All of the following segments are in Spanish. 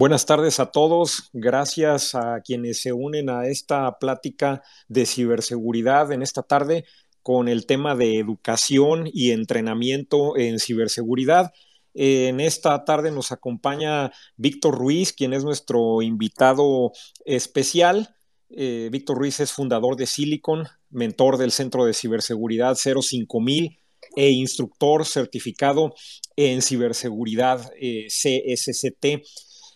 Buenas tardes a todos. Gracias a quienes se unen a esta plática de ciberseguridad en esta tarde con el tema de educación y entrenamiento en ciberseguridad. En esta tarde nos acompaña Víctor Ruiz, quien es nuestro invitado especial. Eh, Víctor Ruiz es fundador de Silicon, mentor del Centro de Ciberseguridad 05000 e instructor certificado en ciberseguridad eh, CSCT.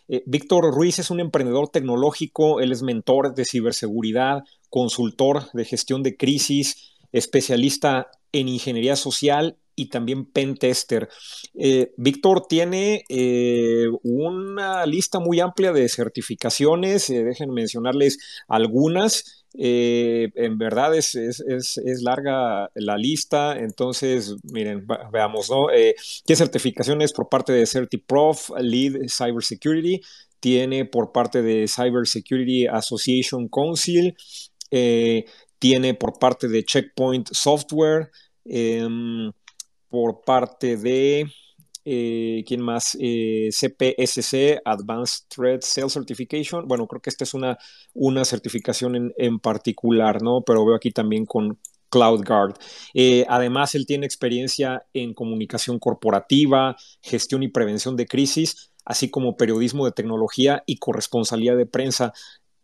Eh, Víctor Ruiz es un emprendedor tecnológico, él es mentor de ciberseguridad, consultor de gestión de crisis, especialista en ingeniería social y también pentester. Eh, Víctor tiene eh, una lista muy amplia de certificaciones, dejen mencionarles algunas. Eh, en verdad es, larga la lista, entonces miren, veamos, ¿no? Eh, ¿Qué certificaciones por parte de CertiProf, Lead Cybersecurity? Tiene por parte de Cybersecurity Association Council, eh, tiene por parte de Checkpoint Software, em, por parte de eh, ¿Quién más? Eh, CPSC, Advanced Threat Sales Certification. Bueno, creo que esta es una, una certificación en, particular, ¿no? Pero veo aquí también con CloudGuard. Eh, además, él tiene experiencia en comunicación corporativa, gestión y prevención de crisis, así como periodismo de tecnología y corresponsalía de prensa.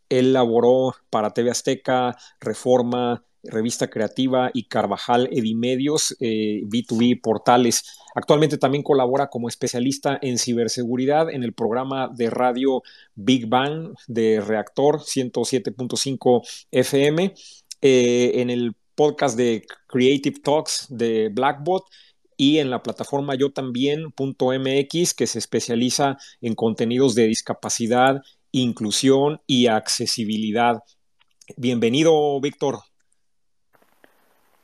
Él laboró para TV Azteca, Reforma, Revista Creativa y Carvajal Edimedios, B2B eh, Portales. Actualmente también colabora como especialista en ciberseguridad en el programa de radio Big Bang de Reactor 107.5 FM, eh, en el podcast de Creative Talks de Blackbot y en la plataforma yo también.mx que se especializa en contenidos de discapacidad, inclusión y accesibilidad. Bienvenido, Víctor.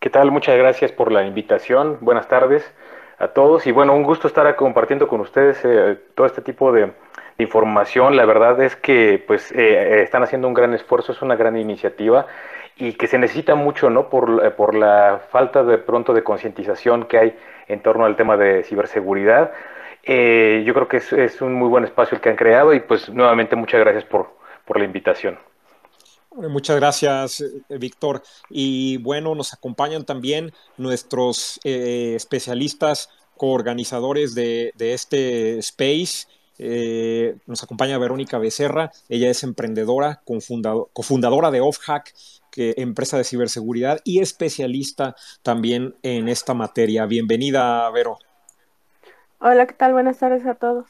¿Qué tal? Muchas gracias por la invitación. Buenas tardes a todos y bueno, un gusto estar compartiendo con ustedes eh, todo este tipo de, información. La verdad es que pues eh, están haciendo un gran esfuerzo, es una gran iniciativa y que se necesita mucho, ¿no? Por, eh, por la falta de pronto de concientización que hay en torno al tema de ciberseguridad. yo creo que es, es, un muy buen espacio el que han creado y pues nuevamente muchas gracias por, por la invitación. Muchas gracias, eh, Víctor. Y bueno, nos acompañan también nuestros eh, especialistas coorganizadores de, de este space. Eh, nos acompaña Verónica Becerra, ella es emprendedora, cofundadora de OffHack, que, empresa de ciberseguridad y especialista también en esta materia. Bienvenida, Vero. Hola, ¿qué tal? Buenas tardes a todos.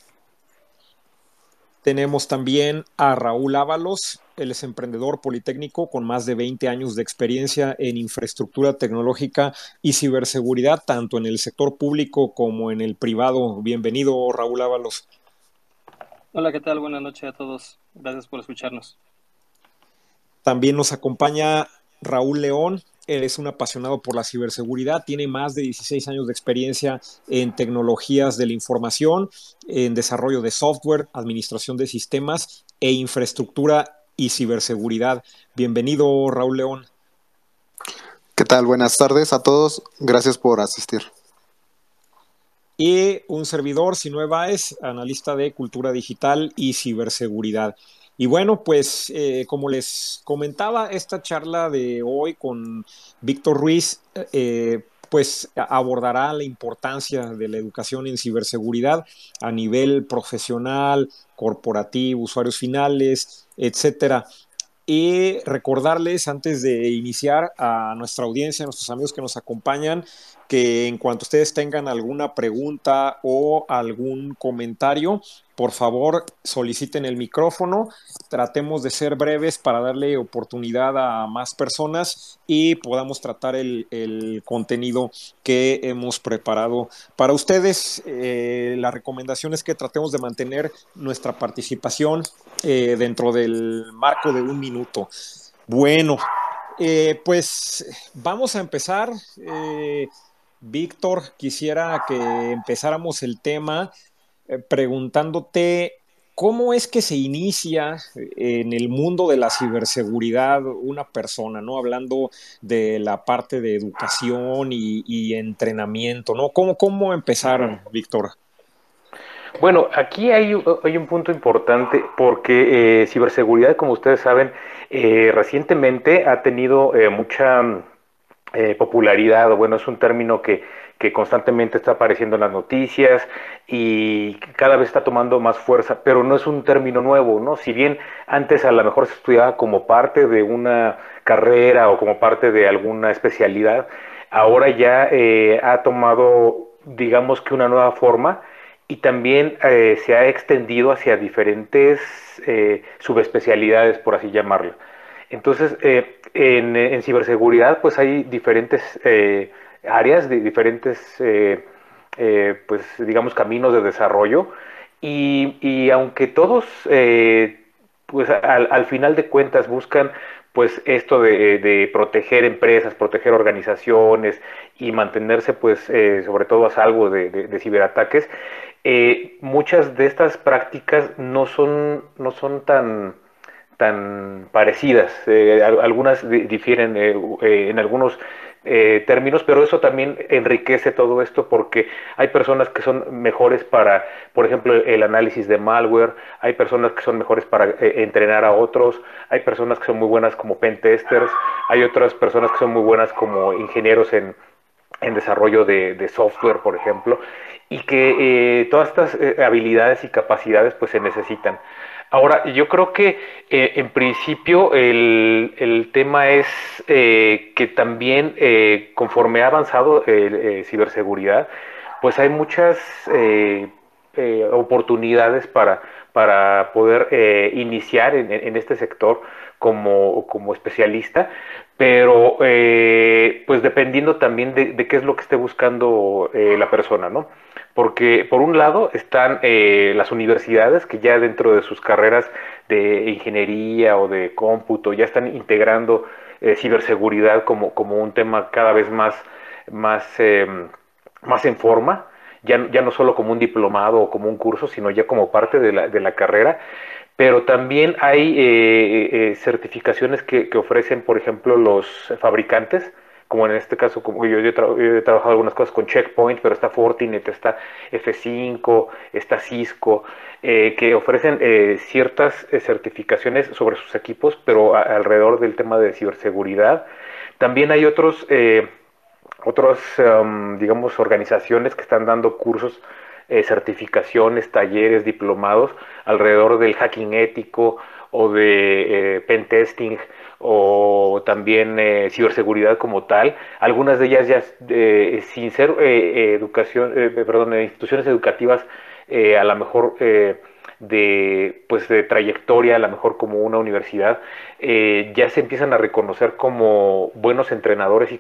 Tenemos también a Raúl Ábalos, él es emprendedor politécnico con más de 20 años de experiencia en infraestructura tecnológica y ciberseguridad, tanto en el sector público como en el privado. Bienvenido, Raúl Ábalos. Hola, ¿qué tal? Buenas noches a todos. Gracias por escucharnos. También nos acompaña Raúl León, él es un apasionado por la ciberseguridad, tiene más de 16 años de experiencia en tecnologías de la información, en desarrollo de software, administración de sistemas e infraestructura y ciberseguridad. Bienvenido, Raúl León. ¿Qué tal? Buenas tardes a todos. Gracias por asistir. Y un servidor, Sinue Baez, analista de cultura digital y ciberseguridad. Y bueno, pues eh, como les comentaba, esta charla de hoy con Víctor Ruiz, eh, pues abordará la importancia de la educación en ciberseguridad a nivel profesional, corporativo, usuarios finales, etcétera. Y recordarles antes de iniciar a nuestra audiencia, a nuestros amigos que nos acompañan, que en cuanto ustedes tengan alguna pregunta o algún comentario, por favor soliciten el micrófono. Tratemos de ser breves para darle oportunidad a más personas y podamos tratar el, contenido que hemos preparado para ustedes. Eh, la recomendación es que tratemos de mantener nuestra participación eh, dentro del marco de un minuto. Bueno, eh, pues vamos a empezar. Víctor, quisiera que empezáramos el tema eh, preguntándote cómo es que se inicia en el mundo de la ciberseguridad una persona, ¿no? Hablando de la parte de educación y, entrenamiento, ¿no? ¿Cómo, cómo empezaron, Víctor? Bueno, aquí hay, hay un punto importante porque eh, ciberseguridad, como ustedes saben, eh, recientemente ha tenido eh, mucha popularidad, o bueno, es un término que, que constantemente está apareciendo en las noticias y cada vez está tomando más fuerza, pero no es un término nuevo, ¿no? Si bien antes a lo mejor se estudiaba como parte de una carrera o como parte de alguna especialidad, ahora ya ha tomado, digamos que una nueva forma y también eh, se ha extendido hacia diferentes eh, subespecialidades, por así llamarlo. Entonces, eh, en, ciberseguridad, pues hay diferentes áreas, de diferentes, pues digamos, caminos de desarrollo. Y, aunque todos, pues al, al, final de cuentas buscan pues esto de, proteger empresas, proteger organizaciones y mantenerse pues sobre todo a salvo de ciberataques, eh, muchas de estas prácticas no son, no son tan, tan parecidas. Eh, algunas difieren eh, en algunos términos, pero eso también enriquece todo esto porque hay personas que son mejores para, por ejemplo, el análisis de malware, hay personas que son mejores para entrenar a otros, hay personas que son muy buenas como pentesters, hay otras personas que son muy buenas como ingenieros en, desarrollo de, software, por ejemplo y que eh, todas estas eh, habilidades y capacidades pues se necesitan. Ahora, yo creo que eh, en principio el, el tema es que también conforme ha avanzado ciberseguridad, pues hay muchas oportunidades para, para poder iniciar en, en, este sector como, como especialista, pero pues dependiendo también de, qué es lo que esté buscando la persona, ¿no? Porque por un lado están eh, las universidades que ya dentro de sus carreras de ingeniería o de cómputo ya están integrando eh, ciberseguridad como, como un tema cada vez más, más, em, más en forma, ya, ya no solo como un diplomado o como un curso, sino ya como parte de la, de la carrera. Pero también hay eh, certificaciones que, que ofrecen, por ejemplo, los fabricantes, como en este caso, como yo, he trabajado algunas cosas con Checkpoint, pero está Fortinet, está F5, está Cisco, eh, que ofrecen eh, ciertas eh, certificaciones sobre sus equipos, pero alrededor del tema de ciberseguridad. También hay otros, otros um, digamos, organizaciones que están dando cursos certificaciones, talleres, diplomados alrededor del hacking ético o de pen testing o también eh, ciberseguridad como tal, algunas de ellas ya eh, sin ser eh, educación, perdón, instituciones educativas a lo mejor de pues de trayectoria, a lo mejor como una universidad, ya se empiezan a reconocer como buenos entrenadores y,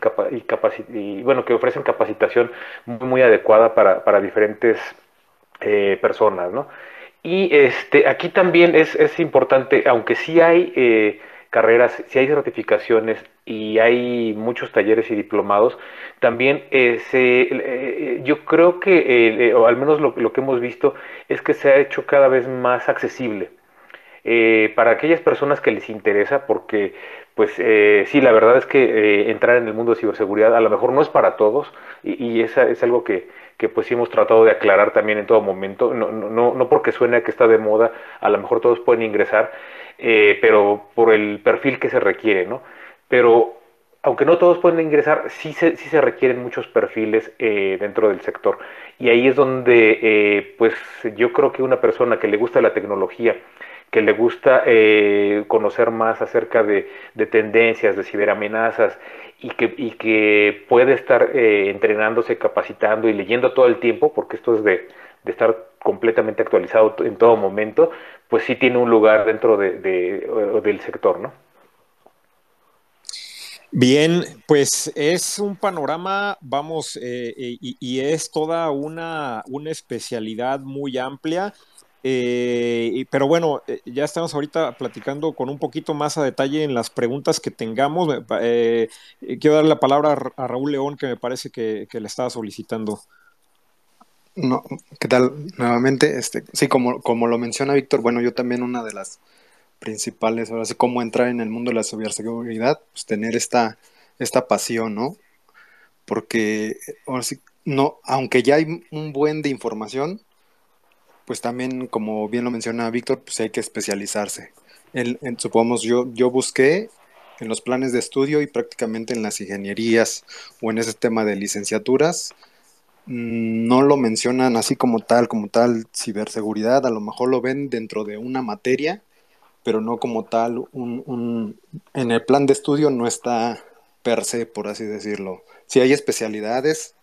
y, bueno que ofrecen capacitación muy, muy adecuada para, para diferentes personas, ¿no? Y este, aquí también es, es importante, aunque sí hay carreras, si hay certificaciones y hay muchos talleres y diplomados, también eh, eh, yo creo que, eh, o al menos lo, que hemos visto, es que se ha hecho cada vez más accesible. para aquellas personas que les interesa, porque pues sí, la verdad es que entrar en el mundo de ciberseguridad a lo mejor no es para todos y, y esa es algo que, que pues hemos tratado de aclarar también en todo momento, no, no, no porque suene que está de moda, a lo mejor todos pueden ingresar, eh, pero por el perfil que se requiere, ¿no? Pero aunque no todos pueden ingresar, sí se, sí se requieren muchos perfiles eh, dentro del sector. Y ahí es donde, eh, pues yo creo que una persona que le gusta la tecnología, que le gusta conocer más acerca de, de, tendencias, de ciberamenazas y que, y que puede estar entrenándose, capacitando y leyendo todo el tiempo, porque esto es de, de estar completamente actualizado en todo momento, pues sí tiene un lugar dentro de, del sector, ¿no? Bien, pues es un panorama, vamos, eh, eh, y, es toda una, una especialidad muy amplia. Eh, pero bueno, ya estamos ahorita platicando con un poquito más a detalle en las preguntas que tengamos. quiero dar la palabra a Raúl León, que me parece que, que le estaba solicitando. No, ¿qué tal? Nuevamente, este, sí, como, como lo menciona Víctor, bueno, yo también una de las principales, ahora sí, cómo entrar en el mundo de la ciberseguridad, pues tener esta, esta pasión, ¿no? Porque, ahora sí, no, aunque ya hay un buen de información, pues también, como bien lo menciona Víctor, pues hay que especializarse. En, supongamos, yo, yo busqué en los planes de estudio y prácticamente en las ingenierías o en ese tema de licenciaturas, no lo mencionan así como tal, como tal ciberseguridad, a lo mejor lo ven dentro de una materia, pero no como tal, un, en el plan de estudio no está per se, por así decirlo. Si hay especialidades,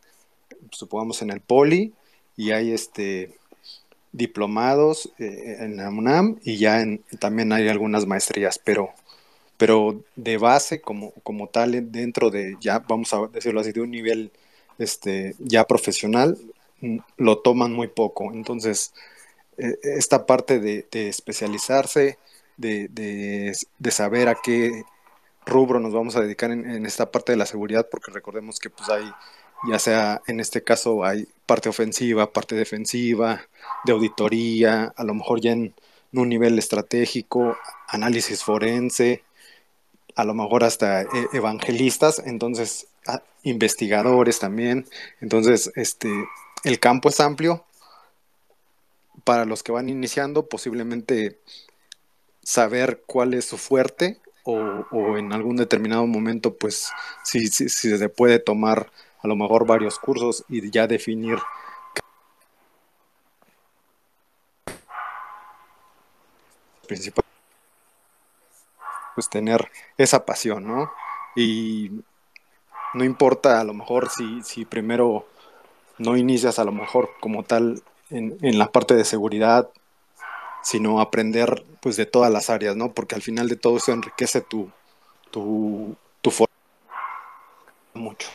supongamos en el poli, y hay este diplomados eh, en la UNAM y ya también hay algunas maestrías, pero, pero de base como, como tal dentro de ya, vamos a decirlo así, de un nivel este, ya profesional, mm, lo toman muy poco. Entonces, e, esta parte de, especializarse, de, saber a qué rubro nos vamos a dedicar en, en, esta parte de la seguridad, porque recordemos que pues hay ya sea en este caso hay parte ofensiva, parte defensiva, de auditoría, a lo mejor ya en un nivel estratégico, análisis forense, a lo mejor hasta eh, evangelistas, entonces investigadores también. Entonces, este, el campo es amplio. Para los que van iniciando, posiblemente saber cuál es su fuerte o, en algún determinado momento, pues, si, si, si se puede tomar a lo mejor varios cursos y ya definir principal pues tener esa pasión, ¿no? Y no importa a lo mejor si, si primero no inicias a lo mejor como tal en, en, la parte de seguridad, sino aprender pues de todas las áreas, ¿no? Porque al final de todo eso enriquece tu, tu, tu forma mucho.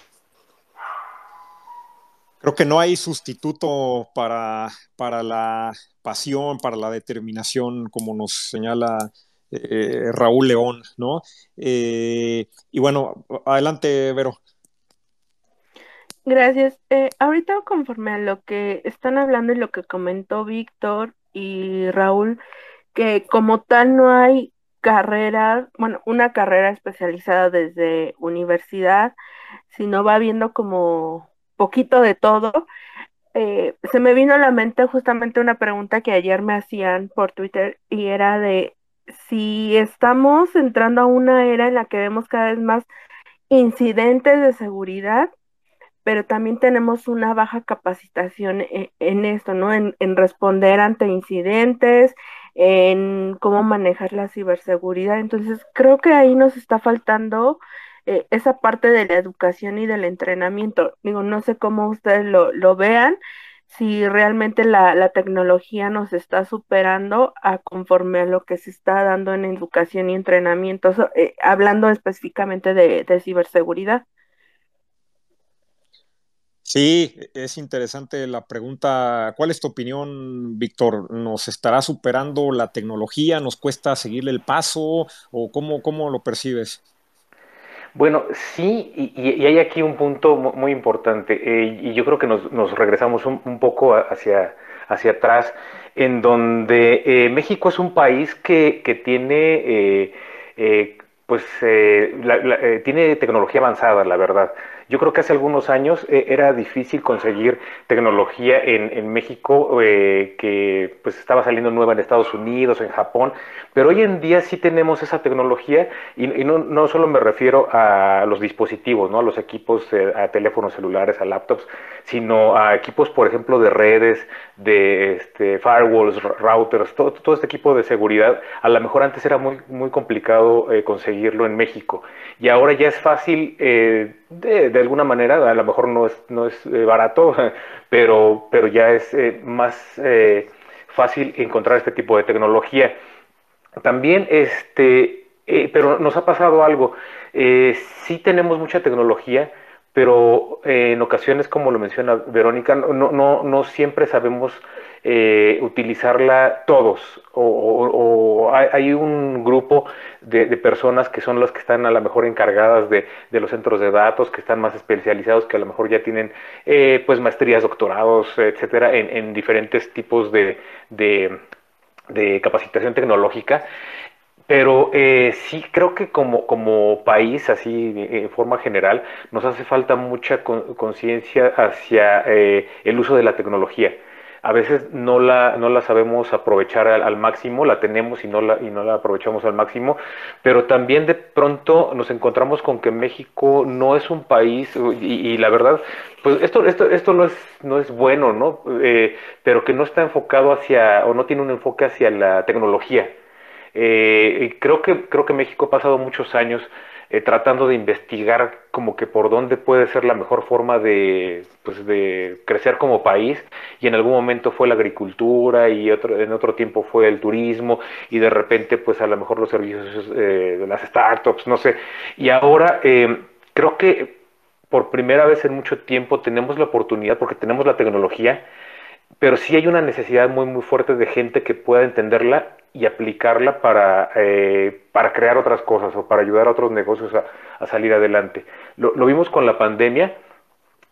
Creo que no hay sustituto para, para la pasión, para la determinación, como nos señala eh, Raúl León, ¿no? Eh, y bueno, adelante, Vero. Gracias. Eh, ahorita conforme a lo que están hablando y lo que comentó Víctor y Raúl, que como tal no hay carrera, bueno, una carrera especializada desde universidad, sino va viendo como poquito de todo. Eh, se me vino a la mente justamente una pregunta que ayer me hacían por Twitter y era de si estamos entrando a una era en la que vemos cada vez más incidentes de seguridad, pero también tenemos una baja capacitación en, en esto, ¿no? En, responder ante incidentes, en cómo manejar la ciberseguridad. Entonces, creo que ahí nos está faltando eh, esa parte de la educación y del entrenamiento. Digo, no sé cómo ustedes lo, vean, si realmente la, la, tecnología nos está superando a conforme a lo que se está dando en educación y entrenamiento, eh, hablando específicamente de ciberseguridad. Sí, es interesante la pregunta. ¿Cuál es tu opinión, Víctor? ¿Nos estará superando la tecnología? ¿Nos cuesta seguirle el paso? ¿O cómo, cómo lo percibes? Bueno, sí, y, hay aquí un punto muy importante, eh, y yo creo que nos, regresamos un, poco hacia, hacia atrás, en donde eh, México es un país que, que tiene, eh, pues, tiene tecnología avanzada, la verdad. Yo creo que hace algunos años eh, era difícil conseguir tecnología en, en México eh, que pues estaba saliendo nueva en Estados Unidos, en Japón, pero hoy en día sí tenemos esa tecnología y, no, no, solo me refiero a los dispositivos, ¿no? a los equipos, eh, a teléfonos celulares, a laptops, sino a equipos, por ejemplo, de redes, de este, firewalls, routers, todo, todo este equipo de seguridad. A lo mejor antes era muy, muy complicado conseguirlo en México y ahora ya es fácil de, de, alguna manera, a lo mejor no es, no es eh, barato, pero, pero ya es eh, más eh, fácil encontrar este tipo de tecnología. También, este, pero nos ha pasado algo, sí tenemos mucha tecnología, pero en ocasiones, como lo menciona Verónica, no, no, no siempre sabemos eh, utilizarla todos o, hay, un grupo de, personas que son las que están a lo mejor encargadas de, los centros de datos, que están más especializados, que a lo mejor ya tienen eh, pues maestrías, doctorados, etcétera, en, diferentes tipos de, capacitación tecnológica. Pero eh, sí creo que como, como país, así en forma general, nos hace falta mucha conciencia hacia el uso de la tecnología a veces no la, no la sabemos aprovechar al, máximo, la tenemos y no la, y no la aprovechamos al máximo, pero también de pronto nos encontramos con que México no es un país, y, la verdad, pues esto, esto, esto no, es, no es bueno, ¿no? Eh, pero que no está enfocado hacia, o no tiene un enfoque hacia la tecnología. Eh, creo, que, creo que México ha pasado muchos años eh, tratando de investigar como que por dónde puede ser la mejor forma de, pues crecer como país y en algún momento fue la agricultura y en otro tiempo fue el turismo y de repente pues a lo mejor los servicios eh, de las startups, no sé. Y ahora eh, creo que por primera vez en mucho tiempo tenemos la oportunidad porque tenemos la tecnología pero sí hay una necesidad muy muy fuerte de gente que pueda entenderla y aplicarla para, eh, para crear otras cosas o para ayudar a otros negocios a, salir adelante. Lo, vimos con la pandemia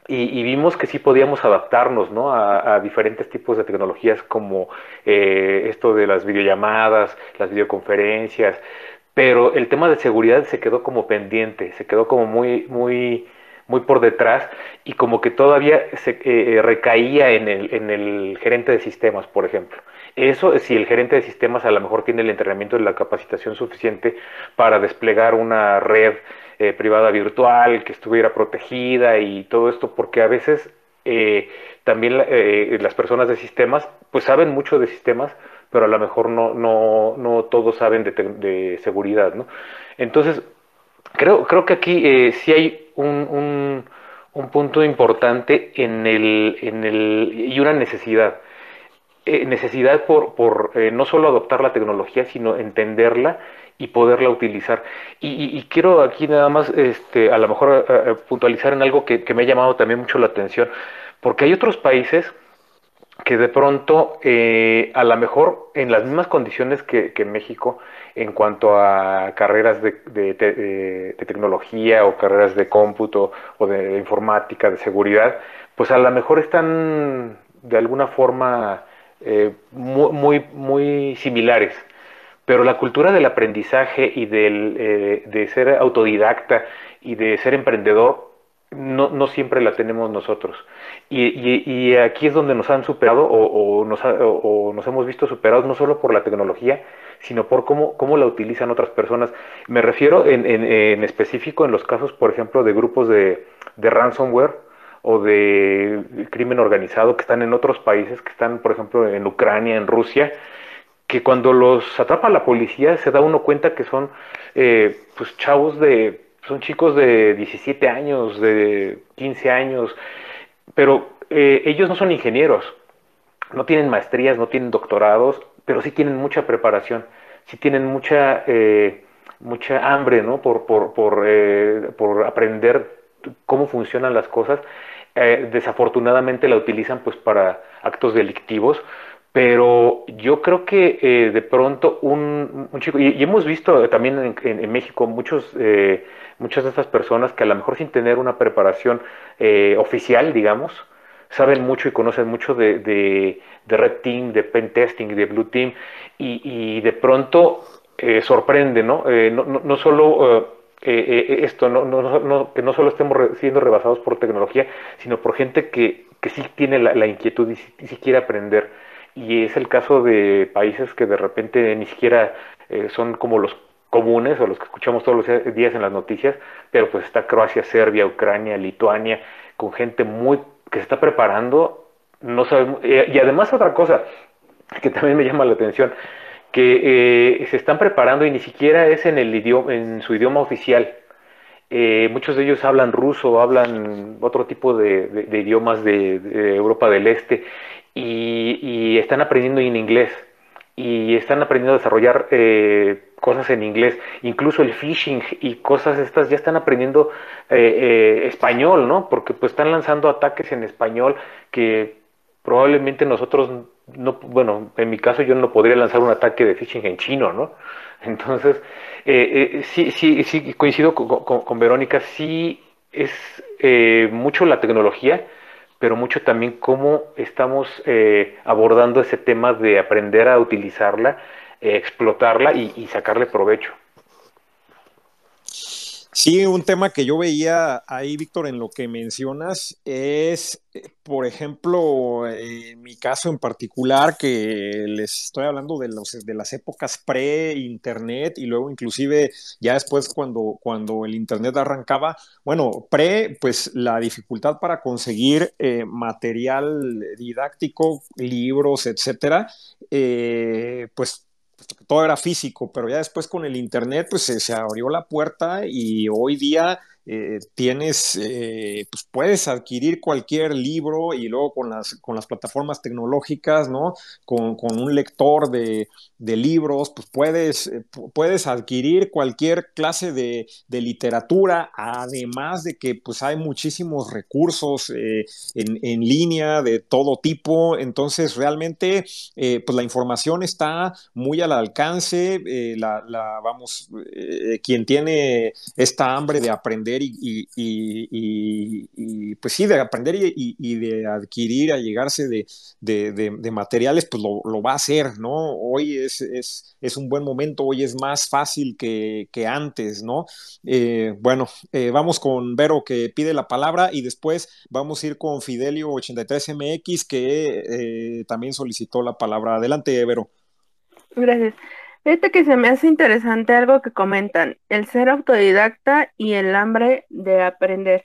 y, vimos que sí podíamos adaptarnos ¿no? a, diferentes tipos de tecnologías como eh, esto de las videollamadas, las videoconferencias, pero el tema de seguridad se quedó como pendiente, se quedó como muy, muy, muy por detrás y como que todavía se eh, recaía en el, en el gerente de sistemas, por ejemplo. Eso, si el gerente de sistemas a lo mejor tiene el entrenamiento y la capacitación suficiente para desplegar una red eh, privada virtual que estuviera protegida y todo esto, porque a veces eh, también eh, las personas de sistemas, pues saben mucho de sistemas, pero a lo mejor no, no, no todos saben de, de seguridad, ¿no? Entonces, creo, creo que aquí sí hay un, un, un, punto importante en el, en el, y una necesidad eh, necesidad por, por eh, no solo adoptar la tecnología, sino entenderla y poderla utilizar. Y, quiero aquí nada más, este, a lo mejor eh, puntualizar en algo que, me ha llamado también mucho la atención, porque hay otros países que de pronto, a lo mejor en las mismas condiciones que, México, en cuanto a carreras de, de, tecnología o carreras de cómputo o de informática, de seguridad, pues a lo mejor están de alguna forma eh, muy, muy, similares. Pero la cultura del aprendizaje y del, eh, de ser autodidacta y de ser emprendedor no, no siempre la tenemos nosotros. Y, y, aquí es donde nos han superado o, nos o, nos hemos visto superados no solo por la tecnología, sino por cómo, la utilizan otras personas. Me refiero en específico en los casos, por ejemplo, de grupos de, de ransomware o de crimen organizado que están en otros países, que están, por ejemplo, en Ucrania, en Rusia, que cuando los atrapa la policía se da uno cuenta que son eh, pues chavos de, son chicos de 17 años, de 15 años, pero eh, ellos no son ingenieros, no tienen maestrías, no tienen doctorados, pero sí tienen mucha preparación, sí tienen mucha, eh, mucha hambre ¿no? por, por, por, por aprender cómo funcionan las cosas eh, desafortunadamente la utilizan pues para actos delictivos, pero yo creo que eh, de pronto un, chico, y, hemos visto también en, México muchos, eh, muchas de estas personas que a lo mejor sin tener una preparación oficial, digamos, saben mucho y conocen mucho de, de, Red Team, de Pen Testing, de Blue Team, y, de pronto sorprende, ¿no? no, no, solo eh, eh, esto, no, no, no, que no solo estemos siendo rebasados por tecnología, sino por gente que, que sí tiene la, inquietud y sí, quiere aprender. Y es el caso de países que de repente ni siquiera eh, son como los comunes o los que escuchamos todos los días en las noticias, pero pues está Croacia, Serbia, Ucrania, Lituania, con gente muy que se está preparando, no sabemos, y además otra cosa que también me llama la atención, que eh, se están preparando y ni siquiera es en, el idioma, en su idioma oficial. Eh, muchos de ellos hablan ruso, hablan otro tipo de, idiomas de, Europa del Este y, están aprendiendo en inglés y están aprendiendo a desarrollar eh, cosas en inglés, incluso el phishing y cosas estas ya están aprendiendo español, ¿no? Porque pues están lanzando ataques en español que probablemente nosotros no, bueno, en mi caso yo no podría lanzar un ataque de phishing en chino, ¿no? Entonces, eh, eh, sí, sí, sí, coincido con, Verónica, sí es eh, mucho la tecnología, pero mucho también cómo estamos abordando ese tema de aprender a utilizarla, explotarla y, y sacarle provecho. Sí, un tema que yo veía ahí, Víctor, en lo que mencionas es, eh, por ejemplo, en mi caso en particular, que les estoy hablando de, los, de las épocas pre-internet y luego inclusive ya después cuando, cuando el internet arrancaba, bueno, pre, pues la dificultad para conseguir eh, material didáctico, libros, etcétera, eh, pues todo era físico, pero ya después con el Internet, pues se, se abrió la puerta y hoy día eh, tienes, eh, pues puedes adquirir cualquier libro y luego con las, con las plataformas tecnológicas, ¿no? Con, un lector de, libros, pues puedes, eh, puedes adquirir cualquier clase de, literatura, además de que pues hay muchísimos recursos en, línea de todo tipo, entonces realmente pues la información está muy al alcance, la, vamos, quien tiene esta hambre de aprender, y, pues sí, de aprender y, de adquirir, a llegarse de, materiales, pues lo, va a hacer, ¿no? Hoy es, es, un buen momento, hoy es más fácil que, antes, ¿no? Eh, bueno, eh, vamos con Vero que pide la palabra y después vamos a ir con Fidelio83MX que eh, también solicitó la palabra. Adelante, Vero. Gracias. Fíjate que se me hace interesante algo que comentan, el ser autodidacta y el hambre de aprender.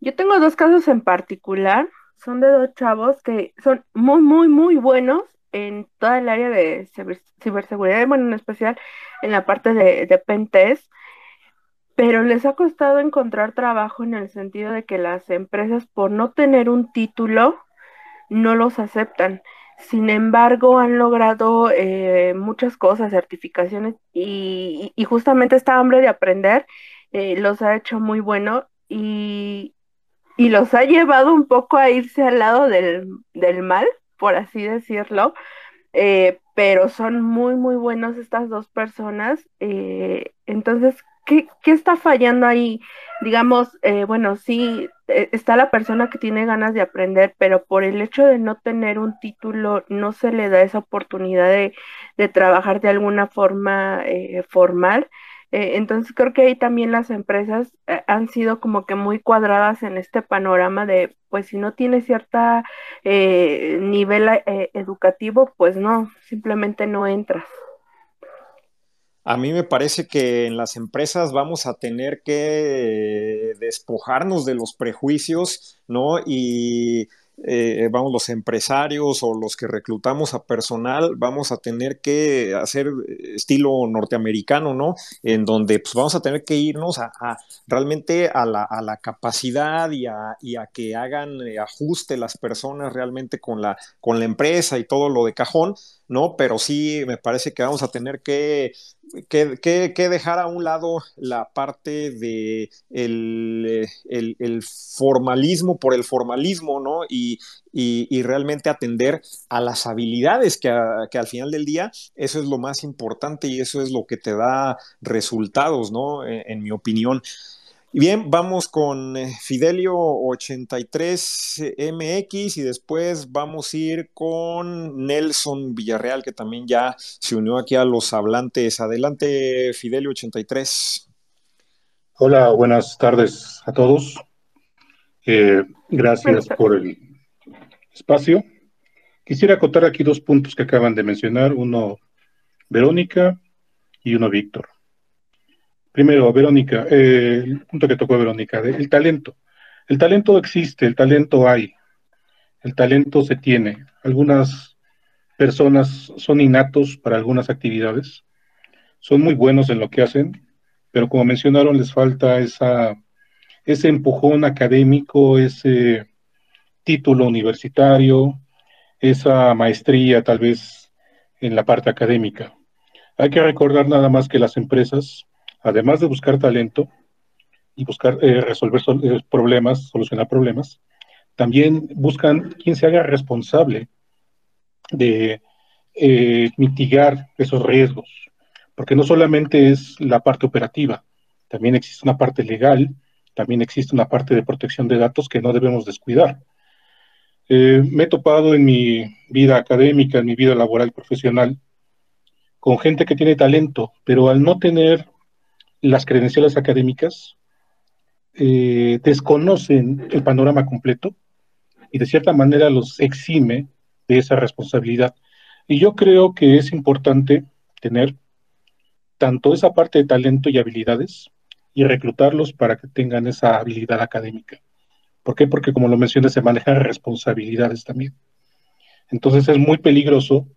Yo tengo dos casos en particular, son de dos chavos que son muy, muy, muy buenos en toda el área de ciberseguridad, bueno, en especial en la parte de, de Pentest, pero les ha costado encontrar trabajo en el sentido de que las empresas, por no tener un título, no los aceptan. Sin embargo, han logrado eh, muchas cosas, certificaciones y, justamente esta hambre de aprender eh, los ha hecho muy bueno y, los ha llevado un poco a irse al lado del, mal, por así decirlo. Eh, pero son muy, muy buenos estas dos personas. entonces, ¿qué, ¿qué, está fallando ahí? Digamos, bueno, sí, eh, está la persona que tiene ganas de aprender, pero por el hecho de no tener un título, no se le da esa oportunidad de, trabajar de alguna forma eh, formal. Eh, entonces creo que ahí también las empresas han sido como que muy cuadradas en este panorama de, pues si no tienes cierta nivel educativo, pues no, simplemente no entras. A mí me parece que en las empresas vamos a tener que despojarnos de los prejuicios, ¿no? Y eh, vamos, los empresarios o los que reclutamos a personal, vamos a tener que hacer estilo norteamericano, ¿no? En donde pues, vamos a tener que irnos a, realmente a la, capacidad y a, que hagan eh, ajuste las personas realmente con la, con la empresa y todo lo de cajón, ¿no? Pero sí me parece que vamos a tener que que, dejar a un lado la parte de el, formalismo por el formalismo, ¿no? Y, realmente atender a las habilidades que, al final del día eso es lo más importante y eso es lo que te da resultados, ¿no? en mi opinión. Bien, vamos con eh, Fidelio 83MX y después vamos a ir con Nelson Villarreal, que también ya se unió aquí a los hablantes. Adelante, Fidelio 83. Hola, buenas tardes a todos. Eh, gracias por el espacio. Quisiera acotar aquí dos puntos que acaban de mencionar, uno Verónica y uno Víctor. Primero, Verónica, eh, el punto que tocó Verónica, el talento. El talento existe, el talento hay, el talento se tiene. Algunas personas son innatos para algunas actividades, son muy buenos en lo que hacen, pero como mencionaron, les falta esa, ese empujón académico, ese título universitario, esa maestría tal vez en la parte académica. Hay que recordar nada más que las empresas además de buscar talento y buscar eh, resolver eh, problemas, solucionar problemas, también buscan quien se haga responsable de eh, mitigar esos riesgos, porque no solamente es la parte operativa, también existe una parte legal, también existe una parte de protección de datos que no debemos descuidar. me he topado en mi vida académica, en mi vida laboral profesional, con gente que tiene talento, pero al no tener las credenciales académicas eh, desconocen el panorama completo y de cierta manera los exime de esa responsabilidad. Y yo creo que es importante tener tanto esa parte de talento y habilidades y reclutarlos para que tengan esa habilidad académica. ¿Por qué? Porque como lo mencioné, se manejan responsabilidades también. Entonces es muy peligroso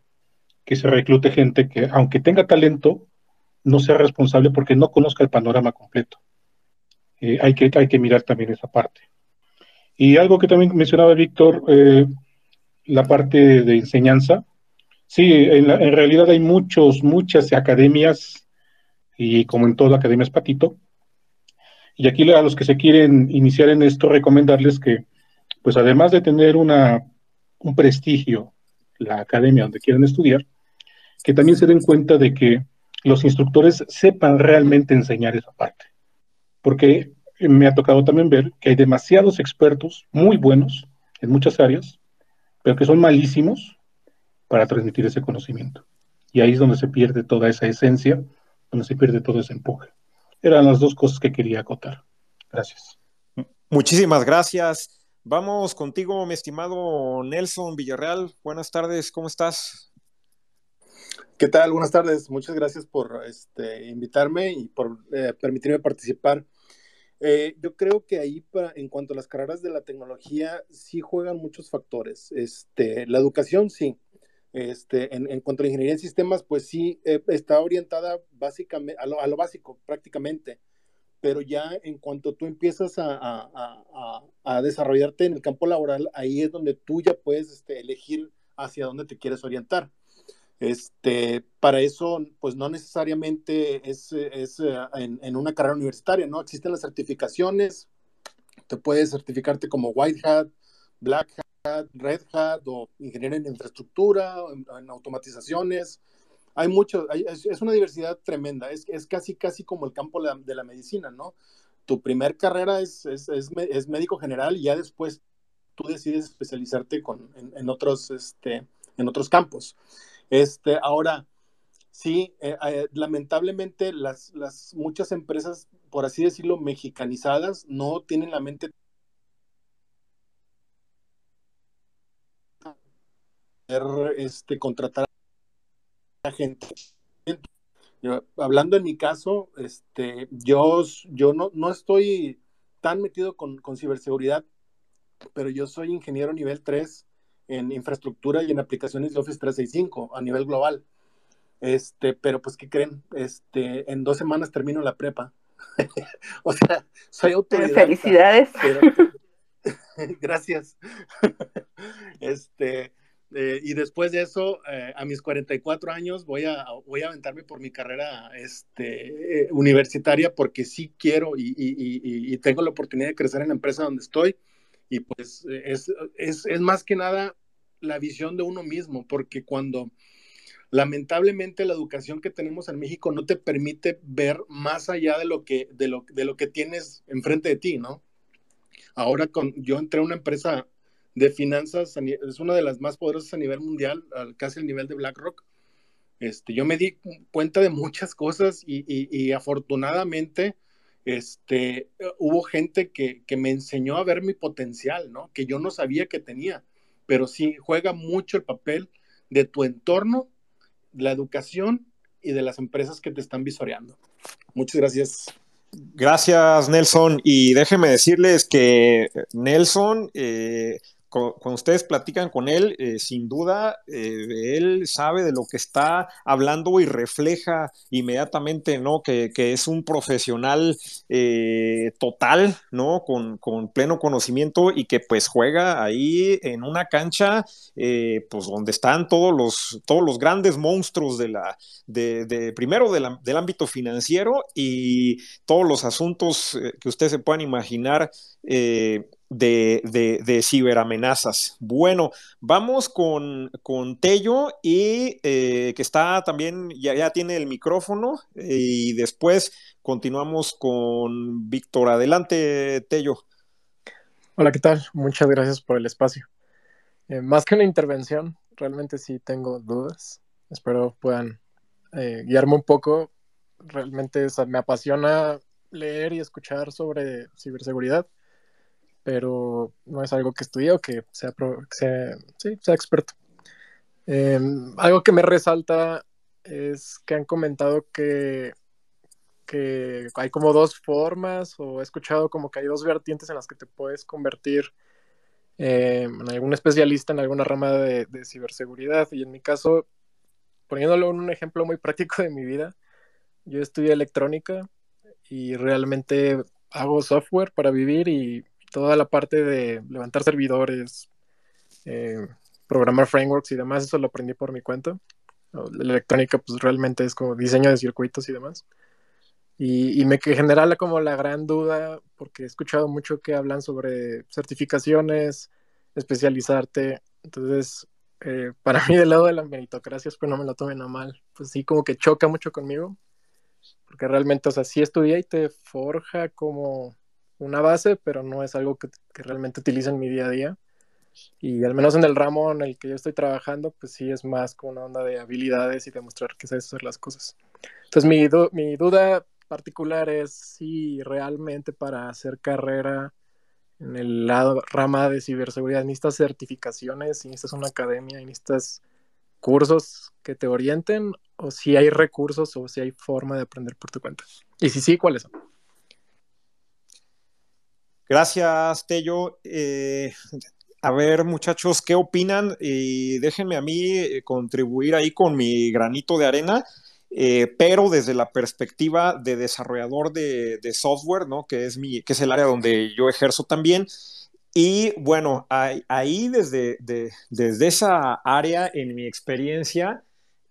que se reclute gente que, aunque tenga talento, no sea responsable porque no conozca el panorama completo. Eh, hay, que, hay que mirar también esa parte. Y algo que también mencionaba Víctor, eh, la parte de enseñanza. Sí, en, realidad hay muchos, muchas academias, y como en toda academia es patito. Y aquí a los que se quieren iniciar en esto, recomendarles que, pues además de tener una, un prestigio, la academia donde quieren estudiar, que también se den cuenta de que los instructores sepan realmente enseñar esa parte. Porque me ha tocado también ver que hay demasiados expertos muy buenos en muchas áreas, pero que son malísimos para transmitir ese conocimiento. Y ahí es donde se pierde toda esa esencia, donde se pierde todo ese empuje. Eran las dos cosas que quería acotar. Gracias. Muchísimas gracias. Vamos contigo, mi estimado Nelson Villarreal. Buenas tardes, ¿cómo estás? ¿Qué tal? Buenas tardes. Muchas gracias por este, invitarme y por eh, permitirme participar. Eh, yo creo que ahí, para, en cuanto a las carreras de la tecnología, sí juegan muchos factores. Este, la educación, sí. Este, en, en, cuanto a ingeniería en sistemas, pues sí, eh, está orientada básicamente a lo, a lo, básico, prácticamente. Pero ya en cuanto tú empiezas a, a, a, desarrollarte en el campo laboral, ahí es donde tú ya puedes este, elegir hacia dónde te quieres orientar. Este, para eso, pues no necesariamente es, es eh, en, en, una carrera universitaria, ¿no? Existen las certificaciones, te puedes certificarte como White Hat, Black Hat, Red Hat o ingeniero en infraestructura, en, en automatizaciones. Hay mucho, hay, es, es, una diversidad tremenda, es, es, casi, casi como el campo la, de la medicina, ¿no? Tu primer carrera es, es, médico general y ya después tú decides especializarte con, en, en, otros, este, en otros campos. Este, ahora, sí, eh, eh, lamentablemente las, muchas empresas, por así decirlo, mexicanizadas, no tienen la mente este, contratar a gente. Hablando en mi caso, este, yo, yo no, no estoy tan metido con, con ciberseguridad, pero yo soy ingeniero nivel 3 en infraestructura y en aplicaciones de Office 365 a nivel global. Este, pero pues, ¿qué creen? Este, en dos semanas termino la prepa. o sea, soy autoridad. Felicidades. Pero, gracias. este, eh, y después de eso, eh, a mis 44 años, voy a, voy a aventarme por mi carrera este, eh, universitaria porque sí quiero y, y, y, y, tengo la oportunidad de crecer en la empresa donde estoy. Y pues es, es, es más que nada la visión de uno mismo, porque cuando lamentablemente la educación que tenemos en México no te permite ver más allá de lo que, de lo, de lo que tienes enfrente de ti, ¿no? Ahora con, yo entré a una empresa de finanzas, es una de las más poderosas a nivel mundial, casi al nivel de BlackRock. Este, yo me di cuenta de muchas cosas y, y, y afortunadamente este, hubo gente que, que, me enseñó a ver mi potencial, ¿no? Que yo no sabía que tenía pero sí juega mucho el papel de tu entorno, la educación y de las empresas que te están visoreando. Muchas gracias. Gracias, Nelson. Y déjenme decirles que Nelson eh, cuando ustedes platican con él, eh, sin duda, eh, él sabe de lo que está hablando y refleja inmediatamente, ¿no? Que, que es un profesional eh, total, ¿no? Con, con, pleno conocimiento y que pues juega ahí en una cancha, eh, pues donde están todos los, todos los grandes monstruos de la, de, de primero de del ámbito financiero y todos los asuntos eh, que ustedes se puedan imaginar de, de, de, ciberamenazas. Bueno, vamos con, con Tello y eh, que está también, ya, ya tiene el micrófono y después continuamos con Víctor. Adelante, Tello. Hola, ¿qué tal? Muchas gracias por el espacio. Eh, más que una intervención, realmente sí tengo dudas. Espero puedan eh, guiarme un poco. Realmente me apasiona leer y escuchar sobre ciberseguridad, pero no es algo que estudié o que sea, sea, sea experto. Em, algo que me resalta es que han comentado que, que hay como dos formas, o he escuchado como que hay dos vertientes en las que te puedes convertir en algún especialista en alguna rama de, de ciberseguridad. Y en mi caso, poniéndolo en un ejemplo muy práctico de mi vida, yo estudié electrónica y realmente hago software para vivir y toda la parte de levantar servidores, eh, programar frameworks y demás, eso lo aprendí por mi cuenta. La electrónica pues realmente es como diseño de circuitos y demás. Y, me genera como la gran duda, porque he escuchado mucho que hablan sobre certificaciones, especializarte. Entonces, eh, para mí del lado de la meritocracia, pues no me lo tomen a mal. Pues sí, como que choca mucho conmigo, porque realmente, o sea, sí estudié y te forja como una base, pero no es algo que, realmente utilizo en mi día a día. Y al menos en el ramo en el que yo estoy trabajando, pues sí es más como una onda de habilidades y demostrar que sabes hacer las cosas. Entonces mi, mi duda particular es si realmente para hacer carrera en el lado rama de ciberseguridad necesitas certificaciones, necesitas una academia, necesitas cursos que te orienten o si hay recursos o si hay forma de aprender por tu cuenta. Y si sí, ¿cuáles son? Gracias, Tello. Eh, a ver, muchachos, ¿qué opinan? Y déjenme a mí eh, contribuir ahí con mi granito de arena. Eh, pero desde la perspectiva de desarrollador de, software, ¿no? Que es, mi, que es el área donde yo ejerzo también. Y bueno, ahí, desde, desde esa área, en mi experiencia,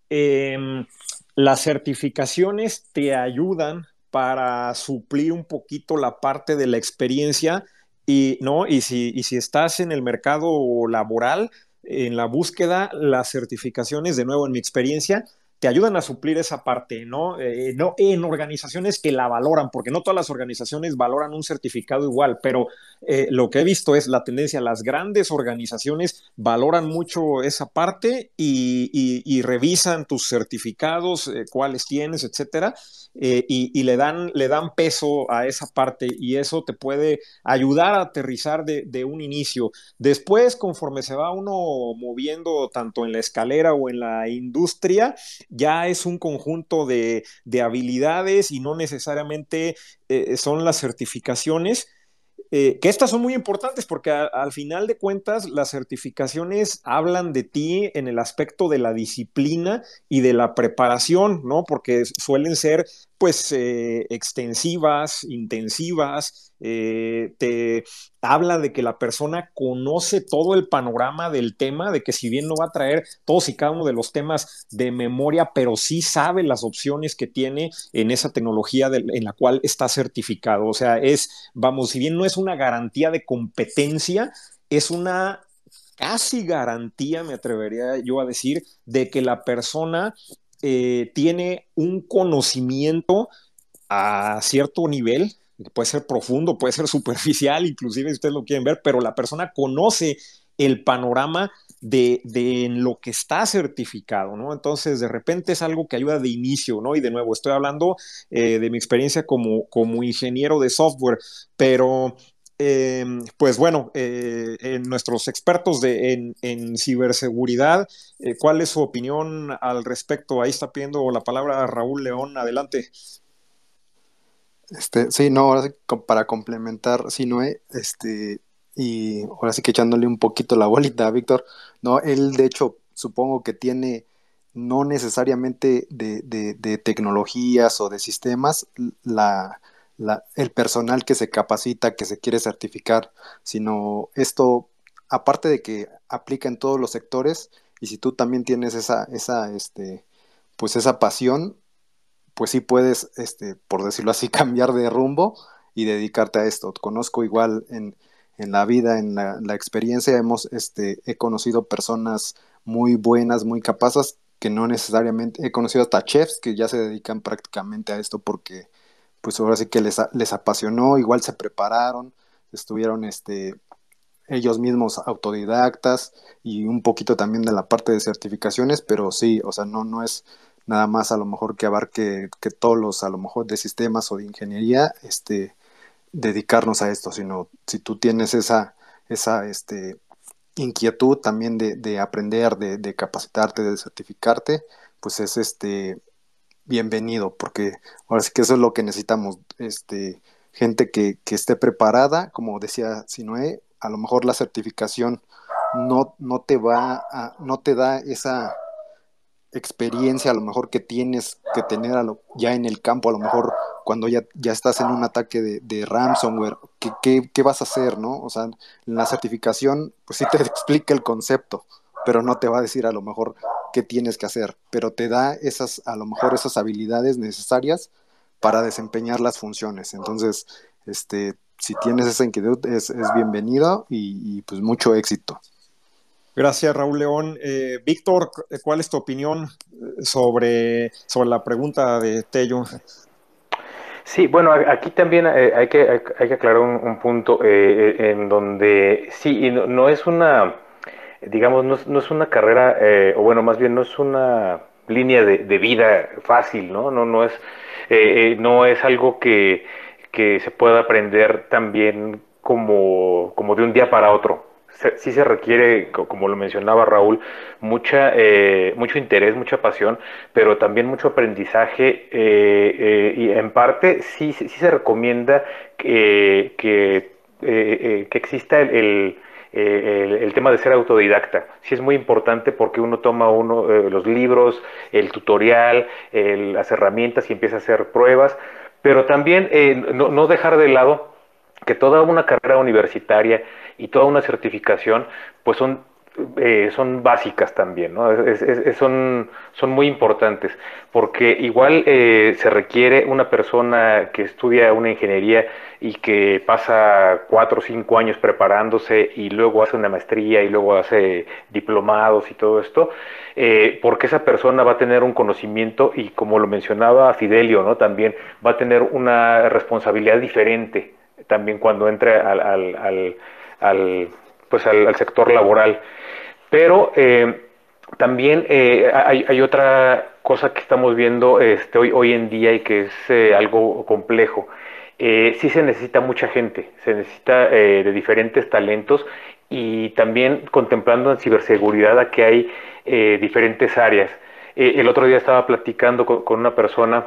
em, las certificaciones te ayudan para suplir un poquito la parte de la experiencia y, ¿no? y, si, y si estás en el mercado laboral, en la búsqueda, las certificaciones, de nuevo en mi experiencia, te ayudan a suplir esa parte, ¿no? Eh, no en organizaciones que la valoran, porque no todas las organizaciones valoran un certificado igual, pero eh, lo que he visto es la tendencia, las grandes organizaciones valoran mucho esa parte y, revisan tus certificados, eh, cuáles tienes, etcétera, y, le, dan, le dan peso a esa parte y eso te puede ayudar a aterrizar de, de un inicio. Después, conforme se va uno moviendo tanto en la escalera o en la industria, ya es un conjunto de, habilidades y no necesariamente eh, son las certificaciones. Eh, que estas son muy importantes porque al final de cuentas las certificaciones hablan de ti en el aspecto de la disciplina y de la preparación, ¿no? Porque suelen ser pues eh, extensivas, intensivas, eh, te habla de que la persona conoce todo el panorama del tema, de que si bien no va a traer todos y cada uno de los temas de memoria, pero sí sabe las opciones que tiene en esa tecnología en la cual está certificado. O sea, es, vamos, si bien no es una garantía de competencia, es una casi garantía, me atrevería yo a decir, de que la persona eh, tiene un conocimiento a cierto nivel, puede ser profundo, puede ser superficial, inclusive si ustedes lo quieren ver, pero la persona conoce el panorama de, lo que está certificado, ¿no? Entonces, de repente es algo que ayuda de inicio, ¿no? Y de nuevo, estoy hablando eh, de mi experiencia como, como ingeniero de software, pero eh, pues bueno, eh, nuestros expertos de, en, ciberseguridad, eh, ¿cuál es su opinión al respecto? Ahí está pidiendo la palabra Raúl León, adelante. Este, sí, no, ahora sí, para complementar, sí, Noé, este, y ahora sí que echándole un poquito la bolita a Víctor, no, él de hecho supongo que tiene no necesariamente de, de tecnologías o de sistemas la el personal que se capacita, que se quiere certificar, sino esto, aparte de que aplica en todos los sectores, y si tú también tienes esa, esa, este, pues esa pasión, pues sí puedes, este, por decirlo así, cambiar de rumbo y dedicarte a esto. Conozco igual en, la vida, en la, la, experiencia, hemos, este, he conocido personas muy buenas, muy capaces, que no necesariamente, he conocido hasta chefs que ya se dedican prácticamente a esto porque pues ahora sí que les, les apasionó, igual se prepararon, estuvieron este, ellos mismos autodidactas y un poquito también de la parte de certificaciones, pero sí, o sea, no, no es, nada más a lo mejor que abarque que todos los a lo mejor de sistemas o de ingeniería, este, dedicarnos a esto, sino si tú tienes esa, esa este, inquietud también de, aprender, de, capacitarte, de certificarte, pues es este bienvenido, porque ahora sí que eso es lo que necesitamos, este, gente que, que esté preparada, como decía Sinoé, a lo mejor la certificación no, no te va a, no te da esa experiencia a lo mejor que tienes que tener ya en el campo, a lo mejor cuando ya, ya estás en un ataque de, de ransomware, ¿qué, qué, vas a hacer, no? O sea, la certificación, pues sí te explica el concepto, pero no te va a decir a lo mejor qué tienes que hacer, pero te da esas, a lo mejor esas habilidades necesarias para desempeñar las funciones. Entonces, este, si tienes esa inquietud, es, es bienvenido y, y pues mucho éxito. Gracias, Raúl León. Eh, Víctor, ¿cuál es tu opinión sobre, sobre la pregunta de Tello? Sí, bueno, aquí también eh, hay, que, hay, que aclarar un, punto eh, en donde sí, no, es una, digamos, no, es una carrera, o bueno, más bien no es una línea de, vida fácil, ¿no? No, no, es, no es algo que, que se pueda aprender también como, como de un día para otro sí se requiere, como lo mencionaba Raúl, mucha, eh, mucho interés, mucha pasión, pero también mucho aprendizaje eh, eh, y en parte sí, sí se recomienda que, que, exista el, el, tema de ser autodidacta. Sí es muy importante porque uno toma uno los libros, el tutorial, las herramientas y empieza a hacer pruebas, pero también no, no dejar de lado que toda una carrera universitaria y toda una certificación, pues son, eh, son básicas también, ¿no? son, son muy importantes, porque igual eh, se requiere una persona que estudia una ingeniería y que pasa cuatro o cinco años preparándose y luego hace una maestría y luego hace diplomados y todo esto, eh, porque esa persona va a tener un conocimiento y como lo mencionaba Fidelio, ¿no? También va a tener una responsabilidad diferente también cuando entre al, al al, pues al, sector laboral. Pero eh, también eh, hay, otra cosa que estamos viendo este, hoy, hoy en día y que es eh, algo complejo. sí se necesita mucha gente, se necesita de diferentes talentos y también contemplando en ciberseguridad a que hay diferentes áreas. el otro día estaba platicando con una persona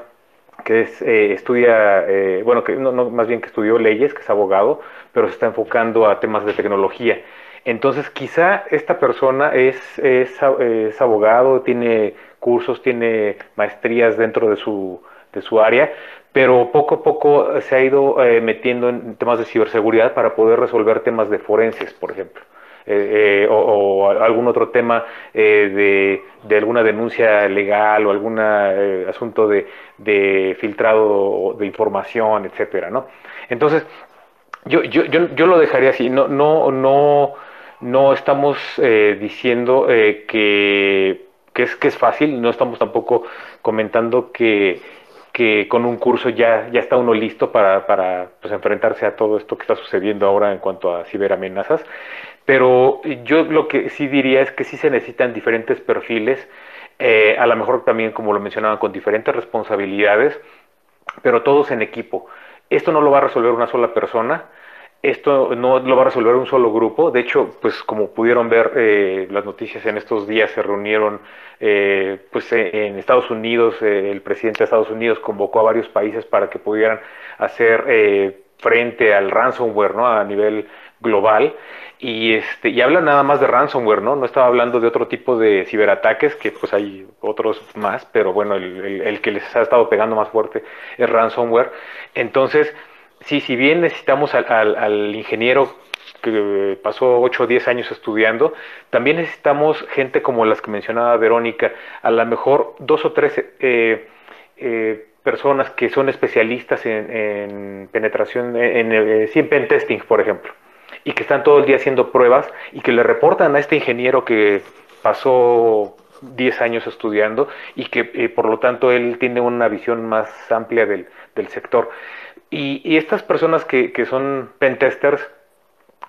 que es, eh, estudia, eh, bueno, que no, más bien que estudió leyes, que es abogado, pero se está enfocando a temas de tecnología. Entonces, quizá esta persona es, es, es abogado, tiene cursos, tiene maestrías dentro de su, de su área, pero poco a poco se ha ido eh, metiendo en temas de ciberseguridad para poder resolver temas de forenses, por ejemplo. Eh, eh, o, algún otro tema eh, de, alguna denuncia legal o algún asunto de, de, filtrado de información, etcétera, ¿no? Entonces, yo, yo, yo, yo lo dejaría así, no, no, no, no estamos diciendo que, que, es, que es fácil, no estamos tampoco comentando que que con un curso ya, ya está uno listo para, para pues, enfrentarse a todo esto que está sucediendo ahora en cuanto a ciberamenazas. Pero yo lo que sí diría es que sí se necesitan diferentes perfiles, eh, a lo mejor también, como lo mencionaban, con diferentes responsabilidades, pero todos en equipo. Esto no lo va a resolver una sola persona, esto no lo va a resolver un solo grupo. De hecho, pues como pudieron ver eh, las noticias en estos días, se reunieron eh, pues en Estados Unidos, el presidente de Estados Unidos convocó a varios países para que pudieran hacer frente al ransomware ¿no? a nivel global y este y habla nada más de ransomware, ¿no? No estaba hablando de otro tipo de ciberataques, que pues hay otros más, pero bueno, el, que les ha estado pegando más fuerte es ransomware. Entonces, sí, si bien necesitamos al, ingeniero que pasó 8 o 10 años estudiando, también necesitamos gente como las que mencionaba Verónica, a lo mejor dos o tres eh, eh, personas que son especialistas en, penetración, en, en, en pen testing, por ejemplo y que están todo el día haciendo pruebas y que le reportan a este ingeniero que pasó 10 años estudiando y que eh, por lo tanto él tiene una visión más amplia del, sector. Y, estas personas que, que son pentesters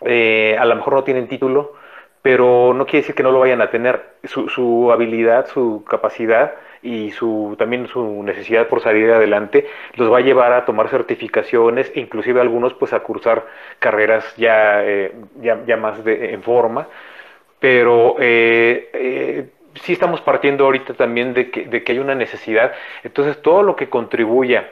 eh, a lo mejor no tienen título, pero no quiere decir que no lo vayan a tener. Su, su habilidad, su capacidad y su también su necesidad por salir adelante los va a llevar a tomar certificaciones e inclusive algunos pues a cursar carreras ya, eh, ya, más de, en forma. Pero eh, eh, sí estamos partiendo ahorita también de que, de que hay una necesidad. Entonces todo lo que contribuya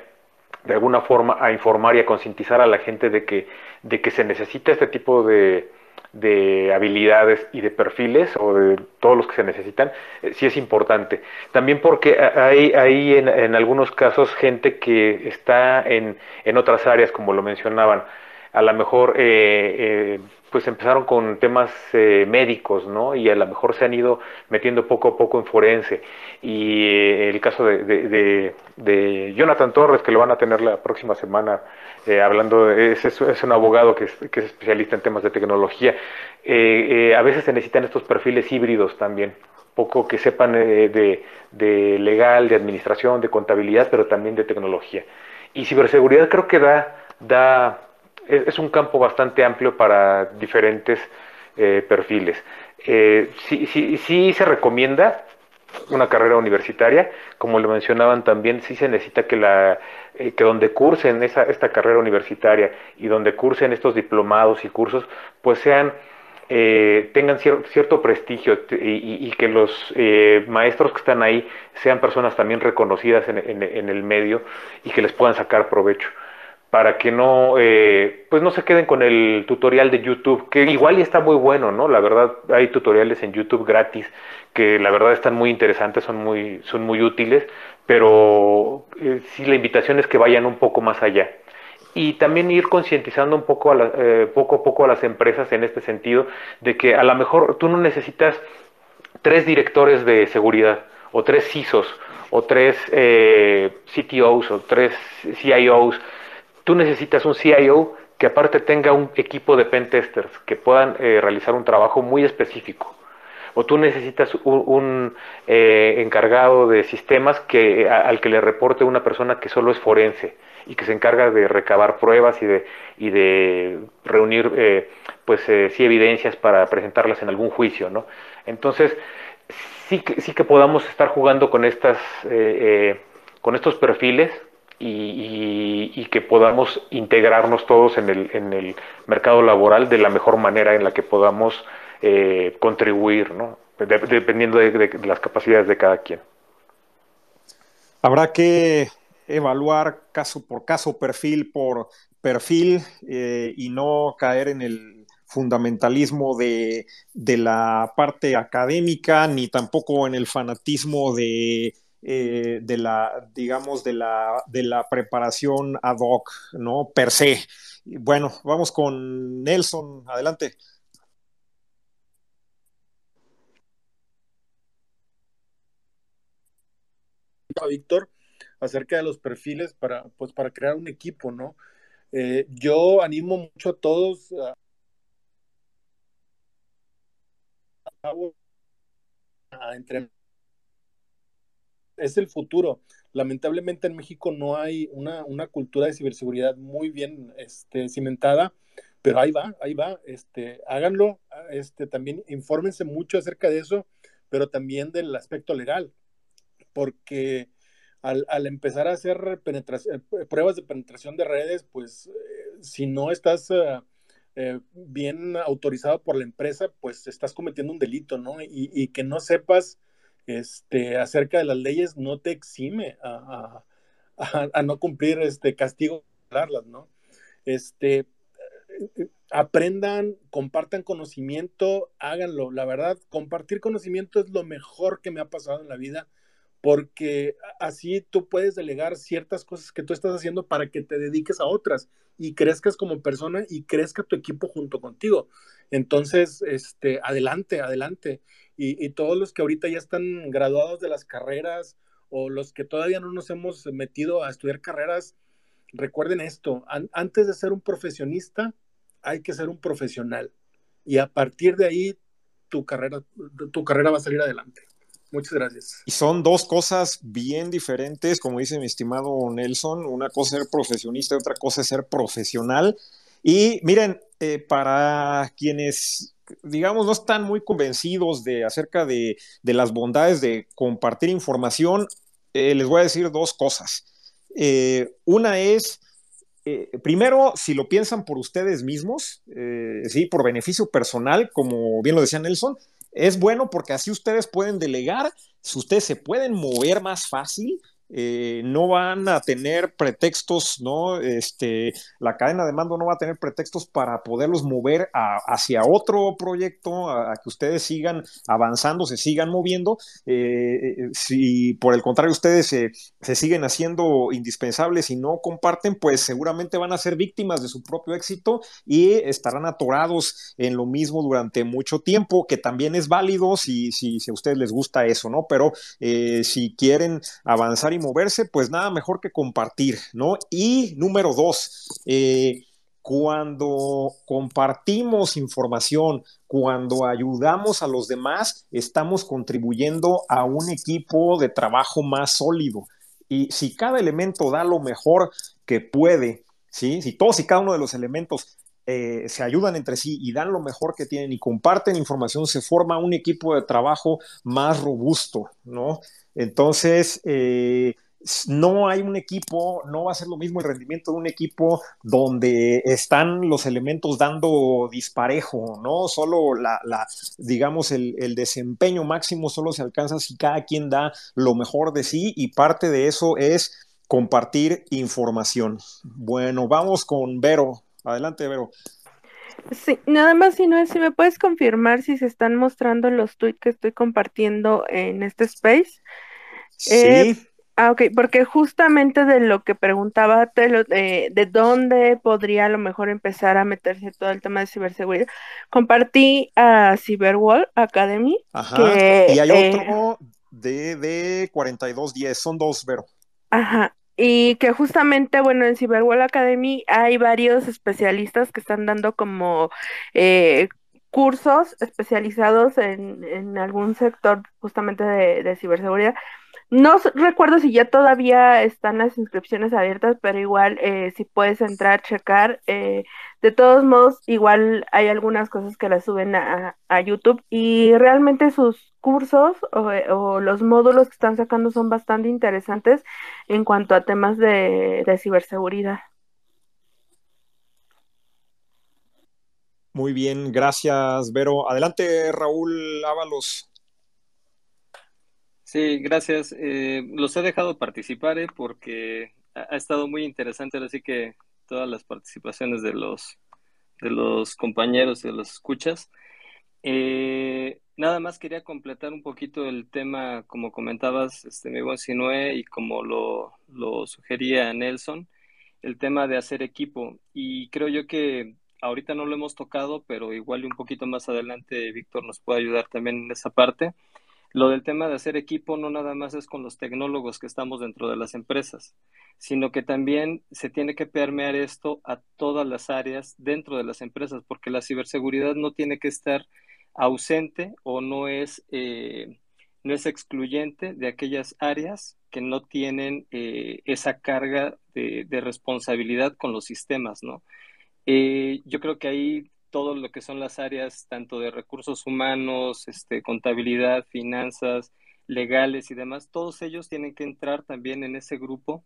de alguna forma a informar y a concientizar a la gente de que, de que se necesita este tipo de, de habilidades y de perfiles o de todos los que se necesitan, eh, sí es importante. También porque hay, hay en, algunos casos gente que está en, en otras áreas, como lo mencionaban, a lo mejor eh, eh, pues empezaron con temas eh, médicos, ¿no? Y a lo mejor se han ido metiendo poco a poco en forense. Y eh, el caso de, Jonathan Torres, que lo van a tener la próxima semana, eh, hablando, es, es, un abogado que es, que es, especialista en temas de tecnología. a veces se necesitan estos perfiles híbridos también, poco que sepan de, de legal, de administración, de contabilidad, pero también de tecnología. Y ciberseguridad creo que da, da es, un campo bastante amplio para diferentes eh, perfiles. Eh, sí, sí, sí se recomienda una carrera universitaria, como lo mencionaban también, sí se necesita que la eh, que donde cursen esa, esta carrera universitaria y donde cursen estos diplomados y cursos, pues sean tengan cierto prestigio y, que los maestros que están ahí sean personas también reconocidas en, el medio y que les puedan sacar provecho para que no, eh, pues no se queden con el tutorial de YouTube, que igual está muy bueno, ¿no? La verdad, hay tutoriales en YouTube gratis que la verdad están muy interesantes, son muy, son muy útiles, pero eh, sí la invitación es que vayan un poco más allá. Y también ir concientizando un poco a eh, poco a poco a las empresas en este sentido, de que a lo mejor tú no necesitas tres directores de seguridad, o tres CISOs, o tres CTOs, o tres CIOs, tú necesitas un CIO que aparte tenga un equipo de pentesters que puedan eh, realizar un trabajo muy específico. O tú necesitas un, eh, encargado de sistemas que, al que le reporte una persona que solo es forense y que se encarga de recabar pruebas y de, y de reunir eh, pues sí evidencias para presentarlas en algún juicio, ¿no? Entonces, sí que, sí que podamos estar jugando con estas con estos perfiles y, que podamos integrarnos todos en el, en el, mercado laboral de la mejor manera en la que podamos eh, contribuir, ¿no? dependiendo de, las capacidades de cada quien. Habrá que evaluar caso por caso, perfil por perfil eh, y no caer en el fundamentalismo de, de, la parte académica, ni tampoco en el fanatismo de eh, de la, digamos, de la, de la preparación ad hoc, ¿no? Per se. Bueno, vamos con Nelson, adelante. Víctor, acerca de los perfiles para, pues, para crear un equipo, ¿no? Eh, yo animo mucho a todos a, a, es el futuro. Lamentablemente en México no hay una, cultura de ciberseguridad muy bien este, cimentada, pero ahí va, ahí va. Este, háganlo, este, también infórmense mucho acerca de eso, pero también del aspecto legal, porque al, empezar a hacer eh, pruebas de penetración de redes, pues eh, si no estás... Eh, bien autorizado por la empresa, pues estás cometiendo un delito, ¿no? Y que no sepas este, acerca de las leyes no te exime a, no cumplir este castigo, ¿no? Este, eh, aprendan, compartan conocimiento, háganlo. La verdad, compartir conocimiento es lo mejor que me ha pasado en la vida porque así tú puedes delegar ciertas cosas que tú estás haciendo para que te dediques a otras y crezcas como persona y crezca tu equipo junto contigo. Entonces, este, adelante, adelante y, todos los que ahorita ya están graduados de las carreras o los que todavía no nos hemos metido a estudiar carreras, recuerden esto, antes de ser un profesionista hay que ser un profesional y a partir de ahí tu carrera, tu carrera va a salir adelante. Muchas gracias. Y son dos cosas bien diferentes, como dice mi estimado Nelson. Una cosa es ser profesionista y otra cosa es ser profesional. Y miren, eh, para quienes digamos, no están muy convencidos de acerca de, las bondades de compartir información, eh, les voy a decir dos cosas. Eh, una es, primero, si lo piensan por ustedes mismos, sí, por beneficio personal, como bien lo decía Nelson, es bueno porque así ustedes pueden delegar, ustedes se pueden mover más fácil, eh, no van a tener pretextos, ¿no? Este, la cadena de mando no va a tener pretextos para poderlos mover hacia otro proyecto, a, que ustedes sigan avanzando, se sigan moviendo. Eh, eh, si por el contrario ustedes se, siguen haciendo indispensables y no comparten, pues seguramente van a ser víctimas de su propio éxito y estarán atorados en lo mismo durante mucho tiempo, que también es válido si, si, si a ustedes les gusta eso, ¿no? Pero si quieren avanzar y moverse, pues nada mejor que compartir, ¿no? Y número dos, eh, cuando compartimos información, cuando ayudamos a los demás, estamos contribuyendo a un equipo de trabajo más sólido. Y si cada elemento da lo mejor que puede, ¿sí? si todos y cada uno de los elementos eh, se ayudan entre sí y dan lo mejor que tienen y comparten información, se forma un equipo de trabajo más robusto, ¿no? Entonces, eh, no hay un equipo, no va a ser lo mismo el rendimiento de un equipo donde están los elementos dando disparejo, ¿no? Solo la, digamos, el, el, desempeño máximo solo se alcanza si cada quien da lo mejor de sí y parte de eso es compartir información. Bueno, vamos con Vero. Adelante, Vero. Sí, nada más si no es si me puedes confirmar si se están mostrando los tweets que estoy compartiendo en este space. Sí. Eh, ah, ok, porque justamente de lo que preguntaba, de, de dónde podría a lo mejor empezar a meterse todo el tema de ciberseguridad, compartí a Cyberwall Academy. Ajá. y hay eh, otro de, de 4210, son dos, Vero. Ajá, y que justamente, bueno, en Cyberwall Academy hay varios especialistas que están dando como eh, cursos especializados en, en, algún sector justamente de, de ciberseguridad. No recuerdo si ya todavía están las inscripciones abiertas, pero igual eh, si puedes entrar, checar. Eh, de todos modos, igual hay algunas cosas que las suben a, YouTube y realmente sus cursos o, los módulos que están sacando son bastante interesantes en cuanto a temas de, de ciberseguridad. Muy bien, gracias, Vero. Adelante, Raúl Ábalos. Sí, gracias. Eh, los he dejado participar eh, porque ha, estado muy interesante, así que todas las participaciones de los, de los compañeros y de los escuchas. Eh, nada más quería completar un poquito el tema, como comentabas, este, mi buen Sinue, y como lo, lo sugería Nelson, el tema de hacer equipo. Y creo yo que ahorita no lo hemos tocado, pero igual un poquito más adelante Víctor nos puede ayudar también en esa parte lo del tema de hacer equipo no nada más es con los tecnólogos que estamos dentro de las empresas, sino que también se tiene que permear esto a todas las áreas dentro de las empresas, porque la ciberseguridad no tiene que estar ausente o no es, eh, no es excluyente de aquellas áreas que no tienen eh, esa carga de, responsabilidad con los sistemas, ¿no? Eh, yo creo que ahí todo lo que son las áreas tanto de recursos humanos, este, contabilidad, finanzas, legales y demás, todos ellos tienen que entrar también en ese grupo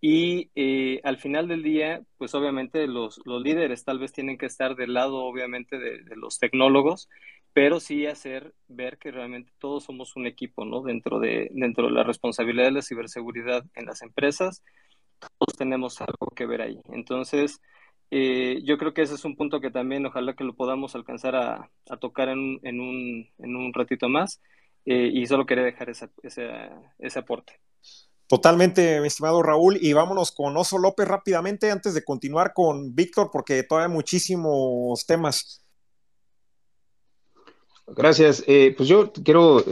y eh, al final del día, pues obviamente los, los, líderes tal vez tienen que estar del lado obviamente de, los tecnólogos, pero sí hacer ver que realmente todos somos un equipo, ¿no? Dentro de, dentro de la responsabilidad de la ciberseguridad en las empresas, todos tenemos algo que ver ahí. Entonces, eh, yo creo que ese es un punto que también ojalá que lo podamos alcanzar a, tocar en, en, un, en, un, ratito más eh, y solo quería dejar ese, ese aporte. Totalmente, mi estimado Raúl. Y vámonos con Oso López rápidamente antes de continuar con Víctor, porque todavía hay muchísimos temas. Gracias. Eh, pues yo quiero,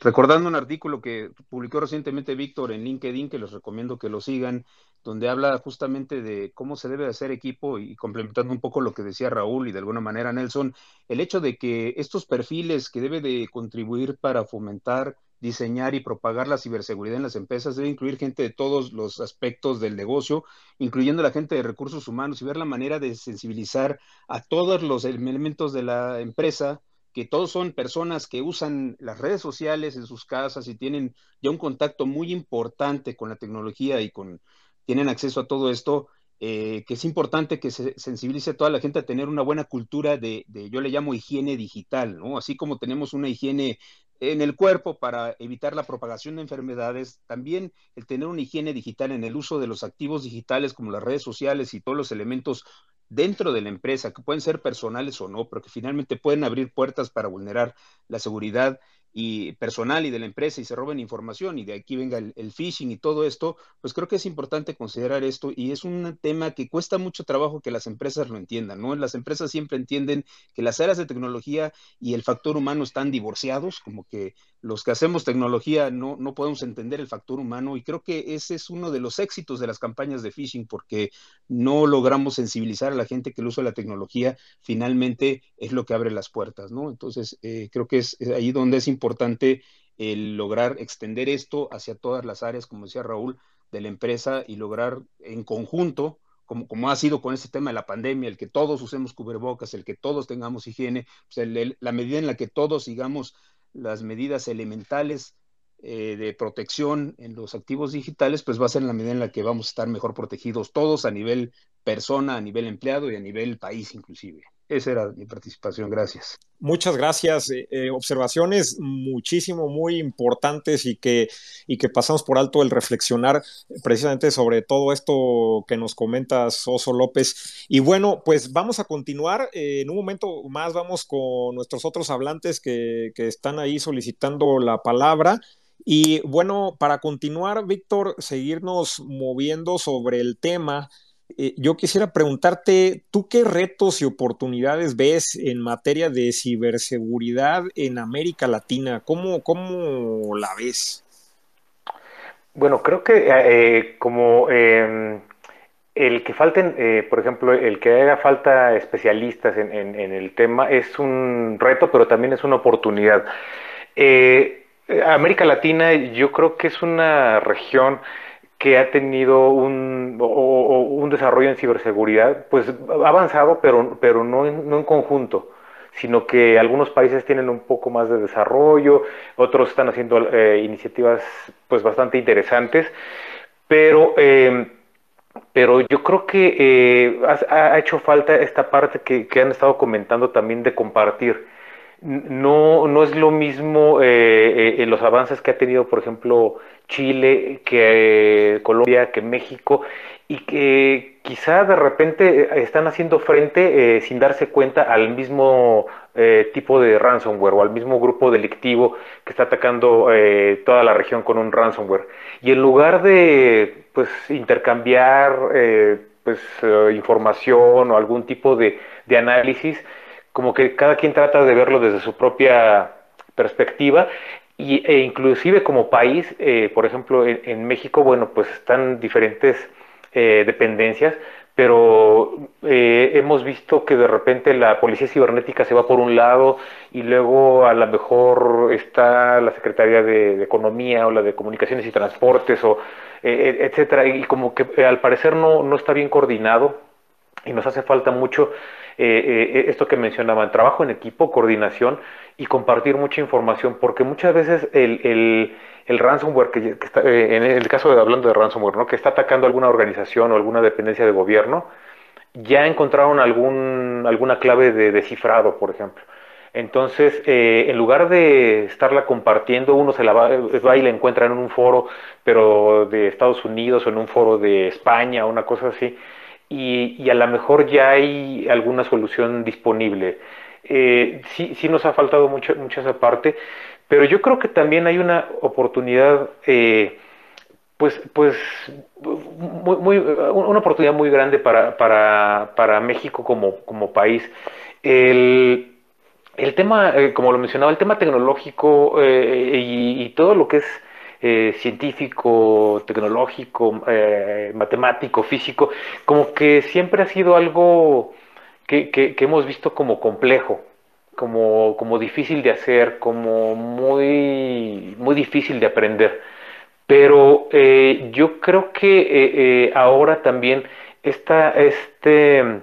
recordando un artículo que publicó recientemente Víctor en LinkedIn, que les recomiendo que lo sigan, donde habla justamente de cómo se debe hacer equipo y complementando un poco lo que decía Raúl y de alguna manera Nelson, el hecho de que estos perfiles que debe de contribuir para fomentar, diseñar y propagar la ciberseguridad en las empresas debe incluir gente de todos los aspectos del negocio, incluyendo la gente de recursos humanos y ver la manera de sensibilizar a todos los elementos de la empresa que todos son personas que usan las redes sociales en sus casas y tienen ya un contacto muy importante con la tecnología y con tienen acceso a todo esto, eh, que es importante que se sensibilice a toda la gente a tener una buena cultura de, de, yo le llamo higiene digital, ¿no? Así como tenemos una higiene en el cuerpo para evitar la propagación de enfermedades, también el tener una higiene digital en el uso de los activos digitales como las redes sociales y todos los elementos dentro de la empresa, que pueden ser personales o no, pero que finalmente pueden abrir puertas para vulnerar la seguridad y personal y de la empresa y se roben información y de aquí venga el, phishing y todo esto, pues creo que es importante considerar esto y es un tema que cuesta mucho trabajo que las empresas lo entiendan, ¿no? Las empresas siempre entienden que las áreas de tecnología y el factor humano están divorciados, como que los que hacemos tecnología no, no podemos entender el factor humano y creo que ese es uno de los éxitos de las campañas de phishing porque no logramos sensibilizar a la gente que el uso de la tecnología finalmente es lo que abre las puertas, ¿no? Entonces, eh, creo que es ahí donde es importante el lograr extender esto hacia todas las áreas, como decía Raúl, de la empresa y lograr en conjunto, como, ha sido con este tema de la pandemia, el que todos usemos cubrebocas, el que todos tengamos higiene, pues la medida en la que todos sigamos las medidas elementales eh, de protección en los activos digitales, pues va a ser la medida en la que vamos a estar mejor protegidos todos a nivel persona, a nivel empleado y a nivel país inclusive. Esa era mi participación, gracias. Muchas gracias. Eh, eh, observaciones muchísimo, muy importantes y que, y que pasamos por alto el reflexionar precisamente sobre todo esto que nos comentas, Oso López. Y bueno, pues vamos a continuar. Eh, en un momento más vamos con nuestros otros hablantes que, que están ahí solicitando la palabra. Y bueno, para continuar, Víctor, seguirnos moviendo sobre el tema eh, yo quisiera preguntarte, ¿tú qué retos y oportunidades ves en materia de ciberseguridad en América Latina? ¿Cómo, cómo la ves? Bueno, creo que eh, como eh, el que falten, eh, por ejemplo, el que haga falta especialistas en, el tema es un reto, pero también es una oportunidad. Eh, América Latina yo creo que es una región que ha tenido un, un desarrollo en ciberseguridad, pues ha avanzado, pero, pero no, en, no en conjunto, sino que algunos países tienen un poco más de desarrollo, otros están haciendo eh, iniciativas pues bastante interesantes, pero, eh, pero yo creo que eh, ha, ha, hecho falta esta parte que, que han estado comentando también de compartir no, no es lo mismo eh, eh, los avances que ha tenido, por ejemplo, Chile, que eh, Colombia, que México, y que quizá de repente están haciendo frente eh, sin darse cuenta al mismo eh, tipo de ransomware o al mismo grupo delictivo que está atacando toda la región con un ransomware. Y en lugar de pues, intercambiar pues, información o algún tipo de, de análisis, como que cada quien trata de verlo desde su propia perspectiva y, e inclusive como país, eh, por ejemplo, en, en, México, bueno, pues están diferentes eh, dependencias, pero eh, hemos visto que de repente la policía cibernética se va por un lado y luego a lo mejor está la Secretaría de, de Economía o la de Comunicaciones y Transportes o eh, etcétera y como que al parecer no, no está bien coordinado y nos hace falta mucho eh, eh, esto que mencionaban, trabajo en equipo, coordinación y compartir mucha información, porque muchas veces el, el, el ransomware, que, que está, eh, en el caso de hablando de ransomware, ¿no? que está atacando alguna organización o alguna dependencia de gobierno, ya encontraron algún, alguna clave de descifrado, por ejemplo. Entonces, eh, en lugar de estarla compartiendo, uno se la va, va, y la encuentra en un foro, pero de Estados Unidos o en un foro de España, una cosa así, y, y, a lo mejor ya hay alguna solución disponible. Eh, sí, sí nos ha faltado mucho, mucho esa parte, pero yo creo que también hay una oportunidad, eh, pues, pues muy, muy, una oportunidad muy grande para, para, para México como, como país. El, el tema, eh, como lo mencionaba, el tema tecnológico y, y, todo lo que es eh, científico, tecnológico, eh, matemático, físico, como que siempre ha sido algo que, que, hemos visto como complejo, como, como, difícil de hacer, como muy, muy difícil de aprender. Pero eh, yo creo que ahora también esta, este,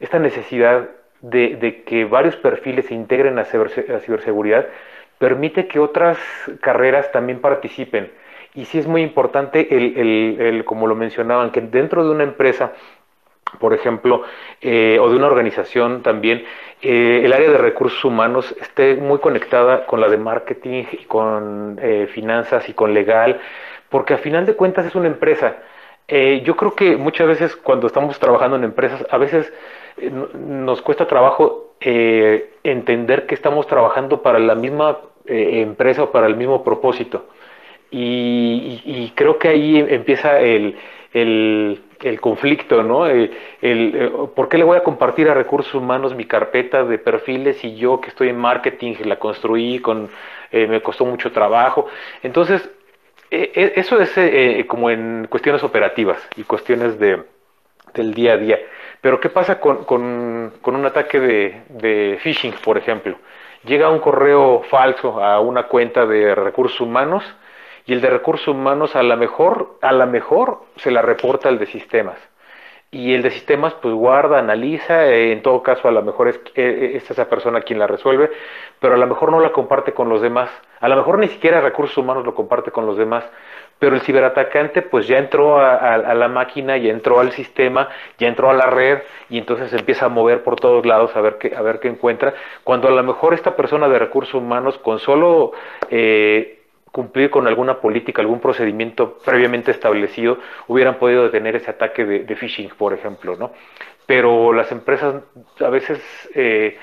esta necesidad de, que varios perfiles se integren a, ciberseguridad permite que otras carreras también participen. Y sí es muy importante, el, como lo mencionaban, que dentro de una empresa, por ejemplo, eh, o de una organización también, eh, el área de recursos humanos esté muy conectada con la de marketing y con eh, finanzas y con legal, porque a final de cuentas es una empresa. yo creo que muchas veces cuando estamos trabajando en empresas, a veces nos cuesta trabajo entender que estamos trabajando para la misma empresa o para el mismo propósito. Y, creo que ahí empieza el, conflicto, ¿no? El, eh, ¿Por qué le voy a compartir a recursos humanos mi carpeta de perfiles y yo que estoy en marketing la construí, con, eh, me costó mucho trabajo? Entonces, e, e, eso es eh, como en cuestiones operativas y cuestiones de, del día a día. Pero ¿qué pasa con, con, un ataque de, de phishing, por ejemplo? Llega un correo falso a una cuenta de recursos humanos y el de recursos humanos a la mejor, a mejor se la reporta al de sistemas. Y el de sistemas pues guarda, analiza, eh, en todo caso a lo mejor es, eh, es, esa persona quien la resuelve, pero a lo mejor no la comparte con los demás. A lo mejor ni siquiera recursos humanos lo comparte con los demás, pero el ciberatacante pues ya entró a, la máquina, ya entró al sistema, ya entró a la red y entonces empieza a mover por todos lados a ver qué, a ver qué encuentra, cuando a lo mejor esta persona de recursos humanos con solo... Eh, cumplir con alguna política, algún procedimiento previamente establecido, hubieran podido detener ese ataque de, phishing, por ejemplo, ¿no? Pero las empresas a veces eh,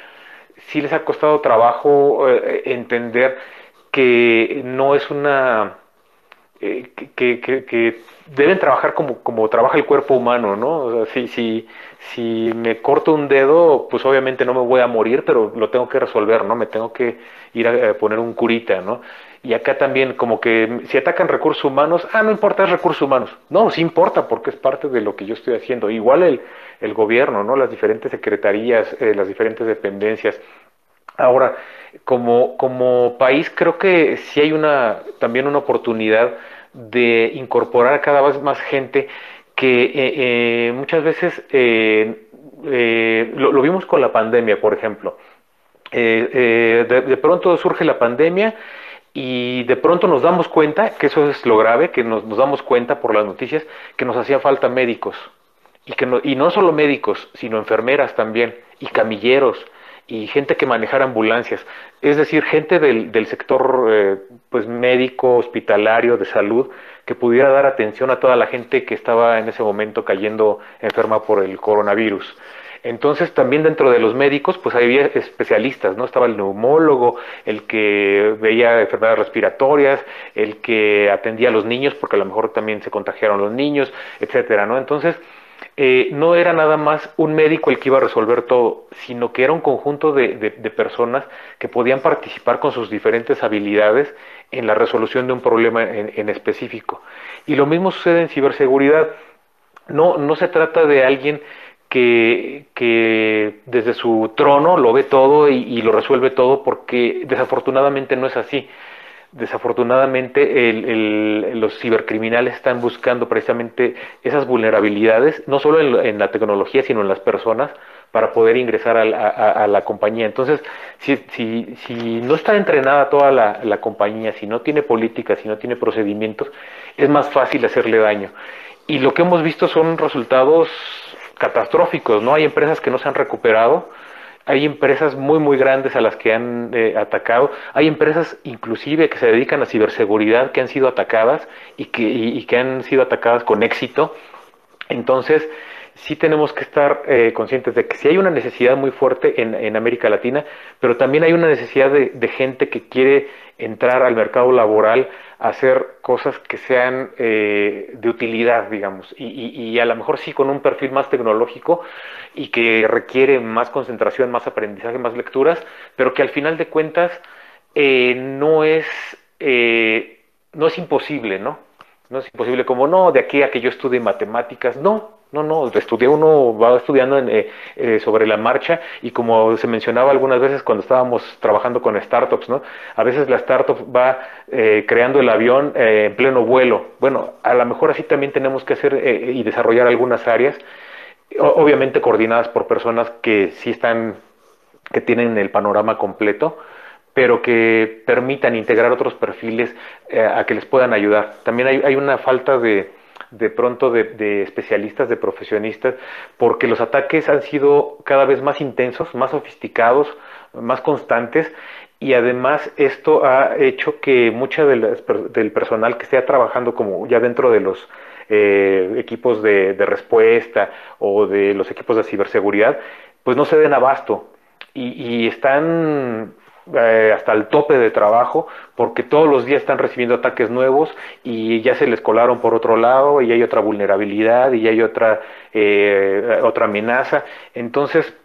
sí les ha costado trabajo eh, entender que no es una... Eh, que, deben trabajar como, trabaja el cuerpo humano, ¿no? O sea, si, si, me corto un dedo, pues obviamente no me voy a morir, pero lo tengo que resolver, ¿no? Me tengo que ir a, poner un curita, ¿no? Y acá también como que si atacan recursos humanos, ah, no importa, es recursos humanos. No, sí importa porque es parte de lo que yo estoy haciendo. Igual el, el gobierno, ¿no? Las diferentes secretarías, eh, las diferentes dependencias. Ahora, como, como país creo que sí hay una, también una oportunidad de incorporar cada vez más gente que eh, eh, muchas veces lo, vimos con la pandemia, por ejemplo. de, pronto surge la pandemia y de pronto nos damos cuenta, que eso es lo grave, que nos, damos cuenta por las noticias, que nos hacía falta médicos. Y, que no, y no solo médicos, sino enfermeras también, y camilleros, y gente que manejara ambulancias. Es decir, gente del, del sector eh, pues médico, hospitalario, de salud, que pudiera dar atención a toda la gente que estaba en ese momento cayendo enferma por el coronavirus. Entonces también dentro de los médicos pues había especialistas, ¿no? Estaba el neumólogo, el que veía enfermedades respiratorias, el que atendía a los niños porque a lo mejor también se contagiaron los niños, etcétera, ¿no? Entonces eh, no era nada más un médico el que iba a resolver todo, sino que era un conjunto de, personas que podían participar con sus diferentes habilidades en la resolución de un problema en, específico. Y lo mismo sucede en ciberseguridad. No, no se trata de alguien que, desde su trono lo ve todo y, lo resuelve todo porque desafortunadamente no es así. Desafortunadamente los cibercriminales están buscando precisamente esas vulnerabilidades, no solo en, la tecnología, sino en las personas, para poder ingresar a, la compañía. Entonces, si, si, si, no está entrenada toda la, la compañía, si no tiene políticas, si no tiene procedimientos, es más fácil hacerle daño. Y lo que hemos visto son resultados catastróficos, ¿no? Hay empresas que no se han recuperado, hay empresas muy, muy grandes a las que han eh, atacado, hay empresas inclusive que se dedican a ciberseguridad que han sido atacadas y que, y, que han sido atacadas con éxito. Entonces, sí tenemos que estar eh, conscientes de que sí hay una necesidad muy fuerte en, en América Latina, pero también hay una necesidad de, de gente que quiere entrar al mercado laboral hacer cosas que sean eh, de utilidad, digamos, y, a lo mejor sí con un perfil más tecnológico y que requiere más concentración, más aprendizaje, más lecturas, pero que al final de cuentas eh, no es eh, no es imposible, ¿no? No es imposible como no, de aquí a que yo estudie matemáticas, no, no, no, estudié uno, va estudiando eh, eh, sobre la marcha y como se mencionaba algunas veces cuando estábamos trabajando con startups, ¿no? A veces la startup va eh, creando el avión en pleno vuelo. Bueno, a lo mejor así también tenemos que hacer y desarrollar algunas áreas, obviamente coordinadas por personas que sí están que tienen el panorama completo, pero que permitan integrar otros perfiles eh, a que les puedan ayudar. También hay, una falta de, de pronto de, especialistas, de profesionistas, porque los ataques han sido cada vez más intensos, más sofisticados, más constantes, y además esto ha hecho que mucha del personal que esté trabajando como ya dentro de los eh, equipos de, respuesta o de los equipos de ciberseguridad, pues no se den abasto. Y, están eh, hasta el tope de trabajo porque todos los días están recibiendo ataques nuevos y ya se les colaron por otro lado y hay otra vulnerabilidad y hay otra, eh, otra amenaza. Entonces,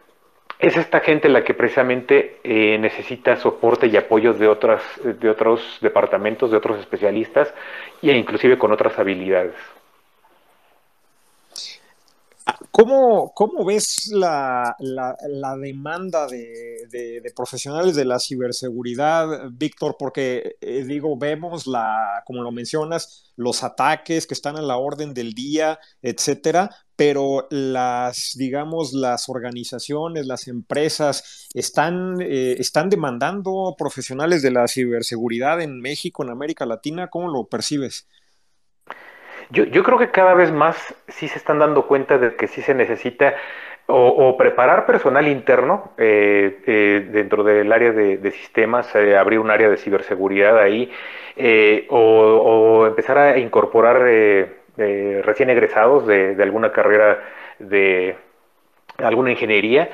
es esta gente la que precisamente eh, necesita soporte y apoyo de, otras, de otros departamentos, de otros especialistas e inclusive con otras habilidades. ¿Cómo, cómo ves la, la, demanda de, de, profesionales de la ciberseguridad, Víctor? Porque, eh, digo, vemos, la, como lo mencionas, los ataques que están a la orden del día, etcétera, pero las, digamos, las organizaciones, las empresas están, eh, están demandando profesionales de la ciberseguridad en México, en América Latina. ¿Cómo lo percibes? Yo, yo creo que cada vez más sí se están dando cuenta de que sí se necesita o, preparar personal interno eh, eh, dentro del área de, sistemas, eh, abrir un área de ciberseguridad ahí, o, empezar a incorporar recién egresados de, alguna carrera de alguna ingeniería,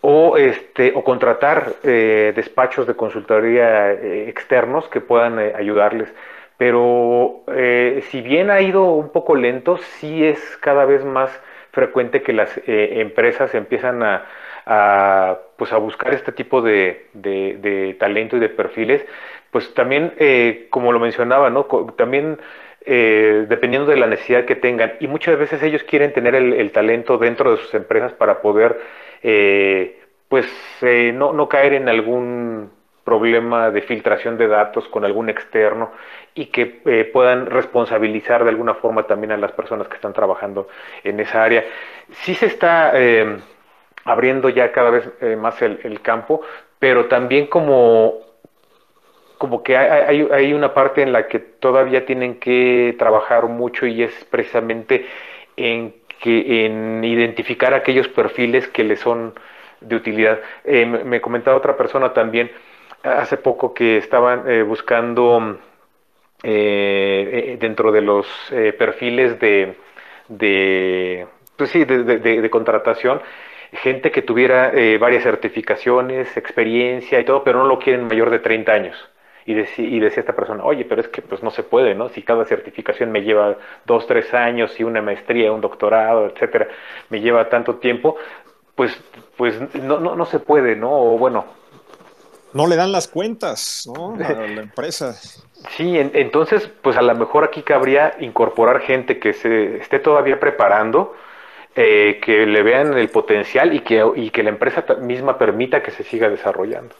o, este, o contratar despachos de consultoría externos que puedan ayudarles pero eh, si bien ha ido un poco lento, sí es cada vez más frecuente que las eh, empresas empiezan a, pues a buscar este tipo de, talento y de perfiles, pues también, eh, como lo mencionaba, ¿no? también dependiendo de la necesidad que tengan, y muchas veces ellos quieren tener el, talento dentro de sus empresas para poder, pues, no, no caer en algún problema de filtración de datos con algún externo y que eh, puedan responsabilizar de alguna forma también a las personas que están trabajando en esa área. Sí se está eh, abriendo ya cada vez eh, más el, campo, pero también como, como que hay, una parte en la que todavía tienen que trabajar mucho y es precisamente en, que, en identificar aquellos perfiles que les son de utilidad. me comentaba otra persona también, hace poco que estaban eh, buscando eh, eh, dentro de los perfiles de, de, pues sí, de, contratación, gente que tuviera varias certificaciones, experiencia y todo, pero no lo quieren mayor de 30 años. Y, y, decía esta persona, oye, pero es que pues no se puede, ¿no? Si cada certificación me lleva dos, tres años y una maestría, un doctorado, etcétera, me lleva tanto tiempo, pues, pues no, no, no se puede, ¿no? O bueno, no le dan las cuentas ¿no? a la empresa. Sí, entonces, pues a lo mejor aquí cabría incorporar gente que se esté todavía preparando, eh, que le vean el potencial y que, y que la empresa misma permita que se siga desarrollando.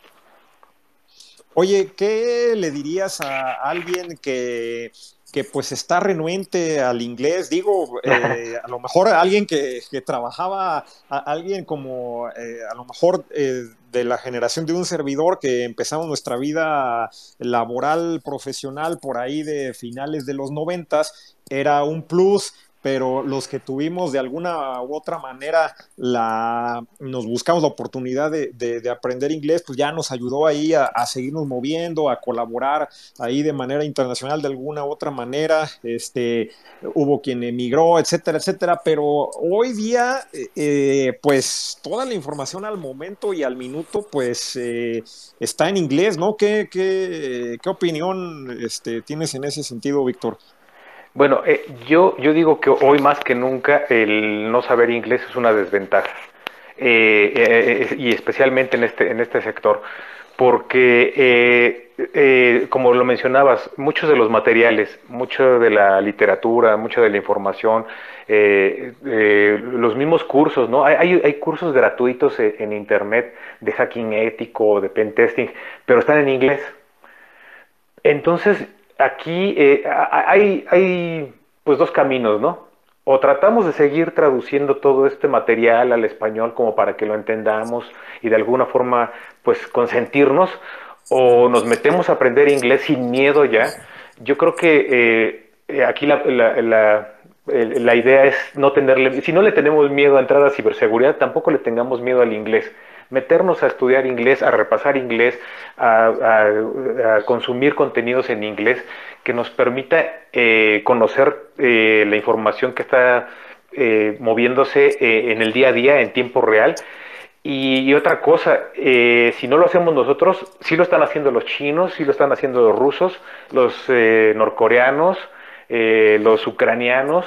Oye, ¿qué le dirías a alguien que que pues está renuente al inglés, digo, eh, a lo mejor alguien que, trabajaba, alguien como eh, a lo mejor eh, de la generación de un servidor que empezamos nuestra vida laboral, profesional por ahí de finales de los noventas, era un plus pero los que tuvimos de alguna u otra manera la, nos buscamos la oportunidad de, aprender inglés, pues ya nos ayudó ahí a, seguirnos moviendo, a colaborar ahí de manera internacional de alguna u otra manera. Este, hubo quien emigró, etcétera, etcétera, pero hoy día, eh, pues toda la información al momento y al minuto, pues eh, está en inglés, ¿no? ¿Qué, qué, qué opinión este, tienes en ese sentido, Víctor? Bueno, eh, yo, yo digo que hoy más que nunca el no saber inglés es una desventaja, eh, eh, y especialmente en este, en este sector, porque, como lo mencionabas, muchos de los materiales, mucha de la literatura, mucha de la información, los mismos cursos, ¿no? Hay, hay cursos gratuitos en Internet de hacking ético, de pentesting, pero están en inglés. Entonces, aquí eh, hay, hay pues dos caminos, ¿no? o tratamos de seguir traduciendo todo este material al español como para que lo entendamos y de alguna forma pues consentirnos, o nos metemos a aprender inglés sin miedo ya. Yo creo que eh, aquí la, la, idea es no tenerle, si no le tenemos miedo a entrar a ciberseguridad, tampoco le tengamos miedo al inglés meternos a estudiar inglés, a repasar inglés, a, consumir contenidos en inglés que nos permita eh, conocer eh, la información que está eh, moviéndose en el día a día en tiempo real. Y, otra cosa, si no lo hacemos nosotros, sí lo están haciendo los chinos, sí lo están haciendo los rusos, los norcoreanos, los ucranianos,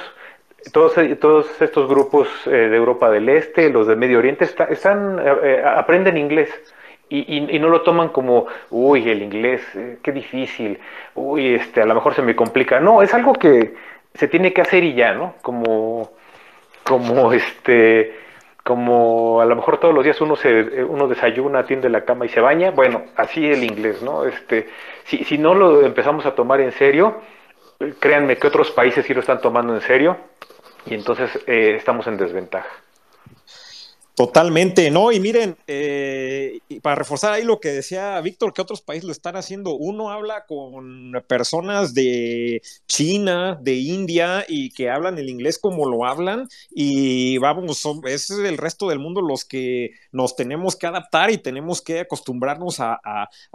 todos, todos estos grupos eh, de Europa del Este, los de Medio Oriente, están, eh, eh, aprenden inglés y, no lo toman como, uy, el inglés, qué difícil, uy, este, a lo mejor se me complica. No, es algo que se tiene que hacer y ya, ¿no? Como, como este, como a lo mejor todos los días uno se, uno desayuna, atiende la cama y se baña, bueno, así el inglés, ¿no? Este, si, si no lo empezamos a tomar en serio, créanme que otros países sí lo están tomando en serio y entonces eh, estamos en desventaja. Totalmente, ¿no? Y miren, eh, para reforzar ahí lo que decía Víctor, que otros países lo están haciendo, uno habla con personas de China, de India, y que hablan el inglés como lo hablan, y vamos, son, es el resto del mundo los que nos tenemos que adaptar y tenemos que acostumbrarnos a,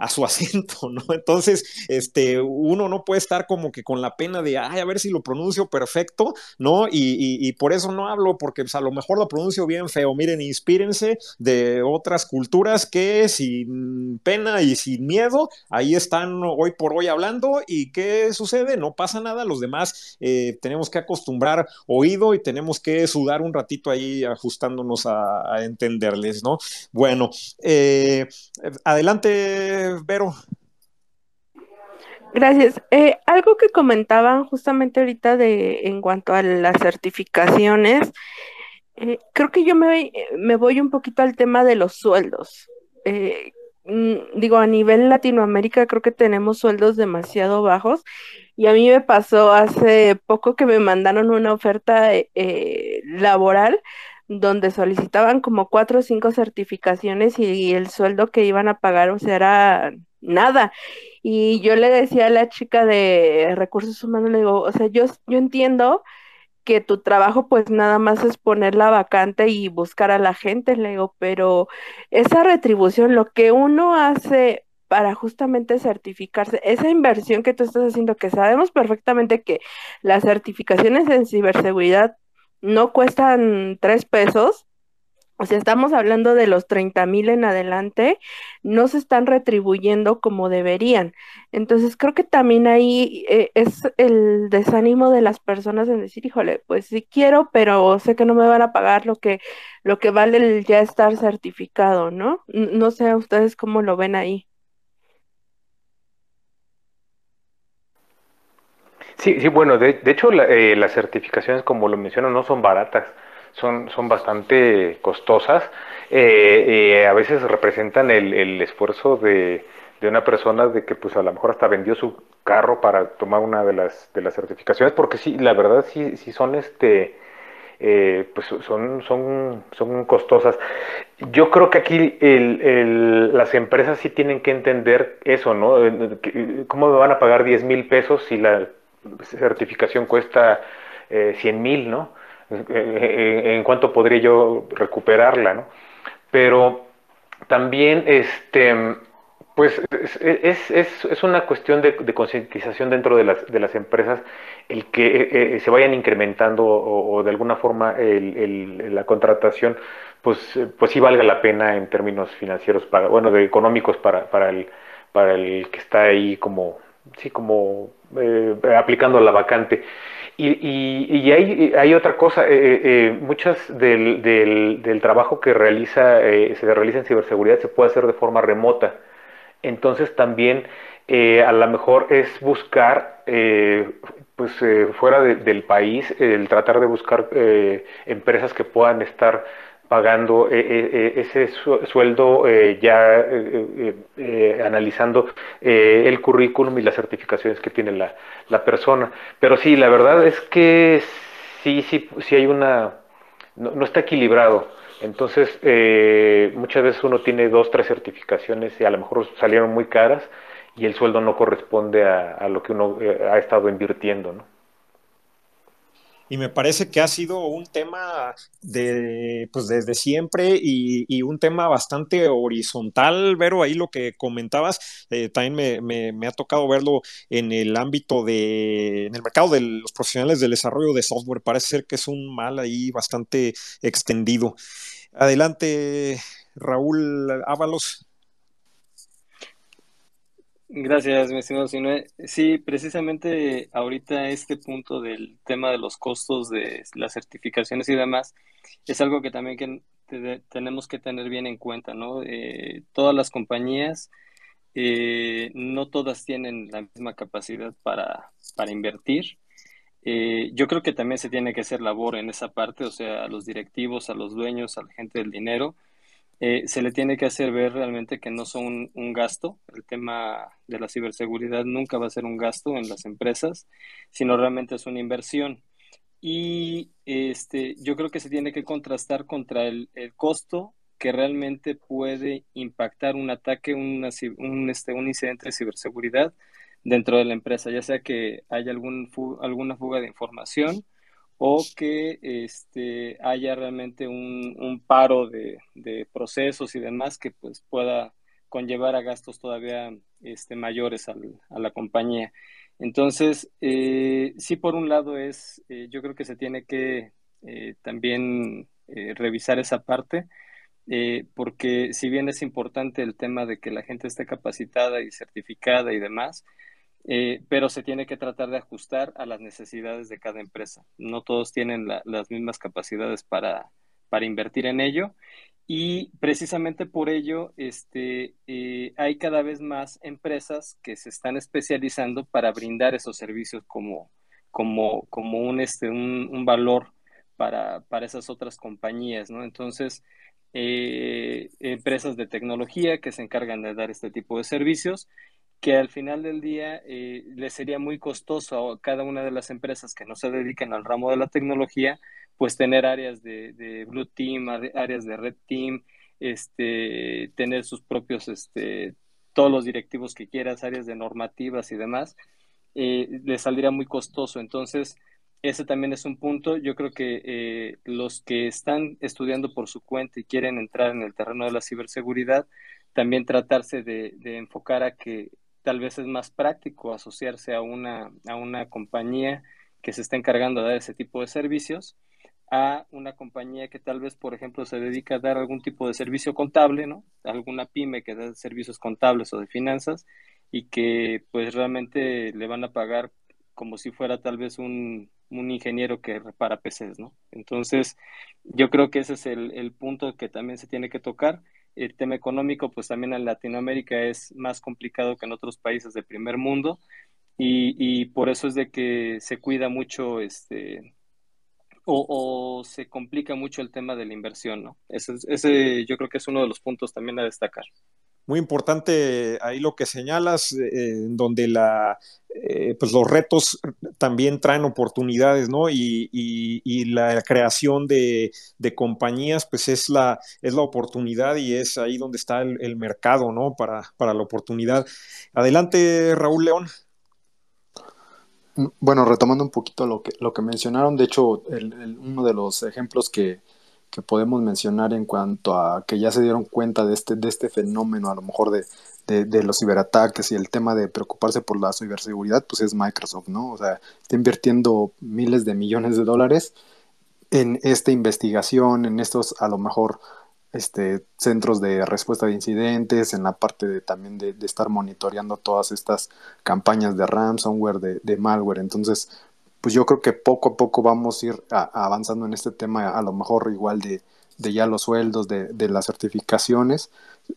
su acento, ¿no? Entonces, este, uno no puede estar como que con la pena de, ay, a ver si lo pronuncio perfecto, ¿no? Y, por eso no hablo, porque pues, a lo mejor lo pronuncio bien feo, miren, inspírense de otras culturas que sin pena y sin miedo, ahí están hoy por hoy hablando y ¿qué sucede? No pasa nada, los demás eh, tenemos que acostumbrar oído y tenemos que sudar un ratito ahí ajustándonos a, entenderles, ¿no? Bueno, eh, adelante, Vero. Gracias. Eh, algo que comentaban justamente ahorita de en cuanto a las certificaciones, eh, creo que yo me, voy un poquito al tema de los sueldos. Eh, mm, digo, a nivel Latinoamérica creo que tenemos sueldos demasiado bajos y a mí me pasó hace poco que me mandaron una oferta eh, laboral donde solicitaban como cuatro o cinco certificaciones y, el sueldo que iban a pagar, o sea, era nada. Y yo le decía a la chica de recursos humanos, le digo, o sea, yo, yo entiendo que tu trabajo pues nada más es poner la vacante y buscar a la gente, le digo, pero esa retribución, lo que uno hace para justamente certificarse, esa inversión que tú estás haciendo, que sabemos perfectamente que las certificaciones en ciberseguridad no cuestan tres pesos, o sea, estamos hablando de los 30 mil en adelante, no se están retribuyendo como deberían. Entonces, creo que también ahí eh, es el desánimo de las personas en decir, híjole, pues sí quiero, pero sé que no me van a pagar lo que, lo que vale el ya estar certificado, ¿no? No sé ustedes cómo lo ven ahí. Sí, sí, bueno, de, hecho eh, las certificaciones, como lo menciono, no son baratas son, son bastante costosas. Eh, eh, a veces representan el, el esfuerzo de, de, una persona de que pues a lo mejor hasta vendió su carro para tomar una de las, de las certificaciones, porque sí, la verdad sí, sí son este... Eh, pues son, son, son costosas. Yo creo que aquí el, el, las empresas sí tienen que entender eso, ¿no? ¿Cómo me van a pagar 10 mil pesos si la certificación cuesta eh, 100 mil, ¿no? En cuánto podría yo recuperarla, ¿no? Pero también, este, pues, es, es, es una cuestión de, concientización dentro de las, de las empresas el que eh, eh, se vayan incrementando o, de alguna forma el, la contratación, pues, pues sí valga la pena en términos financieros, para, bueno, de económicos para, para, el, para el que está ahí como, sí, como eh, aplicando la vacante. Y, y, hay, hay, otra cosa, eh, eh, eh muchas del, del, trabajo que realiza, se realiza en ciberseguridad se puede hacer de forma remota. Entonces también a lo mejor es buscar, pues fuera del país, el tratar de buscar empresas que puedan estar pagando eh, eh, eh, ese sueldo ya analizando el currículum y las certificaciones que tiene la, la, persona. Pero sí, la verdad es que sí, sí, sí hay una, no, está equilibrado. Entonces, eh, muchas veces uno tiene dos, tres certificaciones y a lo mejor salieron muy caras y el sueldo no corresponde a, lo que uno ha estado invirtiendo, ¿no? Y me parece que ha sido un tema de, pues desde siempre y, un tema bastante horizontal, Vero, ahí lo que comentabas, eh, también me, ha tocado verlo en el ámbito de, en el mercado de los profesionales del desarrollo de software, parece ser que es un mal ahí bastante extendido. Adelante, Raúl Ábalos. Gracias, mi estimado Sinue. Sí, precisamente ahorita este punto del tema de los costos de las certificaciones y demás es algo que también que tenemos que tener bien en cuenta, ¿no? Eh, todas las compañías, eh, no todas tienen la misma capacidad para, para invertir. Eh, yo creo que también se tiene que hacer labor en esa parte, o sea, a los directivos, a los dueños, a la gente del dinero, eh, se le tiene que hacer ver realmente que no son un, gasto. El tema de la ciberseguridad nunca va a ser un gasto en las empresas, sino realmente es una inversión. Y este, yo creo que se tiene que contrastar contra el, costo que realmente puede impactar un ataque, un, este, un incidente de ciberseguridad dentro de la empresa, ya sea que haya algún, alguna fuga de información o que este, haya realmente un, paro de, procesos y demás que pues pueda conllevar a gastos todavía este, mayores al, a la compañía. Entonces, eh, sí, por un lado es, eh, yo creo que se tiene que eh, también revisar esa parte, porque si bien es importante el tema de que la gente esté capacitada y certificada y demás, eh, pero se tiene que tratar de ajustar a las necesidades de cada empresa. No todos tienen las mismas capacidades para, para, invertir en ello y precisamente por ello este, eh, hay cada vez más empresas que se están especializando para brindar esos servicios como, como, como un, este, un, valor para, para, esas otras compañías. ¿no? Entonces, eh, empresas de tecnología que se encargan de dar este tipo de servicios que al final del día eh, le sería muy costoso a cada una de las empresas que no se dediquen al ramo de la tecnología, pues tener áreas de, Blue Team, áreas de Red Team, este, tener sus propios, este, todos los directivos que quieras, áreas de normativas y demás, eh, le saldría muy costoso. Entonces, ese también es un punto. Yo creo que eh, los que están estudiando por su cuenta y quieren entrar en el terreno de la ciberseguridad, también tratarse de enfocar a que tal vez es más práctico asociarse a una, a una compañía que se está encargando de dar ese tipo de servicios a una compañía que tal vez, por ejemplo, se dedica a dar algún tipo de servicio contable, ¿no? Alguna pyme que da servicios contables o de finanzas y que pues realmente le van a pagar como si fuera tal vez un, un ingeniero que repara PCs, ¿no? Entonces, yo creo que ese es el, el punto que también se tiene que tocar el tema económico, pues también en Latinoamérica es más complicado que en otros países del primer mundo y, por eso es de que se cuida mucho este o, se complica mucho el tema de la inversión, ¿no? Ese, ese yo creo que es uno de los puntos también a destacar muy importante ahí lo que señalas, eh, donde la, eh, pues los retos también traen oportunidades, ¿no? Y, la creación de, compañías, pues es la, es la oportunidad y es ahí donde está el, mercado, ¿no? Para, para, la oportunidad. Adelante, Raúl León. Bueno, retomando un poquito lo que, lo que mencionaron, de hecho, uno de los ejemplos que, que podemos mencionar en cuanto a que ya se dieron cuenta de este, de este fenómeno, a lo mejor de, de, los ciberataques y el tema de preocuparse por la ciberseguridad, pues es Microsoft, ¿no? O sea, está invirtiendo miles de millones de dólares en esta investigación, en estos, a lo mejor, este, centros de respuesta de incidentes, en la parte de, también de, estar monitoreando todas estas campañas de ransomware, de, de malware. Entonces, pues yo creo que poco a poco vamos a ir avanzando en este tema, a lo mejor igual de, ya los sueldos, de, las certificaciones,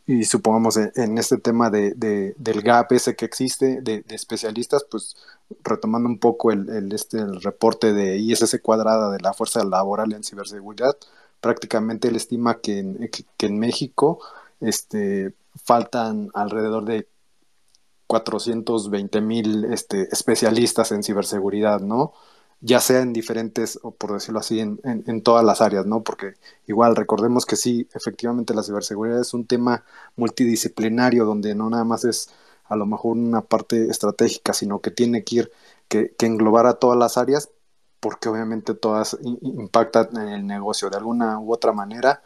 y supongamos en, este tema de, del gap ese que existe de, especialistas, pues retomando un poco el, este, el reporte de ISS cuadrada de la Fuerza Laboral en Ciberseguridad, prácticamente él estima que en, que en México este, faltan alrededor de 420 mil este, especialistas en ciberseguridad, ¿no? ya sea en diferentes, o por decirlo así, en, en, todas las áreas, ¿no? Porque igual recordemos que sí, efectivamente la ciberseguridad es un tema multidisciplinario donde no nada más es a lo mejor una parte estratégica, sino que tiene que ir, que, que englobar a todas las áreas, porque obviamente todas impactan en el negocio de alguna u otra manera.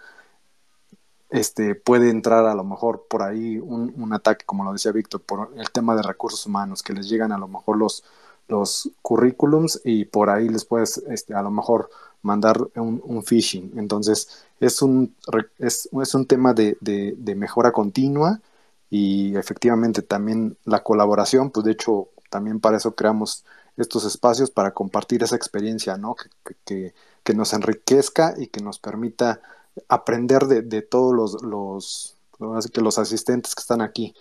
Este, puede entrar a lo mejor por ahí un, ataque, como lo decía Víctor, por el tema de recursos humanos, que les llegan a lo mejor los, los currículums y por ahí les puedes este, a lo mejor mandar un, phishing. Entonces es un, es, un tema de, mejora continua y efectivamente también la colaboración, pues de hecho también para eso creamos estos espacios para compartir esa experiencia, ¿no? Que, que nos enriquezca y que nos permita aprender de, de todos los, los, los asistentes que están aquí.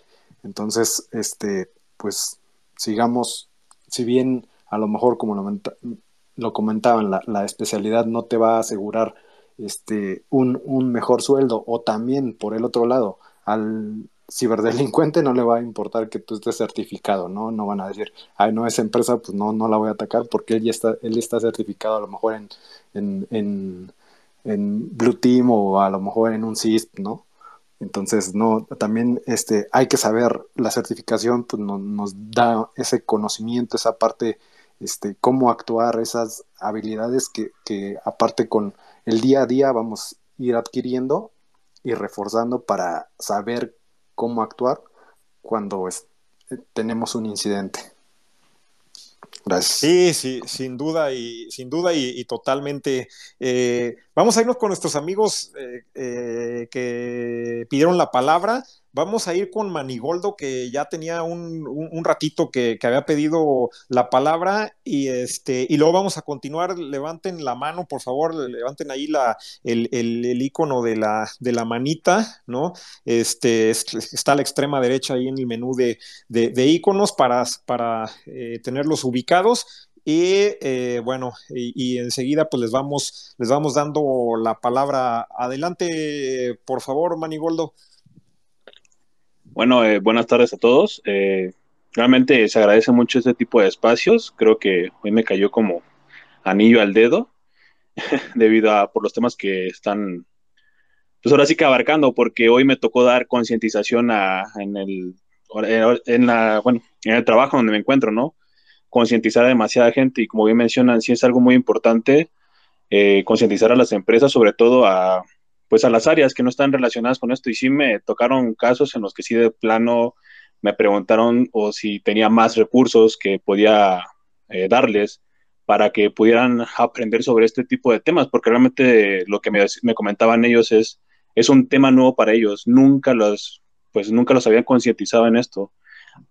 Entonces, este, pues sigamos si bien a lo mejor como lo, comentaban, la, especialidad no te va a asegurar este, un, un, mejor sueldo o también por el otro lado al ciberdelincuente no le va a importar que tú estés certificado, ¿no? No van a decir, ay, no, esa empresa, pues no, no la voy a atacar porque él ya está, él está certificado a lo mejor en, en, en, en Blue Team o a lo mejor en un CISP, ¿no? Entonces, no, también este, hay que saber, la certificación pues, nos da ese conocimiento, esa parte, este, cómo actuar, esas habilidades que, que aparte con el día a día vamos a ir adquiriendo y reforzando para saber cómo actuar cuando tenemos un incidente. Gracias. Sí, sí, sin duda y sin duda y, totalmente. Eh, vamos a irnos con nuestros amigos eh, eh, que pidieron la palabra. Vamos a ir con Manigoldo, que ya tenía un, ratito que, había pedido la palabra, y este, y luego vamos a continuar. Levanten la mano, por favor, levanten ahí la, el, el, icono de la, de la manita, ¿no? Este, está a la extrema derecha ahí en el menú de, de, iconos para, para eh, tenerlos ubicados. Y eh, bueno, y, enseguida pues les vamos, les vamos dando la palabra. Adelante, por favor, Manigoldo. Bueno, eh, buenas tardes a todos. Eh, realmente se agradece mucho este tipo de espacios. Creo que hoy me cayó como anillo al dedo debido a por los temas que están, pues ahora sí que abarcando, porque hoy me tocó dar concientización en el, en la, bueno, en el trabajo donde me encuentro, ¿no? Concientizar a demasiada gente y como bien mencionan, sí es algo muy importante eh, concientizar a las empresas, sobre todo a pues a las áreas que no están relacionadas con esto. Y sí me tocaron casos en los que sí de plano me preguntaron o si tenía más recursos que podía eh, darles para que pudieran aprender sobre este tipo de temas, porque realmente lo que me, me, comentaban ellos es, es un tema nuevo para ellos, nunca los, pues nunca los habían concientizado en esto.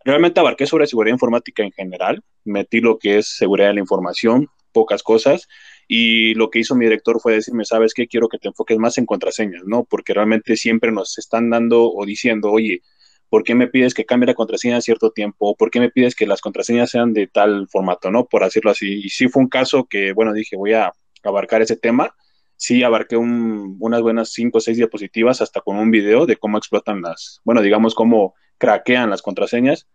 Realmente abarqué sobre seguridad informática en general, metí lo que es seguridad de la información, pocas cosas, y lo que hizo mi director fue decirme, sabes qué, quiero que te enfoques más en contraseñas, ¿no? Porque realmente siempre nos están dando o diciendo, oye, ¿por qué me pides que cambie la contraseña a cierto tiempo? ¿O por qué me pides que las contraseñas sean de tal formato, ¿no? Por decirlo así. Y sí fue un caso que, bueno, dije, voy a abarcar ese tema. Sí, abarqué unas buenas cinco o seis diapositivas hasta con un video de cómo explotan las, bueno, digamos, cómo craquean las contraseñas.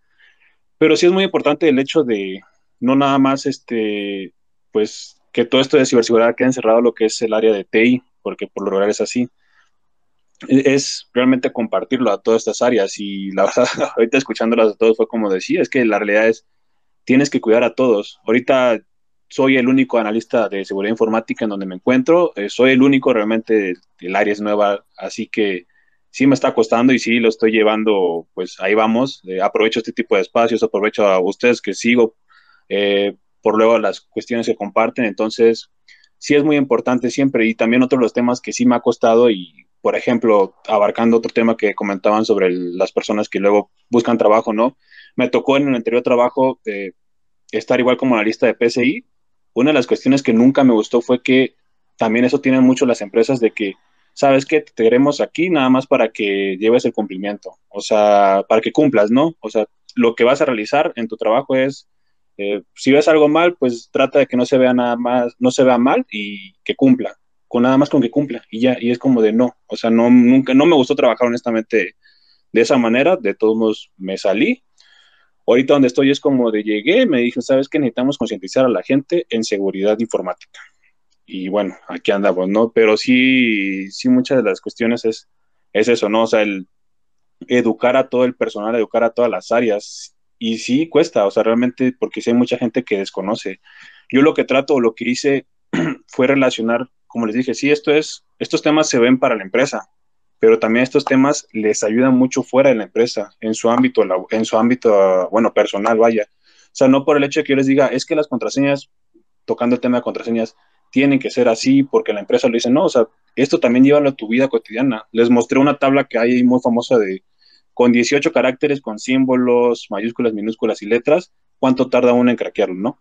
Pero sí es muy importante el hecho de no nada más, este, pues, que todo esto de ciberseguridad quede encerrado lo que es el área de TI, porque por lo general es así. E-, es realmente compartirlo a todas estas áreas y la verdad, ahorita escuchándolas a todos fue como decía, es que la realidad es, tienes que cuidar a todos. Ahorita soy el único analista de seguridad informática en donde me encuentro, eh, soy el único realmente, el área es nueva, así que sí me está costando y sí lo estoy llevando, pues ahí vamos, eh, aprovecho este tipo de espacios, aprovecho a ustedes que sigo eh, por luego las cuestiones que comparten. Entonces, sí es muy importante siempre. Y también otro de los temas que sí me ha costado y, por ejemplo, abarcando otro tema que comentaban sobre las personas que luego buscan trabajo, ¿no? Me tocó en el anterior trabajo eh, estar igual como analista de PCI. Una de las cuestiones que nunca me gustó fue que también eso tienen mucho las empresas de que, ¿sabes qué? Te queremos aquí nada más para que lleves el cumplimiento, o sea, para que cumplas, ¿no? O sea, lo que vas a realizar en tu trabajo es eh, si ves algo mal, pues trata de que no se vea nada más, no se vea mal y que cumpla, con nada más con que cumpla y ya, y es como de no, o sea, no, nunca, no me gustó trabajar honestamente de esa manera, de todos modos me salí. Ahorita donde estoy es como de llegué, me dije, ¿sabes qué? Necesitamos concientizar a la gente en seguridad informática. Y bueno, aquí andamos, ¿no? Pero sí, sí, muchas de las cuestiones es, es eso, ¿no? O sea, el educar a todo el personal, educar a todas las áreas. Y sí cuesta, o sea, realmente, porque sí hay mucha gente que desconoce. Yo lo que trato, lo que hice fue relacionar, como les dije, sí, esto es, estos temas se ven para la empresa, pero también estos temas les ayudan mucho fuera de la empresa, en su ámbito, en su ámbito, bueno, personal, vaya. O sea, no por el hecho de que yo les diga, es que las contraseñas, tocando el tema de contraseñas, tienen que ser así porque la empresa lo dice, no, o sea, esto también llévalo a tu vida cotidiana. Les mostré una tabla que hay muy famosa de con 18 caracteres, con símbolos, mayúsculas, minúsculas y letras, cuánto tarda uno en craquearlo, ¿no?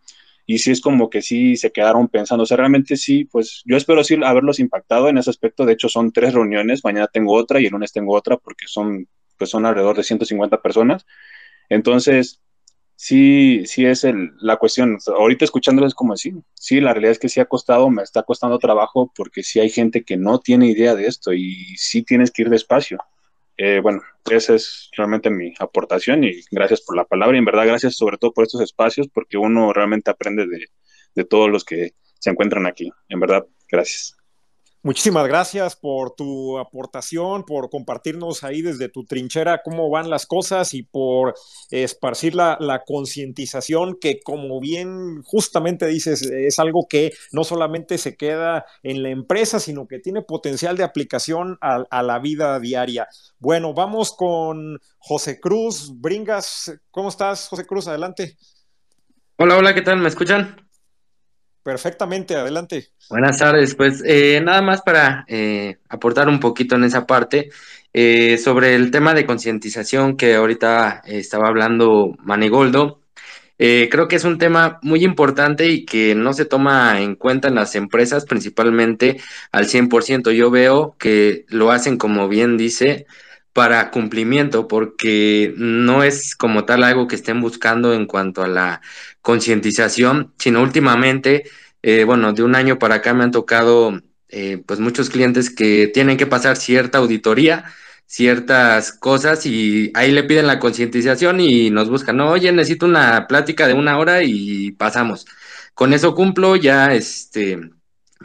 y sí es como que sí se quedaron pensando, o sea, realmente sí, pues yo espero sí haberlos impactado en ese aspecto, de hecho son tres reuniones, mañana tengo otra y el lunes tengo otra porque son, pues son alrededor de 150 personas, entonces sí, sí es la cuestión, ahorita escuchándoles como así, sí, la realidad es que sí ha costado, me está costando trabajo porque sí hay gente que no tiene idea de esto y sí tienes que ir despacio. Eh, bueno, esa es realmente mi aportación y gracias por la palabra y en verdad gracias sobre todo por estos espacios porque uno realmente aprende de, de todos los que se encuentran aquí. En verdad, gracias. Muchísimas gracias por tu aportación, por compartirnos ahí desde tu trinchera cómo van las cosas y por esparcir la, concientización que, como bien justamente dices, es algo que no solamente se queda en la empresa, sino que tiene potencial de aplicación a, a la vida diaria. Bueno, vamos con José Cruz Bringas. ¿Cómo estás, José Cruz? Adelante. Hola, hola, ¿qué tal? ¿Me escuchan? Perfectamente, adelante. Buenas tardes, pues eh, nada más para eh, aportar un poquito en esa parte eh, sobre el tema de concientización que ahorita estaba hablando Manigoldo. creo que es un tema muy importante y que no se toma en cuenta en las empresas, principalmente al 100%. Yo veo que lo hacen, como bien dice, para cumplimiento, porque no es como tal algo que estén buscando en cuanto a la concientización, sino últimamente, eh, bueno, de un año para acá me han tocado eh, pues muchos clientes que tienen que pasar cierta auditoría, ciertas cosas y ahí le piden la concientización y nos buscan, no, oye, necesito una plática de una hora y pasamos. Con eso cumplo, ya este,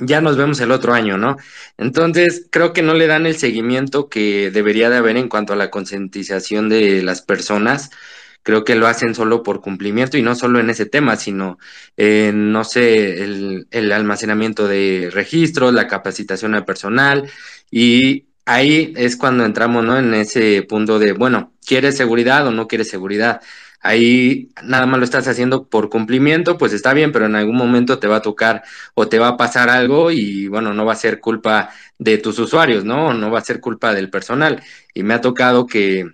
ya nos vemos el otro año, ¿no? Entonces, creo que no le dan el seguimiento que debería de haber en cuanto a la concientización de las personas. Creo que lo hacen solo por cumplimiento y no solo en ese tema, sino, en, no sé, el, el almacenamiento de registros, la capacitación al personal y ahí es cuando entramos, ¿no? En ese punto de, bueno, ¿quieres seguridad o no quieres seguridad? Ahí nada más lo estás haciendo por cumplimiento, pues está bien, pero en algún momento te va a tocar o te va a pasar algo y bueno, no va a ser culpa de tus usuarios, ¿no? No va a ser culpa del personal. Y me ha tocado que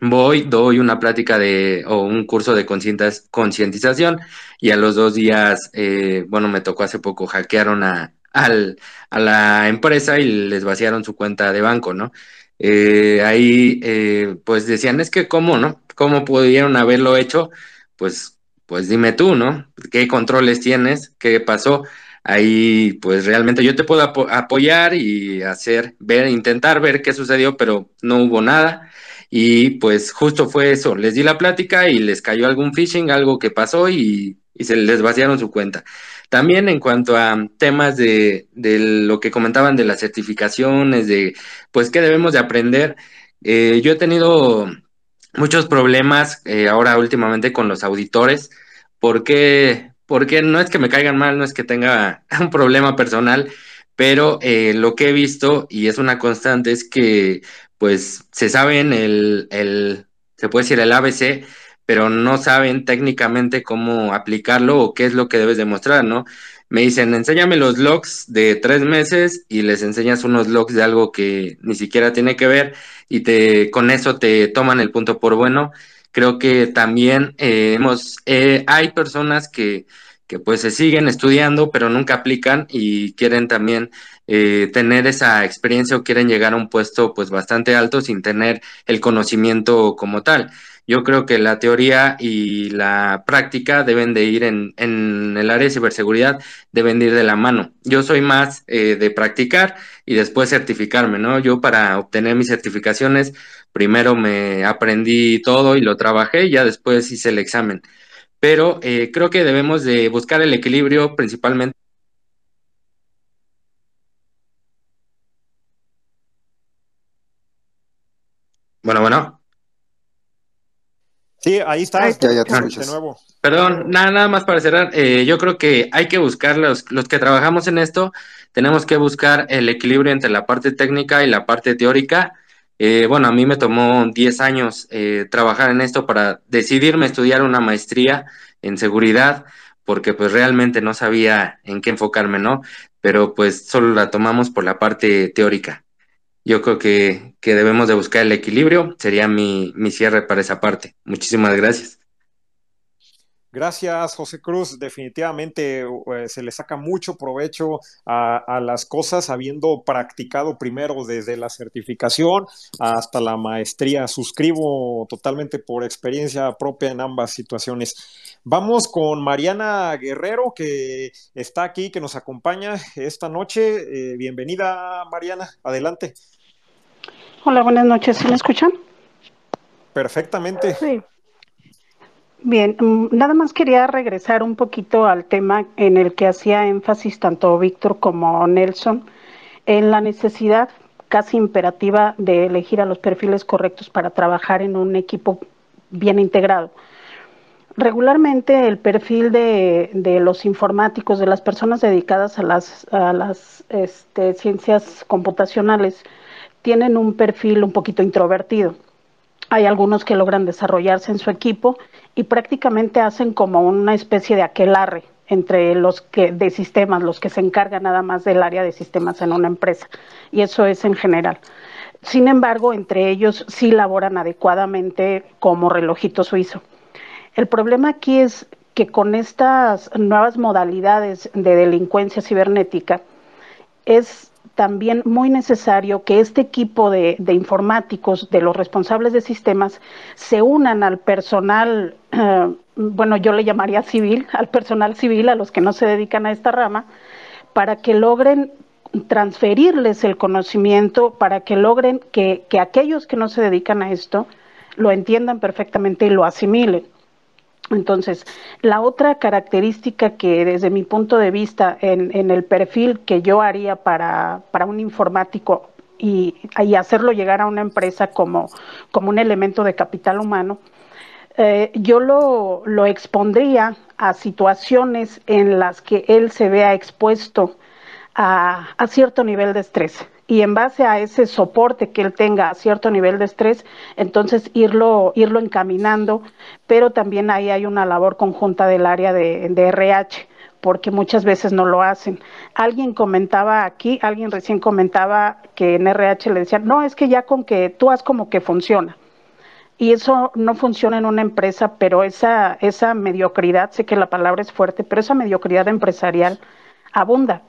voy, doy una plática de o un curso de concientización y a los dos días, eh, bueno, me tocó hace poco, hackearon a, al, a la empresa y les vaciaron su cuenta de banco, ¿no? Eh, ahí eh, pues decían, es que cómo, ¿no? ¿Cómo pudieron haberlo hecho? Pues, pues dime tú, ¿no? ¿Qué controles tienes? ¿Qué pasó? Ahí pues realmente yo te puedo apoyar y hacer, ver, intentar ver qué sucedió, pero no hubo nada. Y pues justo fue eso, les di la plática y les cayó algún phishing, algo que pasó y, se les vaciaron su cuenta. También en cuanto a temas de, de, lo que comentaban de las certificaciones, de pues qué debemos de aprender, eh, yo he tenido muchos problemas eh, ahora últimamente con los auditores, porque, porque no es que me caigan mal, no es que tenga un problema personal, pero eh, lo que he visto y es una constante es que pues se saben el, el se puede decir el ABC, pero no saben técnicamente cómo aplicarlo o qué es lo que debes demostrar, ¿no? Me dicen, enséñame los logs de tres meses y les enseñas unos logs de algo que ni siquiera tiene que ver y te, con eso te toman el punto por bueno. Creo que también eh, hemos, eh, hay personas que, que pues se siguen estudiando, pero nunca aplican y quieren también eh, tener esa experiencia o quieren llegar a un puesto pues bastante alto sin tener el conocimiento como tal. Yo creo que la teoría y la práctica deben de ir en, en el área de ciberseguridad, deben de ir de la mano. Yo soy más eh, de practicar y después certificarme, ¿no? Yo para obtener mis certificaciones, primero me aprendí todo y lo trabajé ya después hice el examen. Pero eh, creo que debemos de buscar el equilibrio principalmente Bueno, bueno. Sí, ahí está. Ya, ya te de escuchas. nuevo. Perdón, nada, nada más para cerrar. eh, yo creo que hay que buscar, los, los que trabajamos en esto, tenemos que buscar el equilibrio entre la parte técnica y la parte teórica. Eh, bueno, a mí me tomó 10 años eh, trabajar en esto para decidirme estudiar una maestría en seguridad, porque pues realmente no sabía en qué enfocarme, ¿no? Pero pues solo la tomamos por la parte teórica. Yo creo que, que debemos de buscar el equilibrio, sería mi, mi cierre para esa parte. Muchísimas gracias. Gracias, José Cruz. Definitivamente eh, se le saca mucho provecho a, a, las cosas habiendo practicado primero desde la certificación hasta la maestría. Suscribo totalmente por experiencia propia en ambas situaciones. Vamos con Mariana Guerrero, que está aquí, que nos acompaña esta noche. Eh, bienvenida, Mariana. Adelante. Hola, buenas noches. ¿Se me escuchan? Perfectamente. Sí. Bien, mm, nada más quería regresar un poquito al tema en el que hacía énfasis tanto Víctor como Nelson, en la necesidad casi imperativa de elegir a los perfiles correctos para trabajar en un equipo bien integrado. Regularmente el perfil de, los informáticos, de las personas dedicadas a las, a las este, ciencias computacionales, tienen un perfil un poquito introvertido. Hay algunos que logran desarrollarse en su equipo y prácticamente hacen como una especie de aquelarre entre los que de sistemas, los que se encargan nada más del área de sistemas en una empresa. Y eso es en general. Sin embargo, entre ellos sí laboran adecuadamente como relojito suizo. El problema aquí es que con estas nuevas modalidades de delincuencia cibernética es también muy necesario que este equipo de, informáticos, de los responsables de sistemas, se unan al personal, eh, bueno, yo le llamaría civil, al personal civil, a los que no se dedican a esta rama, para que logren transferirles el conocimiento, para que logren que aquellos que no se dedican a esto lo entiendan perfectamente y lo asimilen. Entonces, la otra característica que desde mi punto de vista en, el perfil que yo haría para, para un informático y, y, hacerlo llegar a una empresa como, como un elemento de capital humano, eh, yo lo, lo, expondría a situaciones en las que él se vea expuesto a, a cierto nivel de estrés y en base a ese soporte que él tenga a cierto nivel de estrés, entonces irlo, irlo encaminando, pero también ahí hay una labor conjunta del área de, RH porque muchas veces no lo hacen. Alguien comentaba aquí, alguien recién comentaba que en RH le decían, no, es que ya con que tú haz como que funciona. Y eso no funciona en una empresa, pero esa, esa mediocridad, sé que la palabra es fuerte, pero esa mediocridad empresarial abunda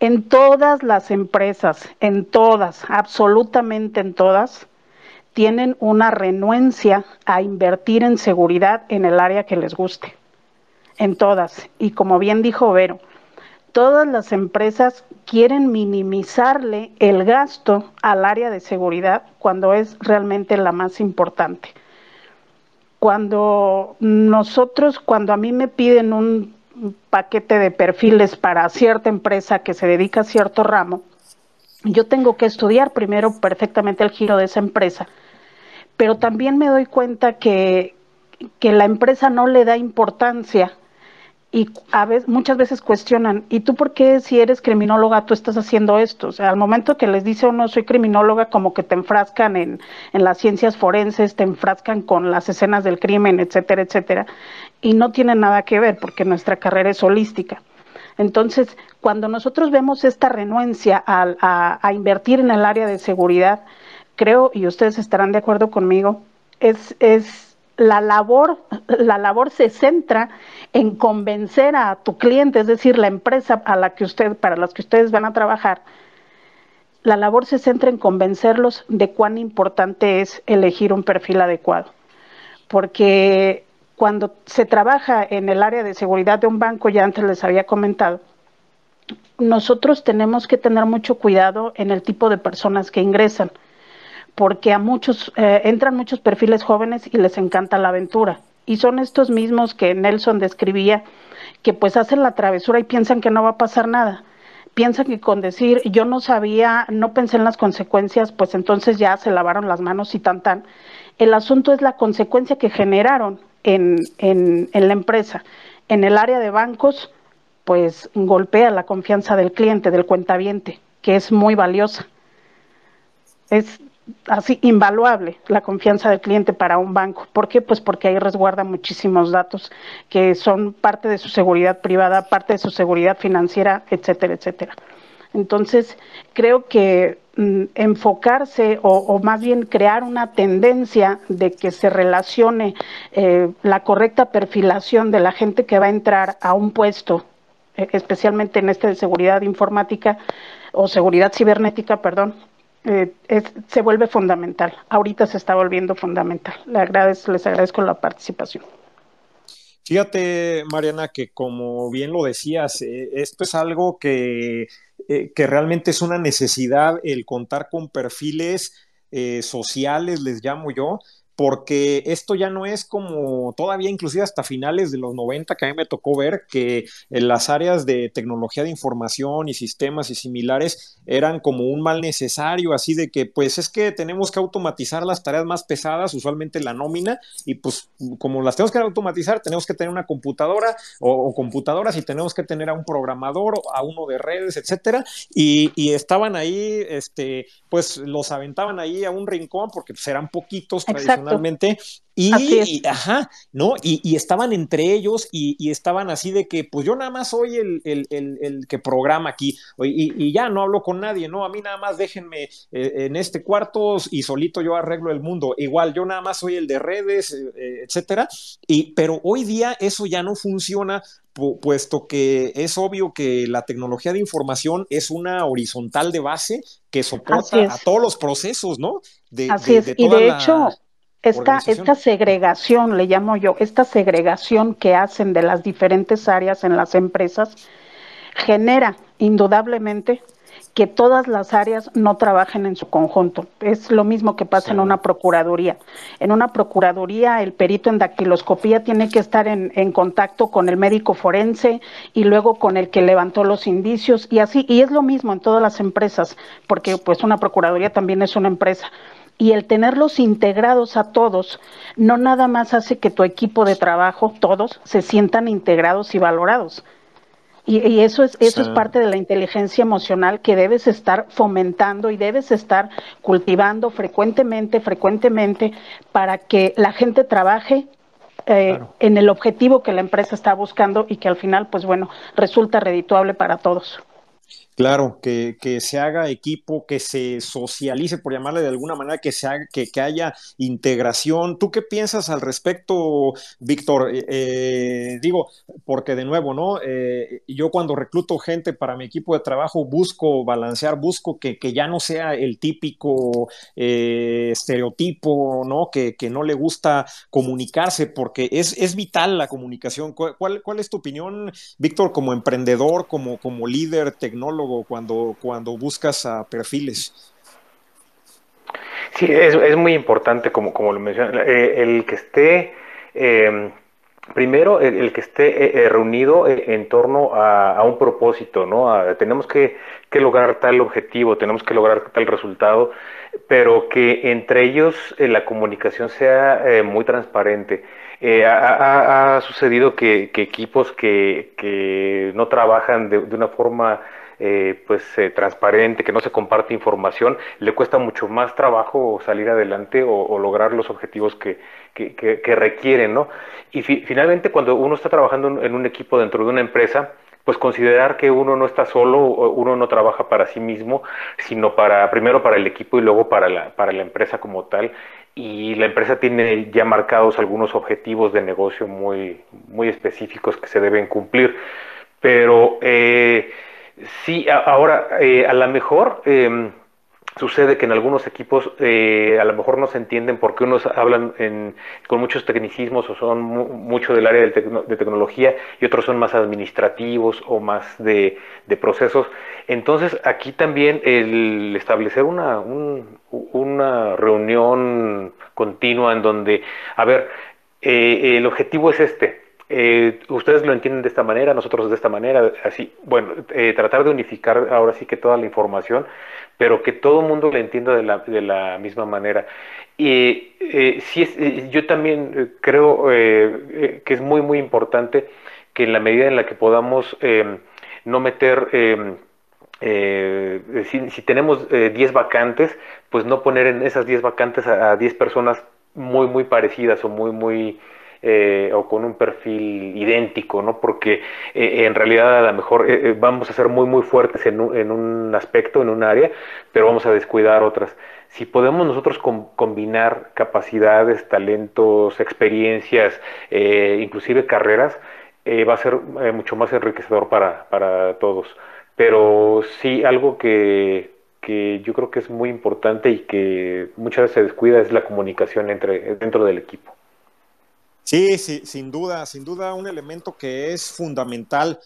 en todas las empresas, en todas, absolutamente en todas, tienen una renuencia a invertir en seguridad en el área que les guste. En todas. Y como bien dijo Vero, todas las empresas quieren minimizarle el gasto al área de seguridad cuando es realmente la más importante. Cuando nosotros, cuando a mí me piden un paquete de perfiles para cierta empresa que se dedica a cierto ramo, yo tengo que estudiar primero perfectamente el giro de esa empresa, pero también me doy cuenta que, que la empresa no le da importancia y a veces, muchas veces cuestionan, ¿y tú por qué si eres criminóloga tú estás haciendo esto? O sea, al momento que les dice uno soy criminóloga, como que te enfrascan en, en las ciencias forenses, te enfrascan con las escenas del crimen, etcétera, etcétera, y no tiene nada que ver porque nuestra carrera es holística. Entonces, cuando nosotros vemos esta renuencia a, a, a invertir en el área de seguridad, creo, y ustedes estarán de acuerdo conmigo, es, es la labor, la labor se centra en convencer a tu cliente, es decir, la empresa a la que usted, para las que ustedes van a trabajar, la labor se centra en convencerlos de cuán importante es elegir un perfil adecuado. Porque cuando se trabaja en el área de seguridad de un banco, ya antes les había comentado, nosotros tenemos que tener mucho cuidado en el tipo de personas que ingresan, porque a muchos eh, entran muchos perfiles jóvenes y les encanta la aventura. Y son estos mismos que Nelson describía, que pues hacen la travesura y piensan que no va a pasar nada piensa que con decir yo no sabía, no pensé en las consecuencias, pues entonces ya se lavaron las manos y tan tan. El asunto es la consecuencia que generaron en, en, en la empresa. En el área de bancos, pues golpea la confianza del cliente, del cuentaviente, que es muy valiosa. Es así invaluable la confianza del cliente para un banco. ¿Por qué? Pues porque ahí resguarda muchísimos datos que son parte de su seguridad privada, parte de su seguridad financiera, etcétera, etcétera. Entonces, creo que mm, enfocarse o, más bien crear una tendencia de que se relacione eh, la correcta perfilación de la gente que va a entrar a un puesto, eh, especialmente en este de seguridad informática o seguridad cibernética, perdón, eh, se vuelve fundamental. Ahorita se está volviendo fundamental. Les agradezco, les agradezco la participación. Fíjate, Mariana, que como bien lo decías, eh, esto es algo eh, que, realmente es una necesidad, el contar con perfiles sociales, les llamo yo, porque esto ya no es como todavía inclusive hasta finales de los 90 que a mí me tocó ver que en las áreas de tecnología de información y sistemas y similares eran como un mal necesario, así de que pues es que tenemos que automatizar las tareas más pesadas, usualmente la nómina, y pues como las tenemos que automatizar, tenemos que tener una computadora o, computadoras y tenemos que tener a un programador, a uno de redes, etcétera, y, estaban ahí, este, pues los aventaban ahí a un rincón porque pues, eran poquitos tradicionalmente y, ajá, ¿no? Y, estaban entre ellos y, estaban así de que, pues yo nada más soy el, que programa aquí y, ya no hablo con nadie, ¿no? A mí nada más déjenme eh, en este cuarto y solito yo arreglo el mundo. Igual, yo nada más soy el de redes, eh, eh, etcétera. Y, pero hoy día eso ya no funciona puesto que es obvio que la tecnología de información es una horizontal de base que soporta a todos los procesos, ¿no? De, Así es, y de hecho, esta, esta segregación, le llamo yo, esta segregación que hacen de las diferentes áreas en las empresas, genera indudablemente que todas las áreas no trabajen en su conjunto. Es lo mismo que pasa en una procuraduría. En una procuraduría, el perito en dactiloscopía tiene que estar en, en, contacto con el médico forense y luego con el que levantó los indicios y así. Y es lo mismo en todas las empresas, porque pues una procuraduría también es una empresa y el tenerlos integrados a todos no nada más hace que tu equipo de trabajo, todos, se sientan integrados y valorados. Y, eso es eso es parte de la inteligencia emocional que debes estar fomentando y debes estar cultivando frecuentemente, frecuentemente, para que la gente trabaje eh, en el objetivo que la empresa está buscando y que al final, pues bueno, resulta redituable para todos. Claro, que, se haga equipo, que se socialice, por llamarle de alguna manera, que, se que, haya integración. ¿Tú qué piensas al respecto, Víctor? Eh, eh, digo, porque de nuevo, ¿no? Eh, yo cuando recluto gente para mi equipo de trabajo busco balancear, busco que, ya no sea el típico estereotipo, ¿no? Que, no le gusta comunicarse, porque es, es vital la comunicación. ¿Cuál, ¿Cuál, es tu opinión, Víctor, como emprendedor, como, como líder tecnólogo? Cuando, cuando buscas a perfiles. Sí, es, es muy importante, como, como lo mencioné, eh, el que esté, em, primero, el, que esté eh, eh, reunido en torno a, un propósito, ¿no? tenemos que, lograr tal objetivo, tenemos que lograr tal resultado, pero que entre ellos la comunicación sea muy transparente. ha, sucedido que, equipos que, que, no trabajan de una forma eh, pues eh, transparente, que no se comparte información, le cuesta mucho más trabajo salir adelante o, lograr los objetivos que, que, requieren, ¿no? Y finalmente cuando uno está trabajando en un equipo dentro de una empresa, pues considerar que uno no está solo, uno no trabaja para sí mismo, sino para primero para el equipo y luego para la, para la empresa como tal, y la empresa tiene ya marcados algunos objetivos de negocio muy, muy específicos que se deben cumplir. Pero eh, sí, ahora, eh, a lo mejor em, sucede que en algunos equipos eh, a lo mejor no se entienden porque unos hablan con muchos tecnicismos o son mucho del área de, tecnología y otros son más administrativos o más de, procesos. Entonces aquí también el establecer una, una reunión continua en donde, a ver, eh, el objetivo es este. Eh, ustedes lo entienden de esta manera, nosotros de esta manera, así, bueno, tratar de unificar ahora sí que toda la información pero que todo el mundo le entienda de la, de la misma manera. Y eh, sí es, eh, yo también eh, creo que es muy, muy importante que en la medida en la que podamos no meter, si, si, tenemos 10 vacantes, pues no poner en esas 10 vacantes a 10 personas muy, muy parecidas o muy, muy eh, o con un perfil idéntico, ¿no? Porque eh, en realidad a lo mejor eh, vamos a ser muy, muy fuertes en un, en un, aspecto, en un área, pero vamos a descuidar otras. Si podemos nosotros combinar capacidades, talentos, experiencias, inclusive carreras, va a ser mucho más enriquecedor para, para todos. Pero sí, algo que, que yo creo que es muy importante y que muchas veces se descuida es la comunicación entre, dentro del equipo. Sí, sí, sin duda, sin duda un elemento que es fundamental.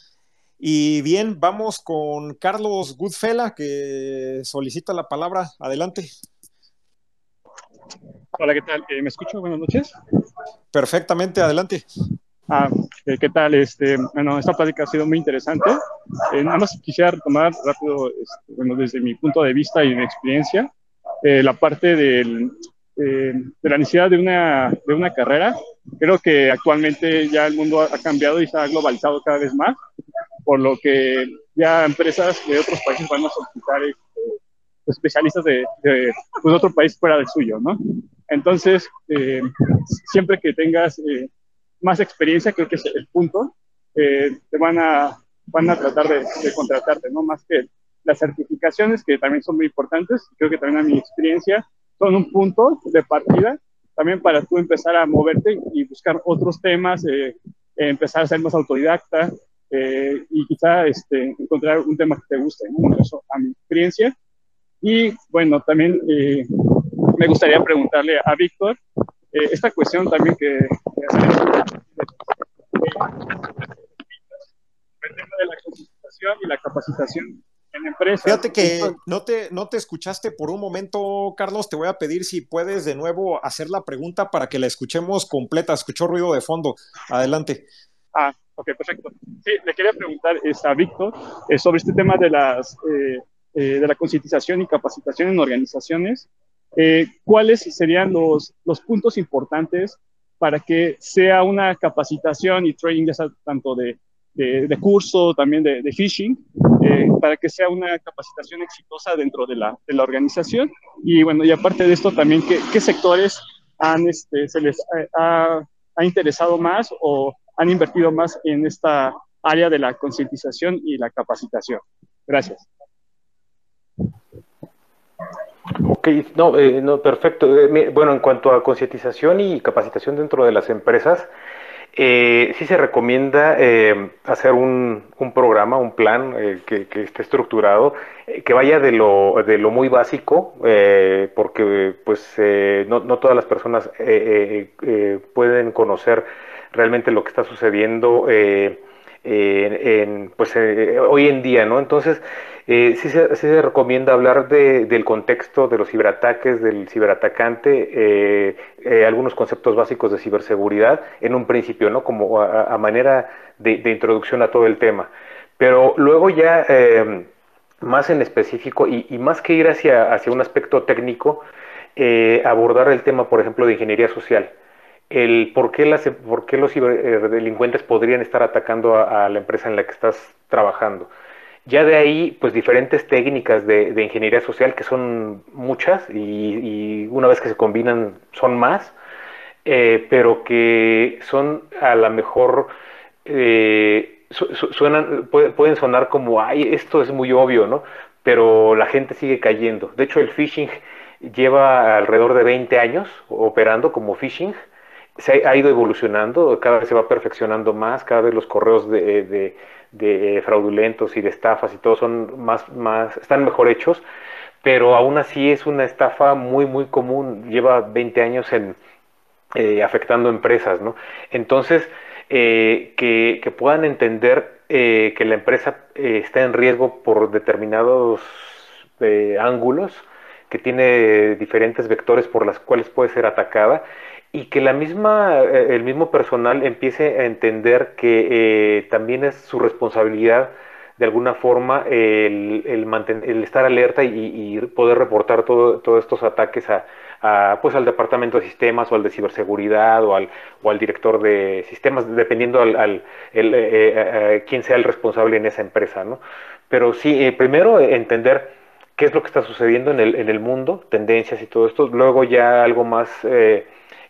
Y bien, vamos con Carlos Goodfella, que solicita la palabra. Adelante. Hola, ¿qué tal? Eh, ¿Me escucho? Buenas noches. Perfectamente, adelante. Ah, eh, ¿qué tal? Este, bueno, esta plática ha sido muy interesante. Eh, nada más quisiera retomar rápido, este, bueno, desde mi punto de vista y mi experiencia, la parte del, de la necesidad de una, de una carrera Creo que actualmente ya el mundo ha cambiado y se ha globalizado cada vez más, por lo que ya empresas de otros países van a solicitar este, especialistas de, de pues, otro país fuera del suyo, ¿no? Entonces, eh, siempre que tengas eh, más experiencia, creo que es el punto, eh, te van a, van a tratar de, de, contratarte, ¿no? Más que las certificaciones, que también son muy importantes, creo que también a mi experiencia son un punto de partida también para tú empezar a moverte y buscar otros temas, eh, empezar a ser más autodidacta eh, y quizá este, encontrar un tema que te guste, ¿no? Eso a mi experiencia. Y bueno, también eh, me gustaría preguntarle a Víctor esta cuestión también que, el tema de la capacitación y la capacitación Fíjate que no te, no te escuchaste por un momento, Carlos. Te voy a pedir si puedes de nuevo hacer la pregunta para que la escuchemos completa. Escuchó ruido de fondo. Adelante. Ah, ok, perfecto. Sí, le quería preguntar a Víctor eh, sobre este tema de, las, eh, eh, de la concientización y capacitación en organizaciones. ¿Cuáles serían los, los puntos importantes para que sea una capacitación y training, tanto de de, curso, también de, phishing, eh, para que sea una capacitación exitosa dentro de la, de la, organización. Y bueno, y aparte de esto también, ¿qué, qué sectores han, este, se les ha, ha, interesado más o han invertido más en esta área de la concientización y la capacitación? Gracias. Ok, no, eh, no perfecto. Eh, bueno, en cuanto a concientización y capacitación dentro de las empresas, eh, sí se recomienda eh, hacer un, programa, un plan eh, que, esté estructurado, eh, que vaya de lo, de lo muy básico, porque pues no, no, todas las personas pueden conocer realmente lo que está sucediendo en, pues, hoy en día, ¿no? Entonces, eh, sí, se, recomienda hablar del contexto de los ciberataques, del ciberatacante, eh, eh, algunos conceptos básicos de ciberseguridad en un principio, ¿no? Como a, manera de, introducción a todo el tema. Pero luego ya em, más en específico y, más que ir hacia, hacia un aspecto técnico, abordar el tema, por ejemplo, de ingeniería social. El por qué, las, por qué los ciberdelincuentes podrían estar atacando a la empresa en la que estás trabajando ya de ahí, pues diferentes técnicas de, ingeniería social, que son muchas y, una vez que se combinan son más, eh, pero que son a lo mejor, eh, suenan, pueden sonar como, ay, esto es muy obvio, ¿no? Pero la gente sigue cayendo. De hecho, el phishing lleva alrededor de 20 años operando como phishing. Se ha ido evolucionando, cada vez se va perfeccionando más, cada vez los correos de, fraudulentos y de estafas y todo son más, más, están mejor hechos, pero aún así es una estafa muy, muy común, lleva 20 años en, eh, afectando empresas, ¿no? Entonces, eh, que, puedan entender eh, que la empresa está en riesgo por determinados ángulos, que tiene diferentes vectores por las cuales puede ser atacada y que la misma, el mismo personal empiece a entender que también es su responsabilidad de alguna forma el, el, estar alerta y, poder reportar todo, todos estos ataques a, pues al departamento de sistemas o al de ciberseguridad o al, o al director de sistemas, dependiendo al, al el, eh, eh, quién sea el responsable en esa empresa. ¿no? Pero sí, eh, primero entender qué es lo que está sucediendo en el, en el mundo, tendencias y todo esto. Luego ya algo más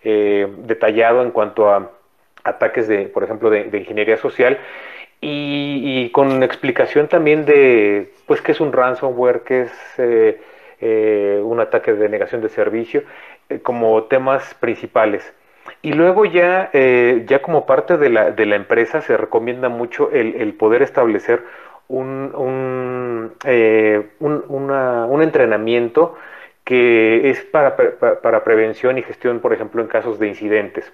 eh, eh, detallado en cuanto a ataques de, por ejemplo, de, ingeniería social y, con explicación también de, pues, qué es un ransomware, qué es eh, un ataque de negación de servicio, como temas principales. Y luego ya, ya como parte de la, de la empresa se recomienda mucho el, el poder establecer un, un, eh, un, entrenamiento que es para, para, prevención y gestión, por ejemplo, en casos de incidentes,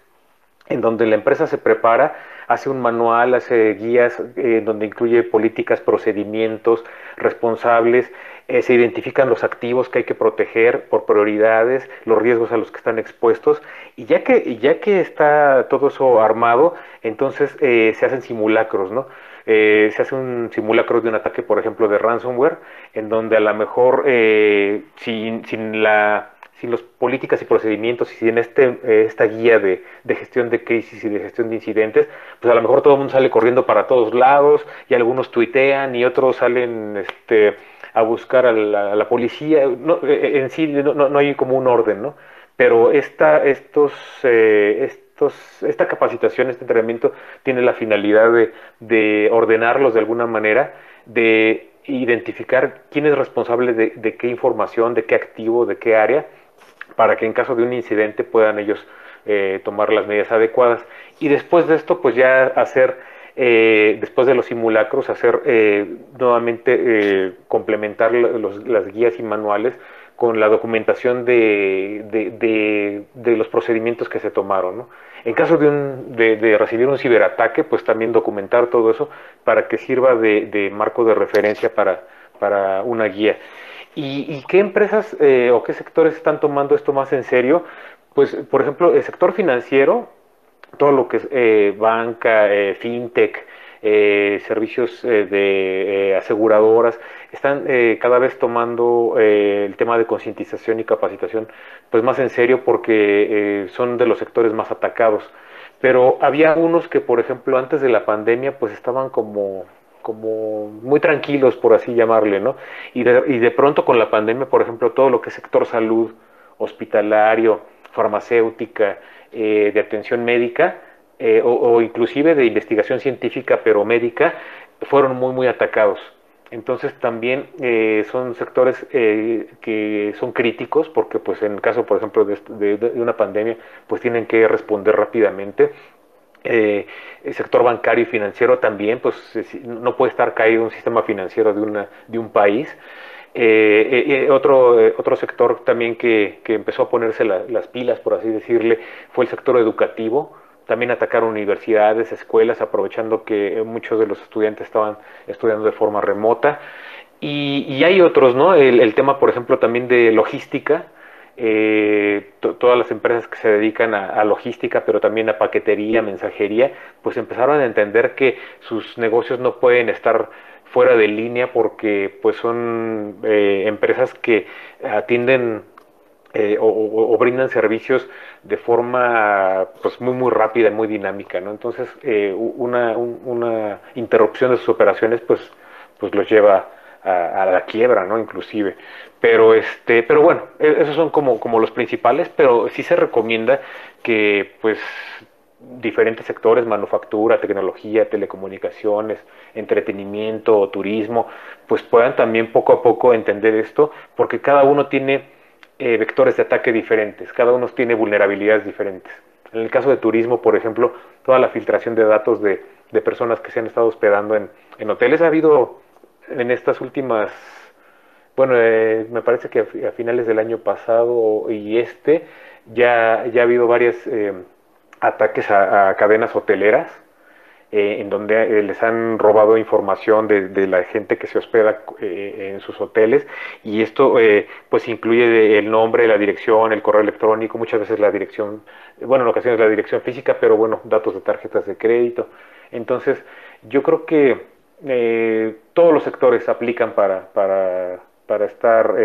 en donde la empresa se prepara, hace un manual, hace guías, eh, donde incluye políticas, procedimientos, responsables, eh, se identifican los activos que hay que proteger por prioridades, los riesgos a los que están expuestos, y ya que, ya que está todo eso armado, entonces se hacen simulacros, ¿no? Eh, se hace un simulacro de un ataque, por ejemplo, de ransomware, en donde a lo mejor eh, sin, sin, la, sin las políticas y procedimientos y sin este, eh, esta guía de, gestión de crisis y de gestión de incidentes, pues a lo mejor todo el mundo sale corriendo para todos lados y algunos tuitean y otros salen este, a buscar a la, policía. No, en sí no, no, hay como un orden, ¿no? Pero esta, estos, estos esta capacitación, este entrenamiento tiene la finalidad de, ordenarlos de alguna manera, de identificar quién es responsable de, qué información, de qué activo, de qué área, para que en caso de un incidente puedan ellos eh, tomar las medidas adecuadas. Y después de esto, pues ya hacer, eh, después de los simulacros, hacer eh, nuevamente complementar las guías y manuales con la documentación de, de, los procedimientos que se tomaron. ¿no? En caso de, un, de, recibir un ciberataque, pues también documentar todo eso para que sirva de, marco de referencia para, para una guía. ¿Y, qué empresas eh, o qué sectores están tomando esto más en serio? Pues, por ejemplo, el sector financiero, todo lo que es eh, banca, eh, fintech, eh, servicios eh, de eh, aseguradoras, están cada vez tomando el tema de concientización y capacitación pues más en serio porque son de los sectores más atacados. Pero había unos que, por ejemplo, antes de la pandemia, pues estaban como como muy tranquilos, por así llamarle, ¿no? Y de pronto con la pandemia, por ejemplo, todo lo que es sector salud, hospitalario, farmacéutica, de atención médica, eh, o, inclusive de investigación científica pero médica fueron muy muy atacados. Entonces también eh, son sectores eh, que son críticos porque pues en el caso por ejemplo de, una pandemia pues tienen que responder rápidamente. el sector bancario y financiero también pues no puede estar caído un sistema financiero de, una, de un país. otro, otro sector también que, que empezó a ponerse las pilas, por así decirle, fue el sector educativo también atacar universidades, escuelas, aprovechando que muchos de los estudiantes estaban estudiando de forma remota. Y, hay otros, ¿no? El, tema, por ejemplo, también de logística. Eh, todas las empresas que se dedican a, logística, pero también a paquetería, mensajería, pues empezaron a entender que sus negocios no pueden estar fuera de línea porque pues son eh, empresas que atienden eh, o, brindan servicios de forma pues muy muy rápida y muy dinámica no entonces eh, una, una, interrupción de sus operaciones pues pues los lleva a, la quiebra no inclusive. Pero este pero bueno e, esos son como como los principales pero sí se recomienda que pues diferentes sectores manufactura tecnología telecomunicaciones entretenimiento turismo pues puedan también poco a poco entender esto porque cada uno tiene eh, vectores de ataque diferentes, cada uno tiene vulnerabilidades diferentes. En el caso de turismo, por ejemplo, toda la filtración de datos de, personas que se han estado hospedando en, hoteles ha habido en estas últimas, bueno, eh, me parece que a, finales del año pasado y este ya, ya ha habido varios eh, ataques a cadenas hoteleras eh, en donde eh, les han robado información de, la gente que se hospeda eh, en sus hoteles y esto pues incluye el nombre, la dirección, el correo electrónico, muchas veces la dirección, bueno, en ocasiones la dirección física, pero bueno, datos de tarjetas de crédito. Entonces, yo creo que todos los sectores aplican para, para, para estar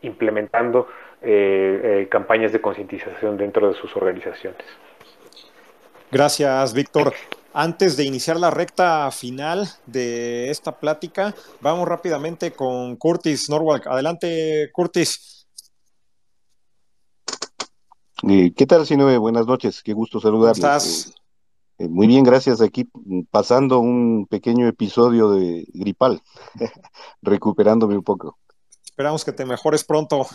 implementando campañas de concientización dentro de sus organizaciones. Gracias, Víctor. Antes de iniciar la recta final de esta plática, vamos rápidamente con Curtis Norwalk. Adelante, Curtis. Eh, ¿Qué tal, Sinue? Buenas noches, qué gusto saludarles. ¿Cómo estás? Eh, muy bien, gracias. Aquí pasando un pequeño episodio de gripal, recuperándome un poco. Esperamos que te mejores pronto.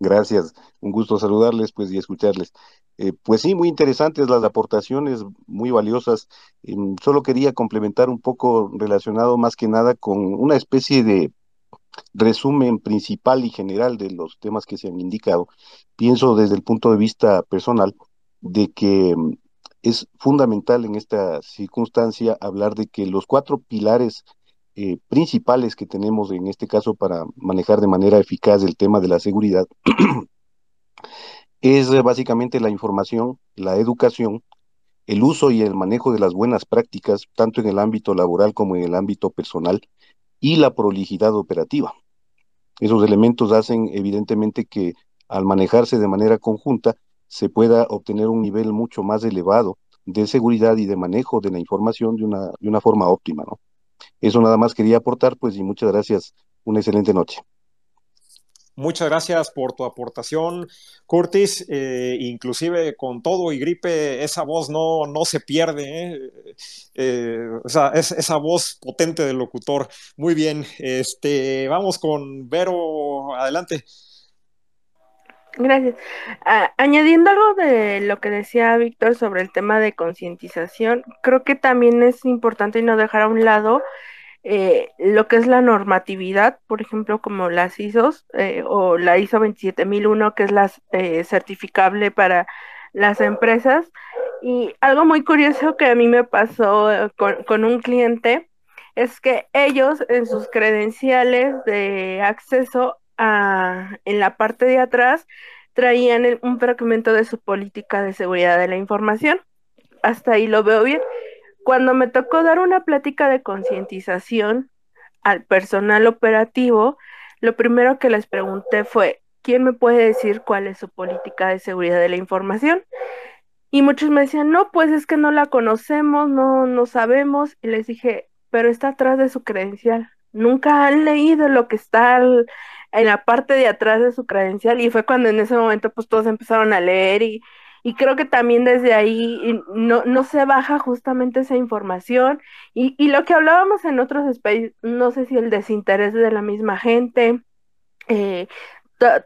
Gracias, un gusto saludarles pues y escucharles. Eh, pues sí, muy interesantes las aportaciones, muy valiosas. Em, solo quería complementar un poco relacionado más que nada con una especie de resumen principal y general de los temas que se han indicado. Pienso desde el punto de vista personal de que em, es fundamental en esta circunstancia hablar de que los cuatro pilares eh, principales que tenemos en este caso para manejar de manera eficaz el tema de la seguridad es básicamente la información, la educación, el uso y el manejo de las buenas prácticas, tanto en el ámbito laboral como en el ámbito personal, y la prolijidad operativa. Esos elementos hacen evidentemente que al manejarse de manera conjunta se pueda obtener un nivel mucho más elevado de seguridad y de manejo de la información de una, de una forma óptima, ¿no? Eso nada más quería aportar, pues, y muchas gracias. Una excelente noche. Muchas gracias por tu aportación, Curtis. Eh, inclusive con todo y gripe, esa voz no, no se pierde. ¿eh? Eh, o sea, es, esa voz potente del locutor. Muy bien. Este, vamos con Vero. Adelante. Gracias. añadiendo algo de lo que decía Víctor sobre el tema de concientización, creo que también es importante no dejar a un lado eh, lo que es la normatividad, por ejemplo, como las ISOs eh, o la ISO 27001, que es la eh, certificable para las empresas. Y algo muy curioso que a mí me pasó con, con un cliente es que ellos en sus credenciales de acceso en la parte de atrás traían un fragmento de su política de seguridad de la información. Hasta ahí lo veo bien. Cuando me tocó dar una plática de concientización al personal operativo, lo primero que les pregunté fue, ¿quién me puede decir cuál es su política de seguridad de la información? Y muchos me decían, no, pues es que no la conocemos, no, no sabemos. Y les dije, pero está atrás de su credencial. Nunca han leído lo que está en la parte de atrás de su credencial y fue cuando en ese momento pues todos empezaron a leer y, y creo que también desde ahí no, no se baja justamente esa información y, y lo que hablábamos en otros espacios, no sé si el desinterés de la misma gente, eh,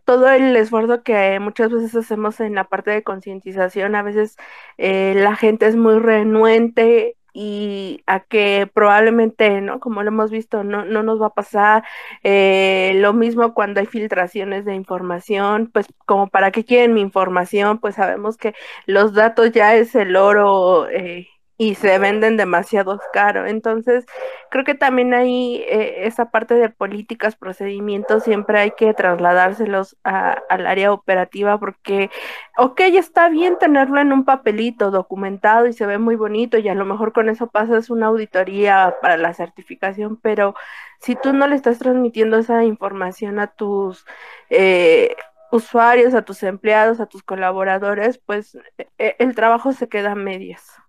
todo el esfuerzo que muchas veces hacemos en la parte de concientización, a veces eh, la gente es muy renuente y a que probablemente, ¿no? Como lo hemos visto, no, no nos va a pasar. Eh, lo mismo cuando hay filtraciones de información, pues como para qué quieren mi información, pues sabemos que los datos ya es el oro eh, y se venden demasiado caro. Entonces, creo que también ahí eh, esa parte de políticas, procedimientos, siempre hay que trasladárselos al área operativa porque, ok, está bien tenerlo en un papelito documentado y se ve muy bonito y a lo mejor con eso pasas una auditoría para la certificación, pero si tú no le estás transmitiendo esa información a tus... Eh, usuarios, a tus empleados, a tus colaboradores, pues e, el trabajo se queda a medias.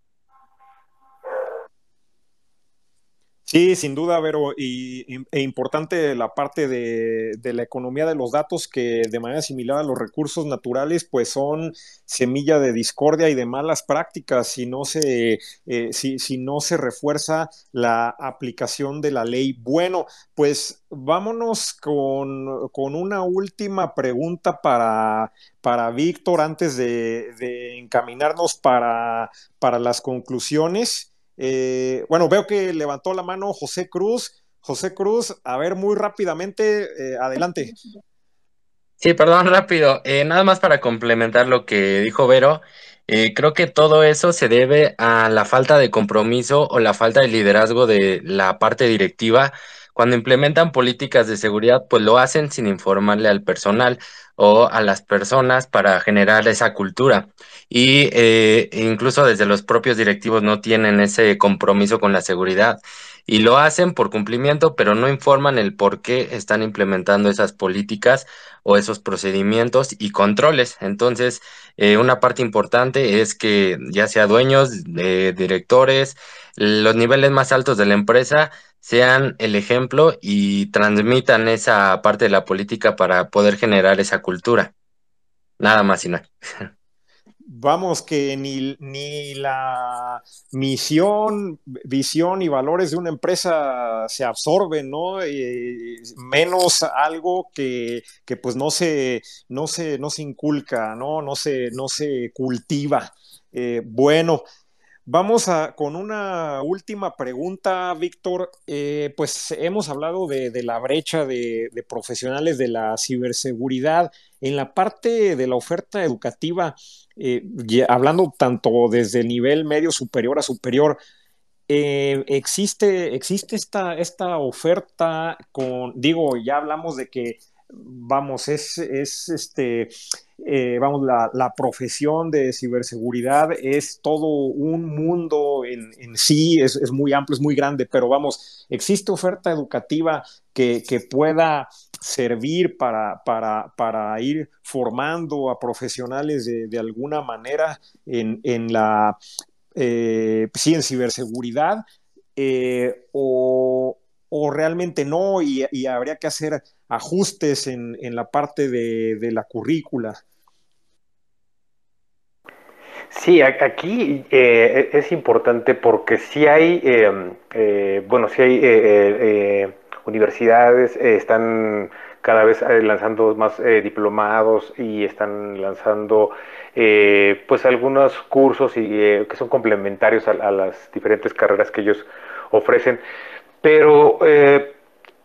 Sí, sin duda, Vero, y, e importante la parte de, la economía de los datos que de manera similar a los recursos naturales, pues son semilla de discordia y de malas prácticas si no se, eh, si, si no se refuerza la aplicación de la ley. Bueno, pues vámonos con, una última pregunta para, para Víctor antes de, encaminarnos para, para las conclusiones. Eh, bueno, veo que levantó la mano José Cruz. José Cruz, a ver, muy rápidamente, eh, adelante. Sí, perdón, rápido. Eh, nada más para complementar lo que dijo Vero. creo que todo eso se debe a la falta de compromiso o la falta de liderazgo de la parte directiva. Cuando implementan políticas de seguridad, pues lo hacen sin informarle al personal o a las personas para generar esa cultura. Y eh, incluso desde los propios directivos no tienen ese compromiso con la seguridad y lo hacen por cumplimiento, pero no informan el por qué están implementando esas políticas o esos procedimientos y controles. Entonces, eh, una parte importante es que ya sea dueños, directores, los niveles más altos de la empresa sean el ejemplo y transmitan esa parte de la política para poder generar esa cultura. Nada más y nada. Vamos, que ni, ni, la misión, visión y valores de una empresa se absorben, ¿no? Eh, menos algo que, que, pues no se, no se, no se inculca, ¿no? No se, no se cultiva. Eh, bueno, Vamos a, con una última pregunta, Víctor. Eh, pues hemos hablado de, la brecha de, profesionales de la ciberseguridad. En la parte de la oferta educativa, eh, hablando tanto desde el nivel medio superior a superior, eh, existe, existe esta, esta oferta con, digo, ya hablamos de que vamos, es, es este, eh, vamos, la, profesión de ciberseguridad es todo un mundo en, sí, es, muy amplio, es muy grande, pero vamos, existe oferta educativa que, pueda servir para, para, ir formando a profesionales de, alguna manera en, la, eh, en ciberseguridad, eh, o, realmente no, y, habría que hacer ajustes en, la parte de, la currícula. Sí, aquí eh, es importante porque si hay, em, eh, bueno, si hay eh, universidades, están cada vez lanzando más diplomados y están lanzando pues algunos cursos y, que son complementarios a, las diferentes carreras que ellos ofrecen. Pero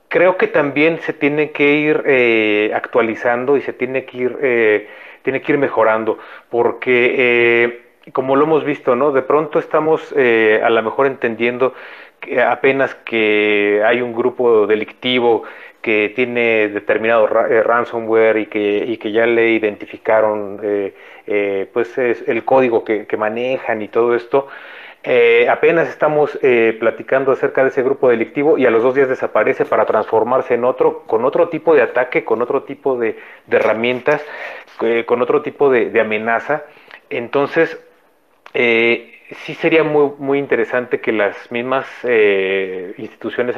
creo que también se tiene que ir eh, actualizando y se tiene que ir, eh, tiene que ir mejorando, porque eh, como lo hemos visto, ¿no? De pronto estamos a lo mejor entendiendo que apenas que hay un grupo delictivo que tiene determinado ransomware y que, y que ya le identificaron pues el código que, que manejan y todo esto, eh, apenas estamos eh, platicando acerca de ese grupo delictivo y a los dos días desaparece para transformarse en otro, con otro tipo de ataque, con otro tipo de, herramientas, eh, con otro tipo de, amenaza. Entonces, sí sería muy, muy interesante que las mismas instituciones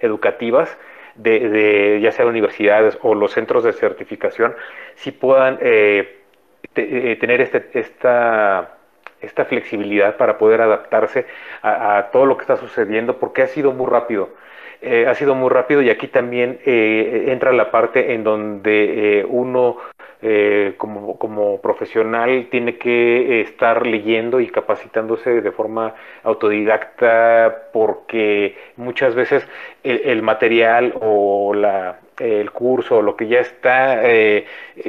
educativas, de, ya sea universidades o los centros de certificación, sí puedan tener este, esta esta flexibilidad para poder adaptarse a, todo lo que está sucediendo, porque ha sido muy rápido. Eh, ha sido muy rápido y aquí también eh, entra la parte en donde eh, uno como, como, profesional tiene que estar leyendo y capacitándose de forma autodidacta porque muchas veces el, material o la, el curso o lo que ya está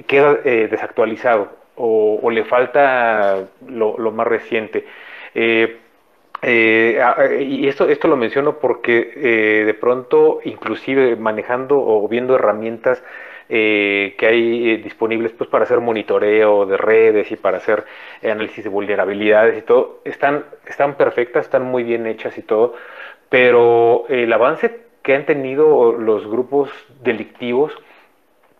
queda desactualizado o, le falta lo, más reciente. Eh, eh, y esto, esto lo menciono porque eh, de pronto, inclusive manejando o viendo herramientas que hay disponibles pues, para hacer monitoreo de redes y para hacer análisis de vulnerabilidades y todo, están, están perfectas, están muy bien hechas y todo, pero el avance que han tenido los grupos delictivos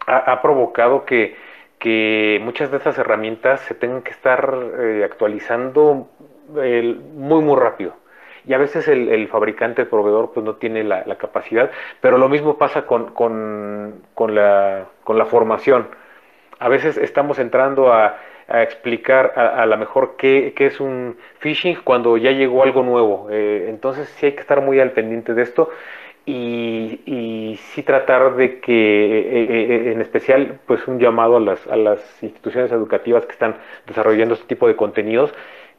ha provocado que que muchas de esas herramientas se tengan que estar eh, actualizando muy, muy rápido. y a veces el, fabricante, el proveedor, pues no tiene la, capacidad, pero lo mismo pasa con, con, la, con la formación. A veces estamos entrando a, explicar a, lo mejor qué, es un phishing cuando ya llegó algo nuevo. Eh, entonces sí hay que estar muy al pendiente de esto y, sí tratar de que, eh, eh, en especial, pues un llamado a las, a las instituciones educativas que están desarrollando este tipo de contenidos,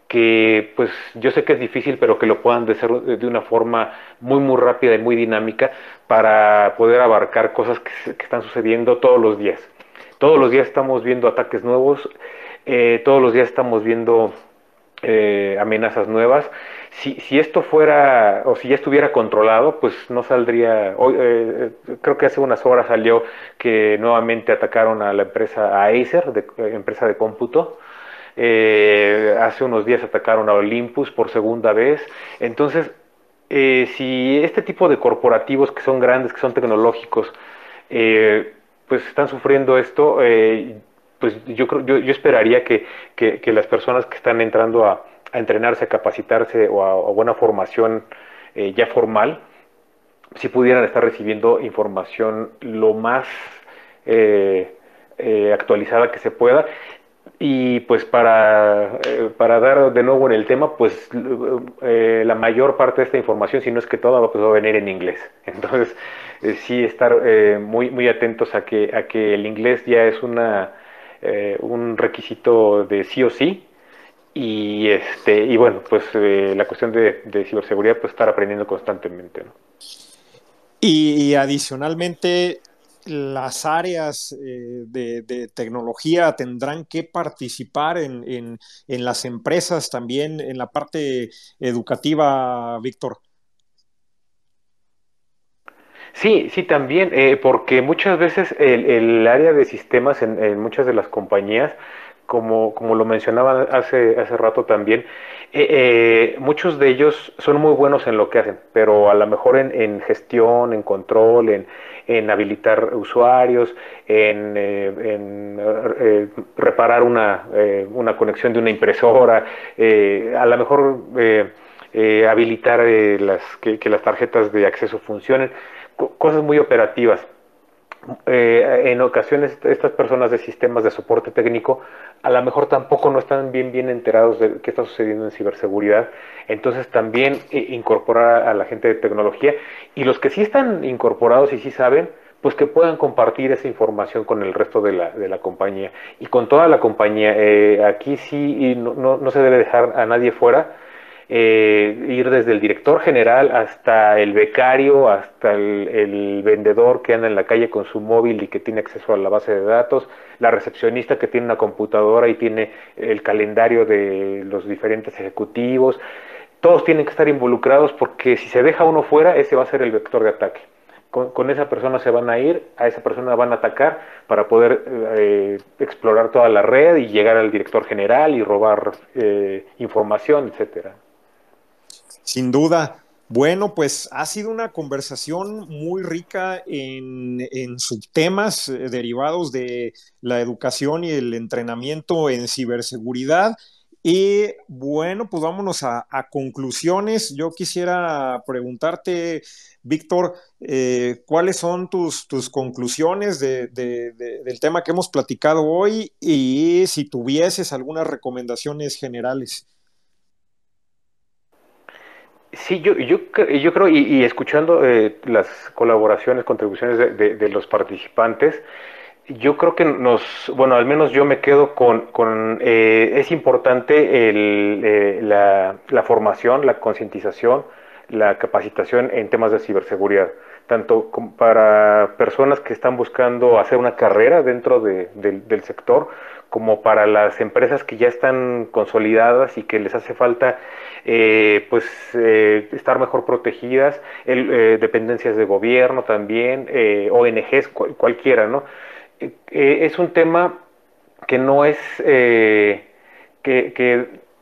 que pues yo sé que es difícil, pero que lo puedan hacer de una forma muy, muy rápida y muy dinámica para poder abarcar cosas que, están sucediendo todos los días. Todos los días estamos viendo ataques nuevos, eh, todos los días estamos viendo amenazas nuevas si, si esto fuera, o si ya estuviera controlado, pues no saldría, hoy, eh, creo que hace unas horas salió que nuevamente atacaron a la empresa, a Acer, eh, empresa de cómputo, eh, hace unos días atacaron a Olympus por segunda vez, entonces, si este tipo de corporativos que son grandes, que son tecnológicos, pues están sufriendo esto, pues yo, yo, yo esperaría que, que las personas que están entrando a a entrenarse, a capacitarse o a, buena formación eh, ya formal, si pudieran estar recibiendo información lo más eh, eh, actualizada que se pueda. Y pues para, para, dar de nuevo en el tema, pues la mayor parte de esta información, si no es que toda, pues, va a venir en inglés. Entonces, sí estar muy, muy atentos a que, a que el inglés ya es una, un requisito de sí o sí y, este, y bueno, pues eh, la cuestión de, ciberseguridad, pues estar aprendiendo constantemente. ¿no? Y, adicionalmente, las áreas eh, de, tecnología tendrán que participar en, en, en, las empresas también, en la parte educativa, Víctor. Sí, sí, también, eh, porque muchas veces el, el, área de sistemas en, en muchas de las compañías como, como lo mencionaba hace, hace rato también, eh, eh, muchos de ellos son muy buenos en lo que hacen, pero a lo mejor en, gestión, en control, en, en habilitar usuarios, en, eh, reparar una, una, conexión de una impresora, a lo mejor habilitar las, que las tarjetas de acceso funcionen, cosas muy operativas eh, en ocasiones estas personas de sistemas de soporte técnico a lo mejor tampoco no están bien bien enterados de qué está sucediendo en ciberseguridad. Entonces también eh, incorporar a la gente de tecnología y los que sí están incorporados y sí saben, pues que puedan compartir esa información con el resto de la, de la compañía y con toda la compañía. Eh, aquí sí no, no, no se debe dejar a nadie fuera eh, ir desde el director general hasta el becario, hasta el, vendedor que anda en la calle con su móvil y que tiene acceso a la base de datos, la recepcionista que tiene una computadora y tiene el calendario de los diferentes ejecutivos. Todos tienen que estar involucrados porque si se deja uno fuera, ese va a ser el vector de ataque. Con, esa persona se van a ir, a esa persona van a atacar para poder eh, explorar toda la red y llegar al director general y robar eh, información, etcétera. Sin duda. Bueno, pues ha sido una conversación muy rica en, subtemas eh, derivados de la educación y el entrenamiento en ciberseguridad. Y bueno, pues vámonos a, conclusiones. Yo quisiera preguntarte, Víctor, eh, ¿cuáles son tus, tus conclusiones del tema que hemos platicado hoy y si tuvieses algunas recomendaciones generales? Sí, yo, yo, yo creo, y, escuchando eh, las colaboraciones, contribuciones de, los participantes, yo creo que nos, bueno, al menos yo me quedo con, con eh, es importante el, eh, la, la, formación, la concientización, la capacitación en temas de ciberseguridad, tanto para personas que están buscando hacer una carrera dentro de, del sector, como para las empresas que ya están consolidadas y que les hace falta eh, pues eh, estar mejor protegidas, eh, dependencias de gobierno también, ONGs, cualquiera, ¿no? es un tema que no es, que,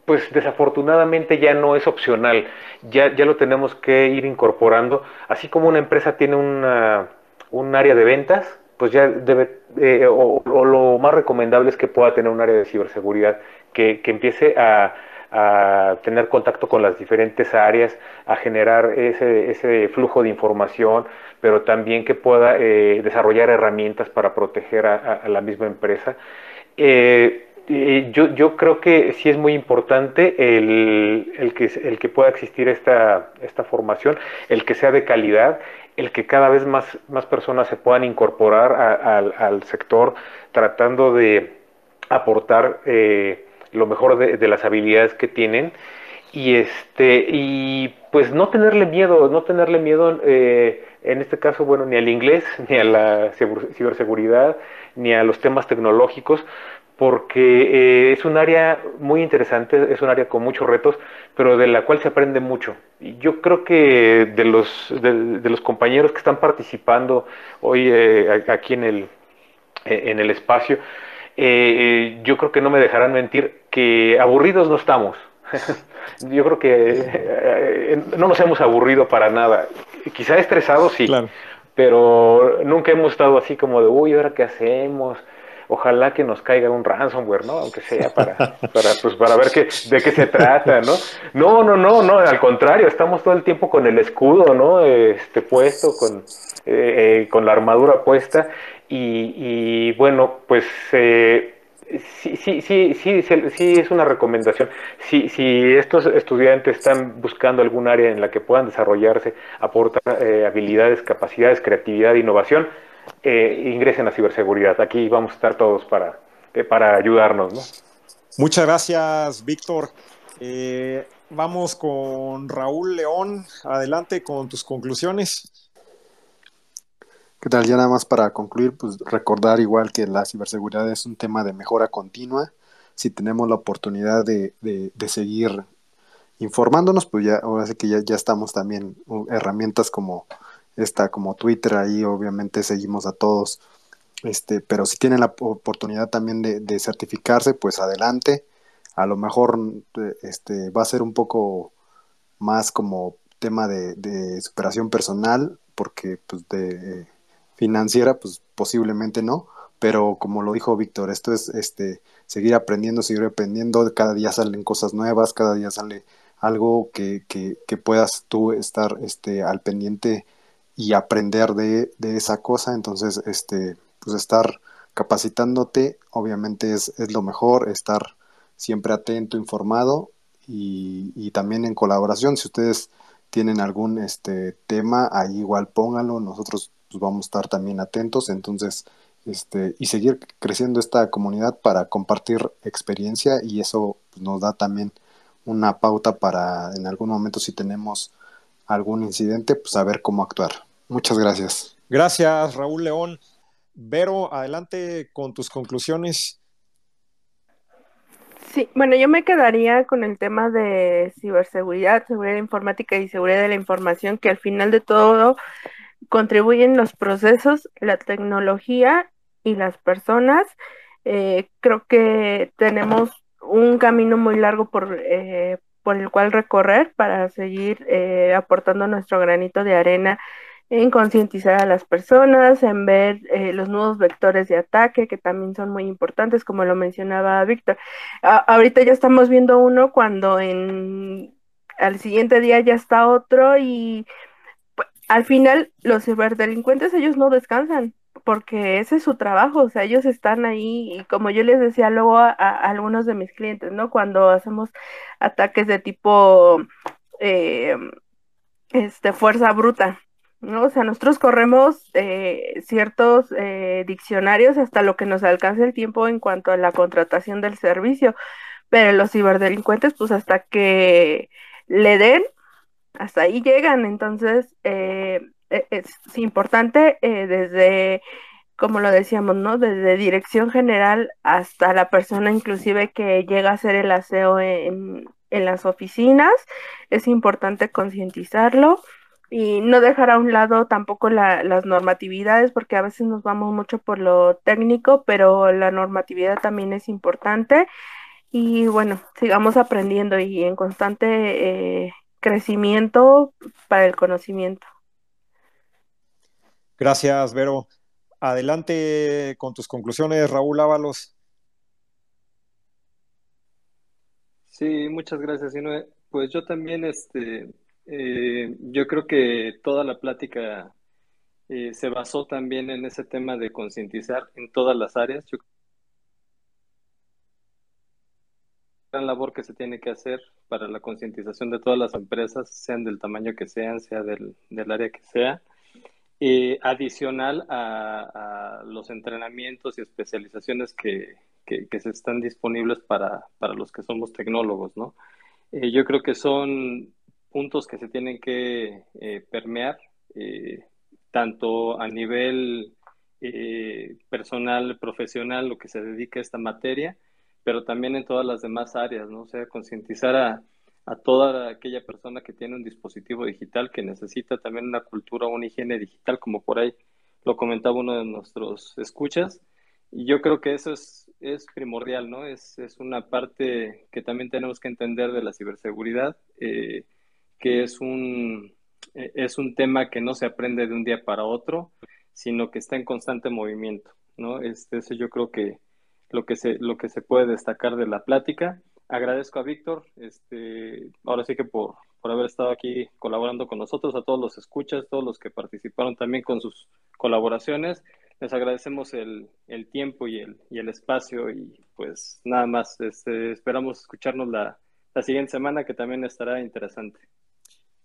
pues desafortunadamente ya no es opcional, ya, ya lo tenemos que ir incorporando, así como una empresa tiene una, un área de ventas, pues ya debe, o, lo más recomendable es que pueda tener un área de ciberseguridad que, que empiece a, a tener contacto con las diferentes áreas, a generar ese, ese flujo de información, pero también que pueda eh, desarrollar herramientas para proteger a, la misma empresa. Eh, yo, yo, creo que sí es muy importante el, el, que, el que pueda existir esta, esta formación, el que sea de calidad, el que cada vez más, más personas se puedan incorporar al sector tratando de aportar eh, lo mejor de, las habilidades que tienen. Y este y pues no tenerle miedo no tenerle miedo eh, en este caso bueno ni al inglés ni a la ciberseguridad ni a los temas tecnológicos porque eh, es un área muy interesante, es un área con muchos retos, pero de la cual se aprende mucho. Y yo creo que de los, de, los compañeros que están participando hoy eh, aquí en el, en el espacio, eh, yo creo que no me dejarán mentir que aburridos no estamos. yo creo que no nos hemos aburrido para nada. Quizá estresados sí, pero nunca hemos estado así como de, uy, ¿ahora qué hacemos? Ojalá que nos caiga un ransomware, ¿no? Aunque sea para, para, pues, para ver qué, de qué se trata, ¿no? No, no, no, no, al contrario, estamos todo el tiempo con el escudo, ¿no? Este puesto, con, eh, eh, con la armadura puesta y, y bueno, pues... Eh, Sí, sí, sí, sí, sí, es una recomendación. Si, si estos estudiantes están buscando algún área en la que puedan desarrollarse, aportar habilidades, capacidades, creatividad, innovación, eh, ingresen a ciberseguridad. Aquí vamos a estar todos para, eh, para ayudarnos. ¿no? Muchas gracias, Víctor. Eh, vamos con Raúl León. Adelante con tus conclusiones. ¿Qué tal? Ya nada más para concluir, pues recordar igual que la ciberseguridad es un tema de mejora continua. Si tenemos la oportunidad de, de, seguir informándonos, pues ya, ahora sí que ya, ya estamos también herramientas como está como Twitter, ahí obviamente seguimos a todos. Este, pero si tienen la oportunidad también de, certificarse, pues adelante. A lo mejor este, va a ser un poco más como tema de, superación personal, porque pues de financiera, pues posiblemente no. Pero como lo dijo Víctor, esto es este seguir aprendiendo, seguir aprendiendo, cada día salen cosas nuevas, cada día sale algo que, que, que puedas tú estar este, al pendiente y aprender de, esa cosa. Entonces, este, pues estar capacitándote, obviamente es, lo mejor, estar siempre atento, informado y, también en colaboración. Si ustedes tienen algún este tema, ahí igual pónganlo, nosotros pues, vamos a estar también atentos. Entonces, este, y seguir creciendo esta comunidad para compartir experiencia y eso pues, nos da también una pauta para en algún momento si tenemos algún incidente, pues saber cómo actuar. Muchas gracias. Gracias, Raúl León. Vero, adelante con tus conclusiones. Sí, bueno, yo me quedaría con el tema de ciberseguridad, seguridad informática y seguridad de la información, que al final de todo contribuyen los procesos, la tecnología y las personas. Eh, creo que tenemos un camino muy largo por, eh, por el cual recorrer para seguir eh, aportando nuestro granito de arena en concientizar a las personas, en ver eh, los nuevos vectores de ataque que también son muy importantes, como lo mencionaba Víctor. ahorita ya estamos viendo uno cuando en al siguiente día ya está otro y pues, al final los ciberdelincuentes ellos no descansan porque ese es su trabajo, o sea, ellos están ahí y como yo les decía luego a, algunos de mis clientes, ¿no? Cuando hacemos ataques de tipo eh, este fuerza bruta, ¿no? O sea, nosotros corremos eh, ciertos eh, diccionarios hasta lo que nos alcance el tiempo en cuanto a la contratación del servicio, pero los ciberdelincuentes, pues hasta que le den, hasta ahí llegan. Entonces, eh, e, es, importante desde, como lo decíamos, ¿no? Desde dirección general hasta la persona inclusive que llega a hacer el aseo en, en las oficinas, es importante concientizarlo y no dejar a un lado tampoco las normatividades, porque a veces nos vamos mucho por lo técnico, pero la normatividad también es importante. Y bueno, sigamos aprendiendo y en constante eh, crecimiento para el conocimiento. Gracias, Vero. Adelante con tus conclusiones, Raúl Ábalos. Sí, muchas gracias, Pues yo también, este, eh, yo creo que toda la plática eh, se basó también en ese tema de concientizar en todas las áreas. Yo gran labor que se tiene que hacer para la concientización de todas las empresas, sean del tamaño que sean, sea del, del área que sea, eh, adicional a, los entrenamientos y especializaciones que, que, se están disponibles para, para, los que somos tecnólogos, ¿no? Eh, yo creo que son puntos que se tienen que eh, permear, tanto a nivel personal, profesional, lo que se dedica a esta materia, pero también en todas las demás áreas, ¿no? O sea, concientizar a, a toda aquella persona que tiene un dispositivo digital que necesita también una cultura, una higiene digital, como por ahí lo comentaba uno de nuestros escuchas. Y yo creo que eso es, es primordial, ¿no? Es, es una parte que también tenemos que entender de la ciberseguridad, eh, que es un, eh, es un tema que no se aprende de un día para otro, sino que está en constante movimiento, ¿no? Este, eso yo creo que, lo que se, lo que se puede destacar de la plática. Agradezco a Víctor, este, ahora sí que por, por haber estado aquí colaborando con nosotros, a todos los escuchas, todos los que participaron también con sus colaboraciones. Les agradecemos el, el tiempo y el, y el espacio y pues nada más, este, esperamos escucharnos la, la siguiente semana que también estará interesante.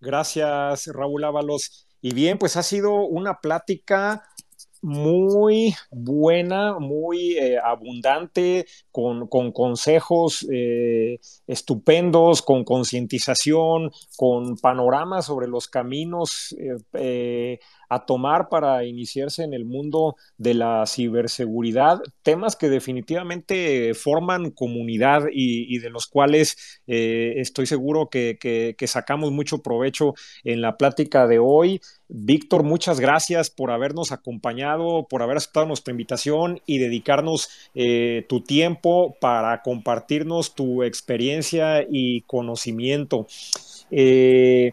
Gracias, Raúl Ábalos. Y bien, pues ha sido una plática muy buena, muy eh, abundante, con, consejos eh, estupendos, con concientización, con panoramas sobre los caminos eh, a tomar para iniciarse en el mundo de la ciberseguridad, temas que definitivamente forman comunidad y, de los cuales eh, estoy seguro que, sacamos mucho provecho en la plática de hoy. Víctor, muchas gracias por habernos acompañado, por haber aceptado nuestra invitación y dedicarnos eh, tu tiempo para compartirnos tu experiencia y conocimiento. Eh,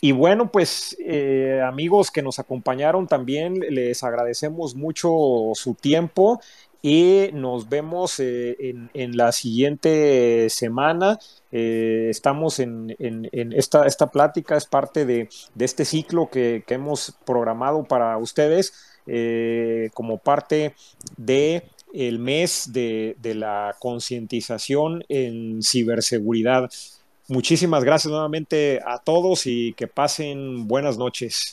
y bueno, pues eh, amigos que nos acompañaron también, les agradecemos mucho su tiempo y nos vemos eh, en, la siguiente semana. Eh, estamos en, esta, esta plática, es parte de, este ciclo que, hemos programado para ustedes como parte de el mes de la concientización en ciberseguridad. Muchísimas gracias nuevamente a todos y que pasen buenas noches.